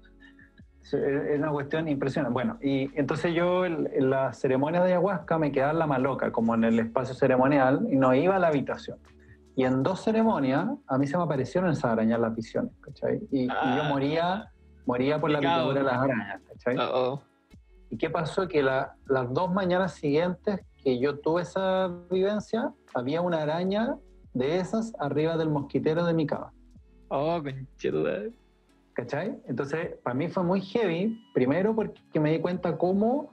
es una cuestión impresionante. Bueno, y entonces yo en, la ceremonia de ayahuasca me quedaba en la maloca, como en el espacio ceremonial, y no iba a la habitación. Y en dos ceremonias a mí se me aparecieron esas arañas las visiones, ¿cachai? Y, yo ah. moría, moría por la picadura de las arañas, ¿cachai? ¿Y qué pasó? Que las dos mañanas siguientes que yo tuve esa vivencia, había una araña de esas arriba del mosquitero de mi cama. Oh, duda. ¿Cachai? Entonces, para mí fue muy heavy, primero porque me di cuenta cómo,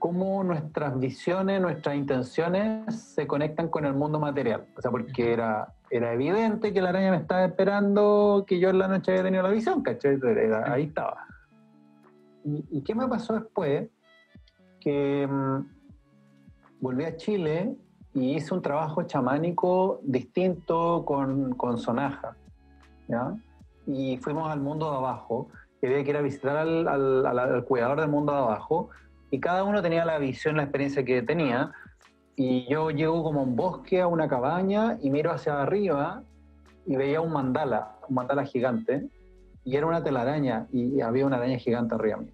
cómo nuestras visiones, nuestras intenciones se conectan con el mundo material. O sea, porque era, era evidente que la araña me estaba esperando que yo en la noche había tenido la visión, ¿cachai? ahí estaba. ¿Y, qué me pasó después? Que mm, volví a Chile y hice un trabajo chamánico distinto con, con sonaja. ¿ya? Y fuimos al mundo de abajo, y había que ir a visitar al, al, cuidador del mundo de abajo, y cada uno tenía la visión, la experiencia que tenía, y yo llego como a un bosque, a una cabaña, y miro hacia arriba, y veía un mandala, un mandala gigante, y era una telaraña y había una araña gigante arriba mío.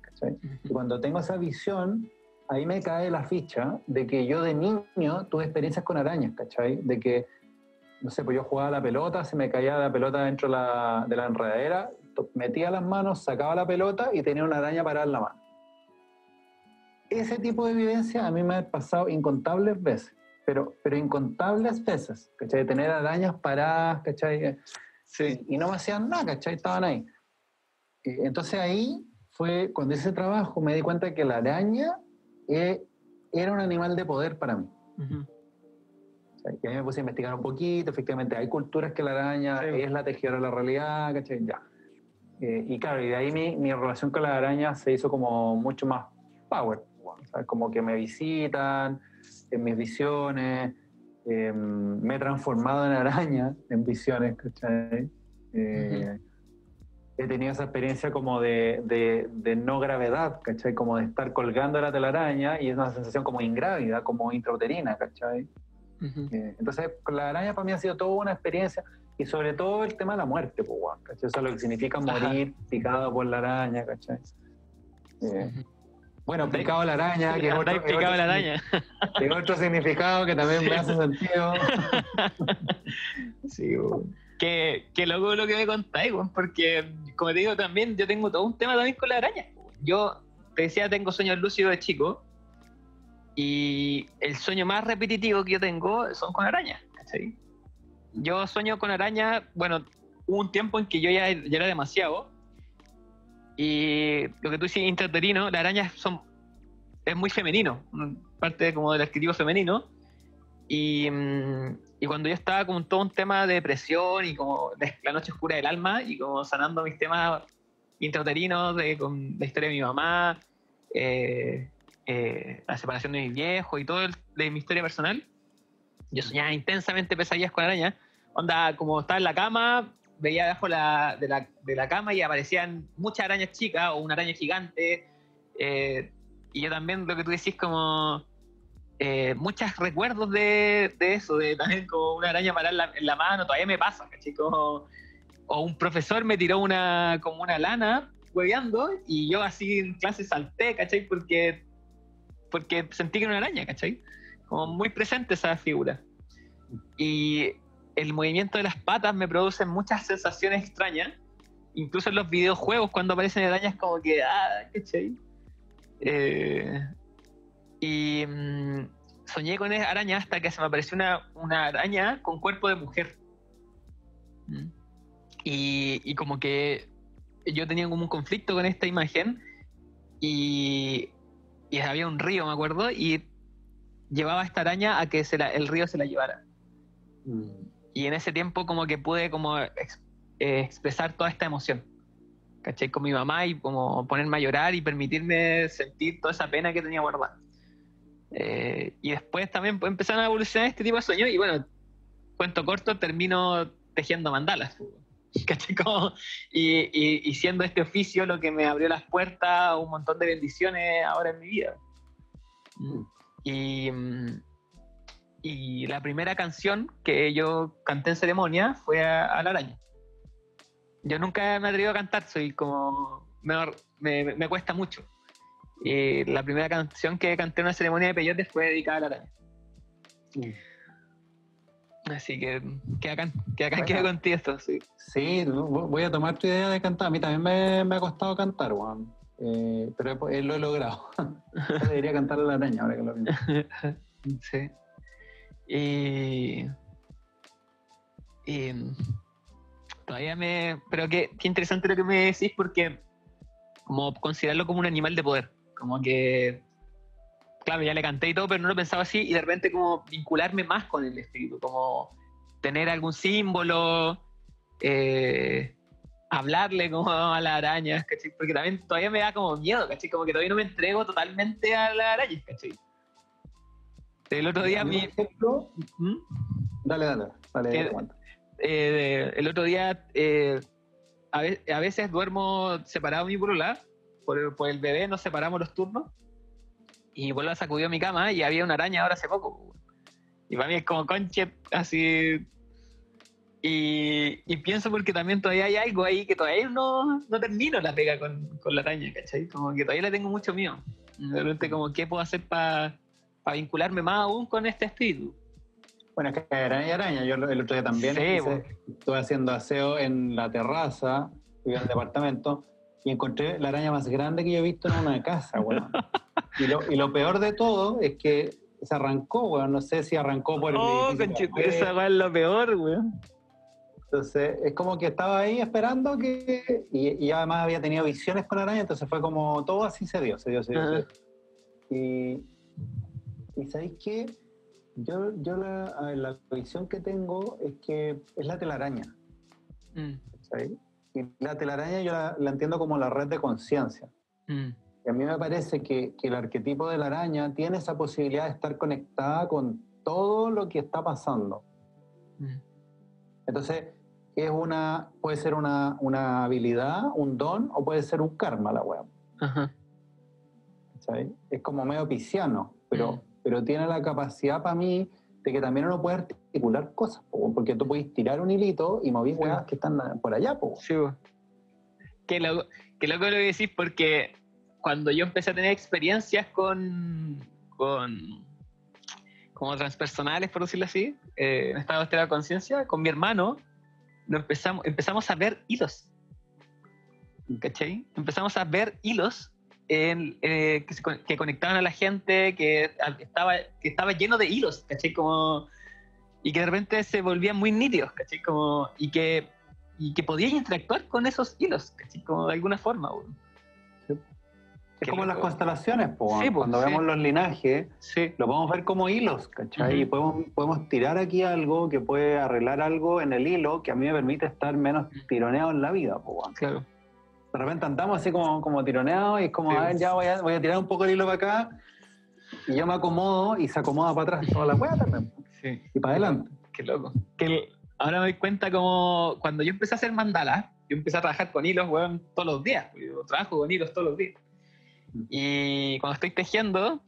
¿cachai? Y cuando tengo esa visión, ahí me cae la ficha de que yo de niño tuve experiencias con arañas, ¿cachai? De que, no sé, pues yo jugaba la pelota, se me caía la pelota dentro de la, de la enredadera, metía las manos, sacaba la pelota y tenía una araña parada en la mano. Ese tipo de vivencia a mí me ha pasado incontables veces, pero, pero incontables veces, ¿cachai? De tener arañas paradas, ¿cachai? Sí. y no me hacían nada, ¿cachai? Estaban ahí. Eh, Entonces ahí fue, cuando hice trabajo, me di cuenta que la araña eh, era un animal de poder para mí. O y ahí me puse a investigar un poquito, efectivamente hay culturas que la araña Sí. es la tejedora de la realidad, ¿cachai? Ya. Eh, y claro, y de ahí mi, mi relación con la araña se hizo como mucho más power, ¿sabes? Como que me visitan en mis visiones, eh, me he transformado en araña en visiones, ¿cachai? Eh, He tenido esa experiencia como de, de, de no gravedad, ¿cachai? Como de estar colgando la telaraña y es una sensación como ingrávida, como intrauterina, ¿cachai? Eh, entonces, con la araña para mí ha sido toda una experiencia y sobre todo el tema de la muerte, pues, weón, ¿cachai? Eso es lo que significa Ajá. morir picado por la araña, ¿cachai? Eh, bueno, picado la araña, que es otro, es picado otro la araña. es otro significado que también me hace sentido. Sí. Qué, qué loco lo que me contáis, weón, porque, como te digo, también yo tengo todo un tema también con la araña. Yo, te decía, tengo sueños lúcidos de chico, y el sueño más repetitivo que yo tengo son con arañas, ¿cachai? Yo sueño con arañas, bueno, hubo un tiempo en que yo ya, ya era demasiado, y lo que tú dices, intrauterino, las arañas son, es muy femenino, parte como del adjetivo femenino, y, mm, y cuando yo estaba con todo un tema de depresión y como de la noche oscura del alma y como sanando mis temas intrauterinos de, con la historia de mi mamá, eh, eh, la separación de mi viejo y todo el- de mi historia personal, yo soñaba intensamente pesadillas con arañas. Onda, como estaba en la cama, veía debajo la- de, la, de la cama y aparecían muchas arañas chicas o una araña gigante. eh, y yo también, lo que tú decís, como eh, muchos recuerdos de, de eso, de también como una araña parar en la, en la mano, todavía me pasa, ¿cachai? O un profesor me tiró una, como una lana hueveando y yo así en clase salté, ¿cachai? Porque, porque sentí que era una araña, ¿cachai? Como muy presente esa figura. Y el movimiento de las patas me produce muchas sensaciones extrañas, incluso en los videojuegos cuando aparecen arañas como que, ah, ¿cachai? Eh, y mm, soñé con esa araña hasta que se me apareció una, una araña con cuerpo de mujer. Mm. Y, y como que yo tenía como un conflicto con esta imagen y, y había un río, me acuerdo, y llevaba a esta araña a que se la- el río se la llevara. Y en ese tiempo como que pude como ex- eh, expresar toda esta emoción. ¿Cachai? Con mi mamá y como ponerme a llorar y permitirme sentir toda esa pena que tenía guardada. Eh, y después también pues, empezaron a evolucionar este tipo de sueños y bueno, cuento corto, termino tejiendo mandalas. ¿Cachai? Como- y, y- y siendo este oficio lo que me abrió las puertas a un montón de bendiciones ahora en mi vida. Y, mm, y la primera canción que yo canté en ceremonia fue a, a La Araña. Yo nunca me atreví a cantar, soy como. Me, me- me cuesta mucho. Y la primera canción que canté en una ceremonia de peyote fue dedicada a La Araña. Así que, que acá, que acá Bueno. quede contigo esto, sí. Sí, vo- voy a tomar tu idea de cantar. A mí también me, me ha costado cantar, weón. Eh, pero eh, lo he logrado. Debería cantar la araña ahora que lo pienso. Sí. Y. y, mm, todavía me. Pero qué, qué interesante lo que me decís, porque. Como considerarlo como un animal de poder. Como que. Claro, ya le canté y todo, pero no lo pensaba así. Y de repente, como vincularme más con el espíritu. Como tener algún símbolo. eh, hablarle como a las arañas, ¿cachai? Porque también todavía me da como miedo, ¿cachai? Como que todavía no me entrego totalmente a las arañas, ¿cachai? El otro día mi... ejemplo, ¿Mm? dale, dale, dale. Eh, el otro día eh, a, ve- a veces duermo separado de mi polola, por por el bebé nos separamos los turnos, y vuelvo a sacudió mi cama y había una araña ahora hace poco. Y para mí es como conche, así... Y, y pienso porque también todavía hay algo ahí que todavía no, no termino la pega con, con la araña, ¿cachai? Como que todavía le tengo mucho miedo. De repente, como, ¿qué puedo hacer para vincularme más aún con este espíritu? Bueno, es que araña y araña. Yo el otro día también Sí, hice- bueno. estuve haciendo aseo en la terraza, en el departamento, y encontré la araña más grande que yo he visto en una casa, weón. Y lo, y lo peor de todo es que se arrancó, weón. No sé si arrancó por el Oh, esa weá es lo peor, weón. Entonces, es como que estaba ahí esperando que. Y, y además había tenido visiones con araña, entonces fue como todo así se dio, se dio, se dio. se Ajá. dio. Y, y ¿sabéis qué? Yo, yo la, la visión que tengo es que es la telaraña. Mm, ¿sabéis? Y la telaraña yo la, la entiendo como la red de conciencia. mm, Y a mí me parece que, que el arquetipo de la araña tiene esa posibilidad de estar conectada con todo lo que está pasando. mm. Entonces, es una, puede ser una, una habilidad, un don, o puede ser un karma la weá. Ajá. ¿sabes? Es como medio pisciano, pero, Mm. pero tiene la capacidad para mí de que también uno puede articular cosas, po, porque tú puedes tirar un hilito y mover Sí. que están por allá. Po. Sí, weón. Qué loco, qué loco lo que decís porque cuando yo empecé a tener experiencias con, con como transpersonales, por decirlo así, eh, en estado de conciencia, con mi hermano, lo empezamos, empezamos a ver hilos. ¿Cachai? Empezamos a ver hilos en, eh, que, se que conectaban a la gente, que estaba, que estaba lleno de hilos, ¿cachai? Como, y que de repente se volvían muy nítidos, ¿cachai? Como, y que y que podías interactuar con esos hilos, ¿cachai? Como de alguna forma, weón. Es como las constelaciones, po, Sí, po, cuando sí. vemos los linajes, Sí. lo podemos ver como hilos, ¿cachai? Y podemos, podemos tirar aquí algo que puede arreglar algo en el hilo que a mí me permite estar menos tironeado en la vida. po. Claro. De repente andamos así como, como tironeados y es como, Sí. a ver, ya voy a, voy a tirar un poco el hilo para acá y yo me acomodo y se acomoda para atrás toda la weá también. Sí. Y para adelante. Qué loco. Que ahora me doy cuenta como cuando yo empecé a hacer mandala, yo empecé a trabajar con hilos, weón, todos los días. Yo trabajo con hilos todos los días. Y cuando estoy tejiendo,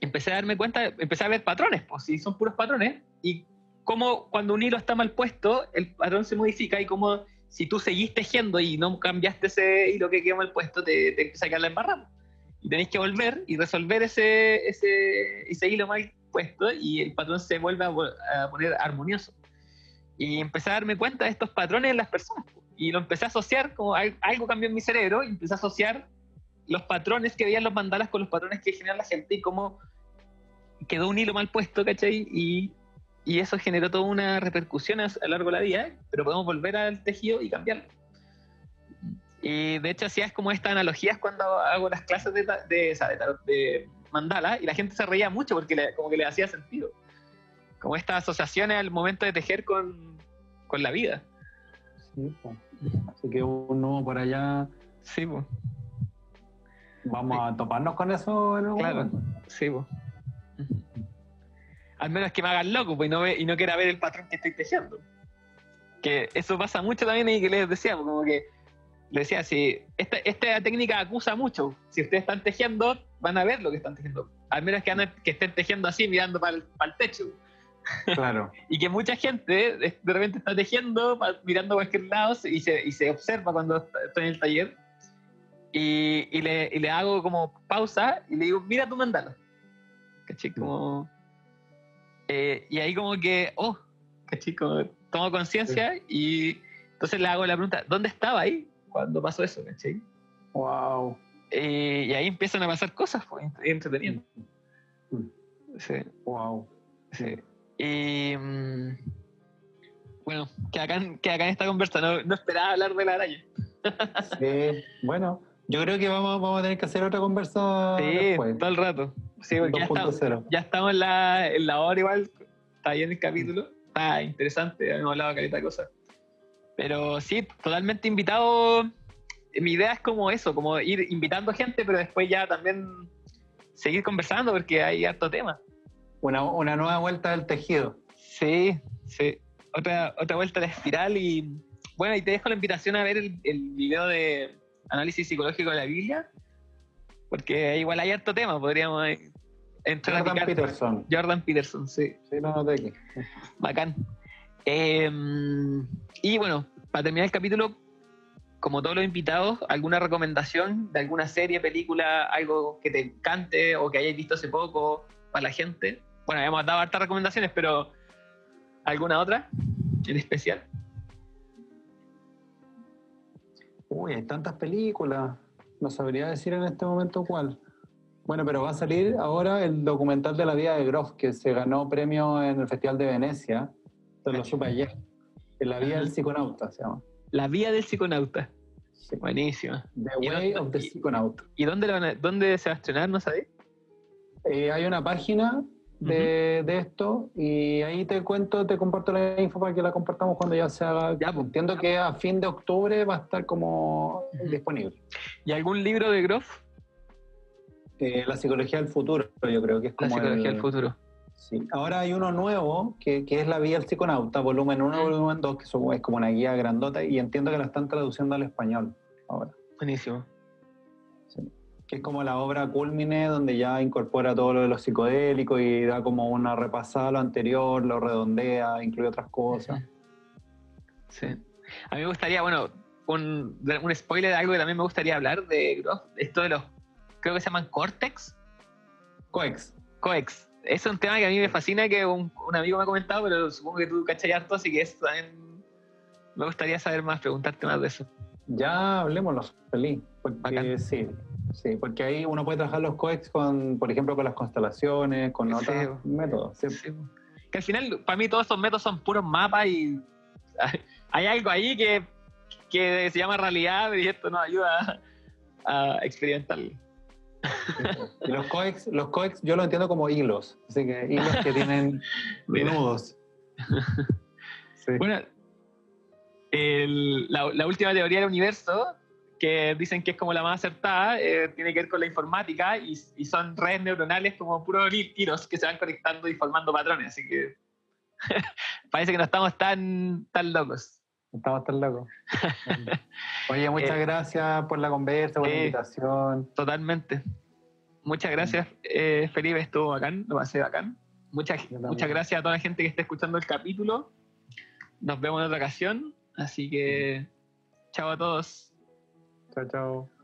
empecé a darme cuenta, empecé a ver patrones, pues si son puros patrones, y cómo cuando un hilo está mal puesto, el patrón se modifica y como si tú seguís tejiendo y no cambiaste ese hilo que quedó mal puesto, te, te empieza a quedar la embarrada. Y tenéis que volver y resolver ese, ese, ese hilo mal puesto y el patrón se vuelve a, a poner armonioso. Y empecé a darme cuenta de estos patrones en las personas. po. Y lo empecé a asociar, como al- algo cambió en mi cerebro, y empecé a asociar los patrones que veían los mandalas con los patrones que generan la gente y cómo quedó un hilo mal puesto, ¿cachai? Y, y eso generó toda una repercusión a, a lo largo de la vida, pero podemos volver al tejido y cambiarlo. Y de hecho hacías como estas analogías cuando hago las clases de, de, de de mandala y la gente se reía mucho porque le- como que le hacía sentido. Como estas asociaciones al momento de tejer con, con la vida. Sí, po. Así que uno por allá, Sí, pues. Vamos a toparnos con eso en algún Claro. momento. Sí, po. Al menos que me hagan loco pues, y, no ve- y no quiera ver el patrón que estoy tejiendo. Que eso pasa mucho también y que les decía, como que les decía, si esta, esta técnica acusa mucho, si ustedes están tejiendo, van a ver lo que están tejiendo. Al menos que, estén tejiendo así, mirando para el, techo. Claro. Y que mucha gente de repente está tejiendo, pa- mirando a cualquier lado y se, y se observa cuando está- en el taller. Y, y le, y le hago como pausa y le digo, mira tu mandala. ¿Cachai? Como, eh, y ahí como que, oh, ¿cachai? Como tomo conciencia y entonces le hago la pregunta, ¿dónde estaba ahí cuando pasó eso? ¿Cachai? Wow. Eh, y ahí empiezan a pasar cosas, pues, entretenido. Mm. Sí. Wow. Sí. Y mm, bueno, que acá, que acá en esta conversa no, no esperaba hablar de la araña. Sí, bueno, yo creo que vamos, vamos a tener que hacer otra conversa Sí, después. todo el rato. Sí, porque ya estamos, 2.0. ya estamos en la, en la hora igual. Está bien el capítulo. Está interesante, hemos hablado de caleta de cosas. Pero sí, totalmente invitado. Mi idea es como eso, como ir invitando gente, pero después ya también seguir conversando porque hay harto tema. Una, una nueva vuelta del tejido. Sí, sí. Otra, otra vuelta a la espiral y bueno, y te dejo la invitación a ver el, el video de análisis psicológico de la Biblia, porque igual hay harto tema, podríamos eh, entrar a Jordan picar. Peterson. Jordan Peterson, sí, Sí, lo noté aquí. bacán. Em, y bueno, para terminar el capítulo, como todos los invitados, ¿alguna recomendación de alguna serie, película, algo que te encante o que hayáis visto hace poco para la gente? Bueno, hemos dado hartas recomendaciones, pero ¿alguna otra en especial? Uy, hay tantas películas. No sabría decir en este momento cuál. Bueno, pero va a salir ahora el documental de la vida de Groff, que se ganó premio en el Festival de Venecia. Se lo supe ayer. La vida del psiconauta se llama. La vía del psiconauta. Sí. Buenísimo. The ¿Y Way of the y- Psychonaut. ¿Y dónde, lo van a- dónde se va a estrenar? ¿No sabéis? Eh, hay una página de, de esto y ahí te cuento, te comparto la info para que la compartamos cuando ya se haga. Ya, pues. Entiendo que a fin de octubre va a estar como disponible. ¿Y algún libro de Groff? Eh, la psicología del futuro, yo creo que es La como psicología el- del futuro. Sí. Ahora hay uno nuevo que, que es La Vía del Psiconauta, volumen 1 Mm. volumen 2, que es como una guía grandota y entiendo que la están traduciendo al español ahora. Buenísimo. Que es como la obra culmine donde ya incorpora todo lo de los psicodélicos y da como una repasada a lo anterior, lo redondea, incluye otras cosas. Sí. A mí me gustaría, bueno, un, un spoiler de algo que también me gustaría hablar de Groff. Esto de los, creo que se llaman Cortex. Coex. Coex. Es un tema que a mí me fascina, que un, un amigo me ha comentado, pero supongo que tú cachai harto, así que eso también me gustaría saber más, preguntarte más de eso. Ya hablemoslo, feliz. Porque Bacán. sí, sí, porque ahí uno puede trabajar los coex con, por ejemplo, con las constelaciones, con Sí, otros métodos. sí. Sí. Que al final, para mí, todos estos métodos son puros mapas y hay algo ahí que, que se llama realidad y esto nos ayuda a, a experimentarlo. Y los coex, los coex yo lo entiendo como hilos, así que hilos que tienen nudos. Sí. Bueno, el- la, la última teoría del universo, que dicen que es como la más acertada, eh, tiene que ver con la informática y, y son redes neuronales como puros hilos que se van conectando y formando patrones, así que parece que no estamos tan, tan locos. Estamos tan locos. Oye, muchas Eh, gracias por la conversa, por la eh, invitación. Totalmente. Muchas gracias, eh, Felipe, estuvo bacán, lo pasé bacán. Muchas, muchas gracias a toda la gente que está escuchando el capítulo. Nos vemos en otra ocasión, así que chao a todos. Chao, chao.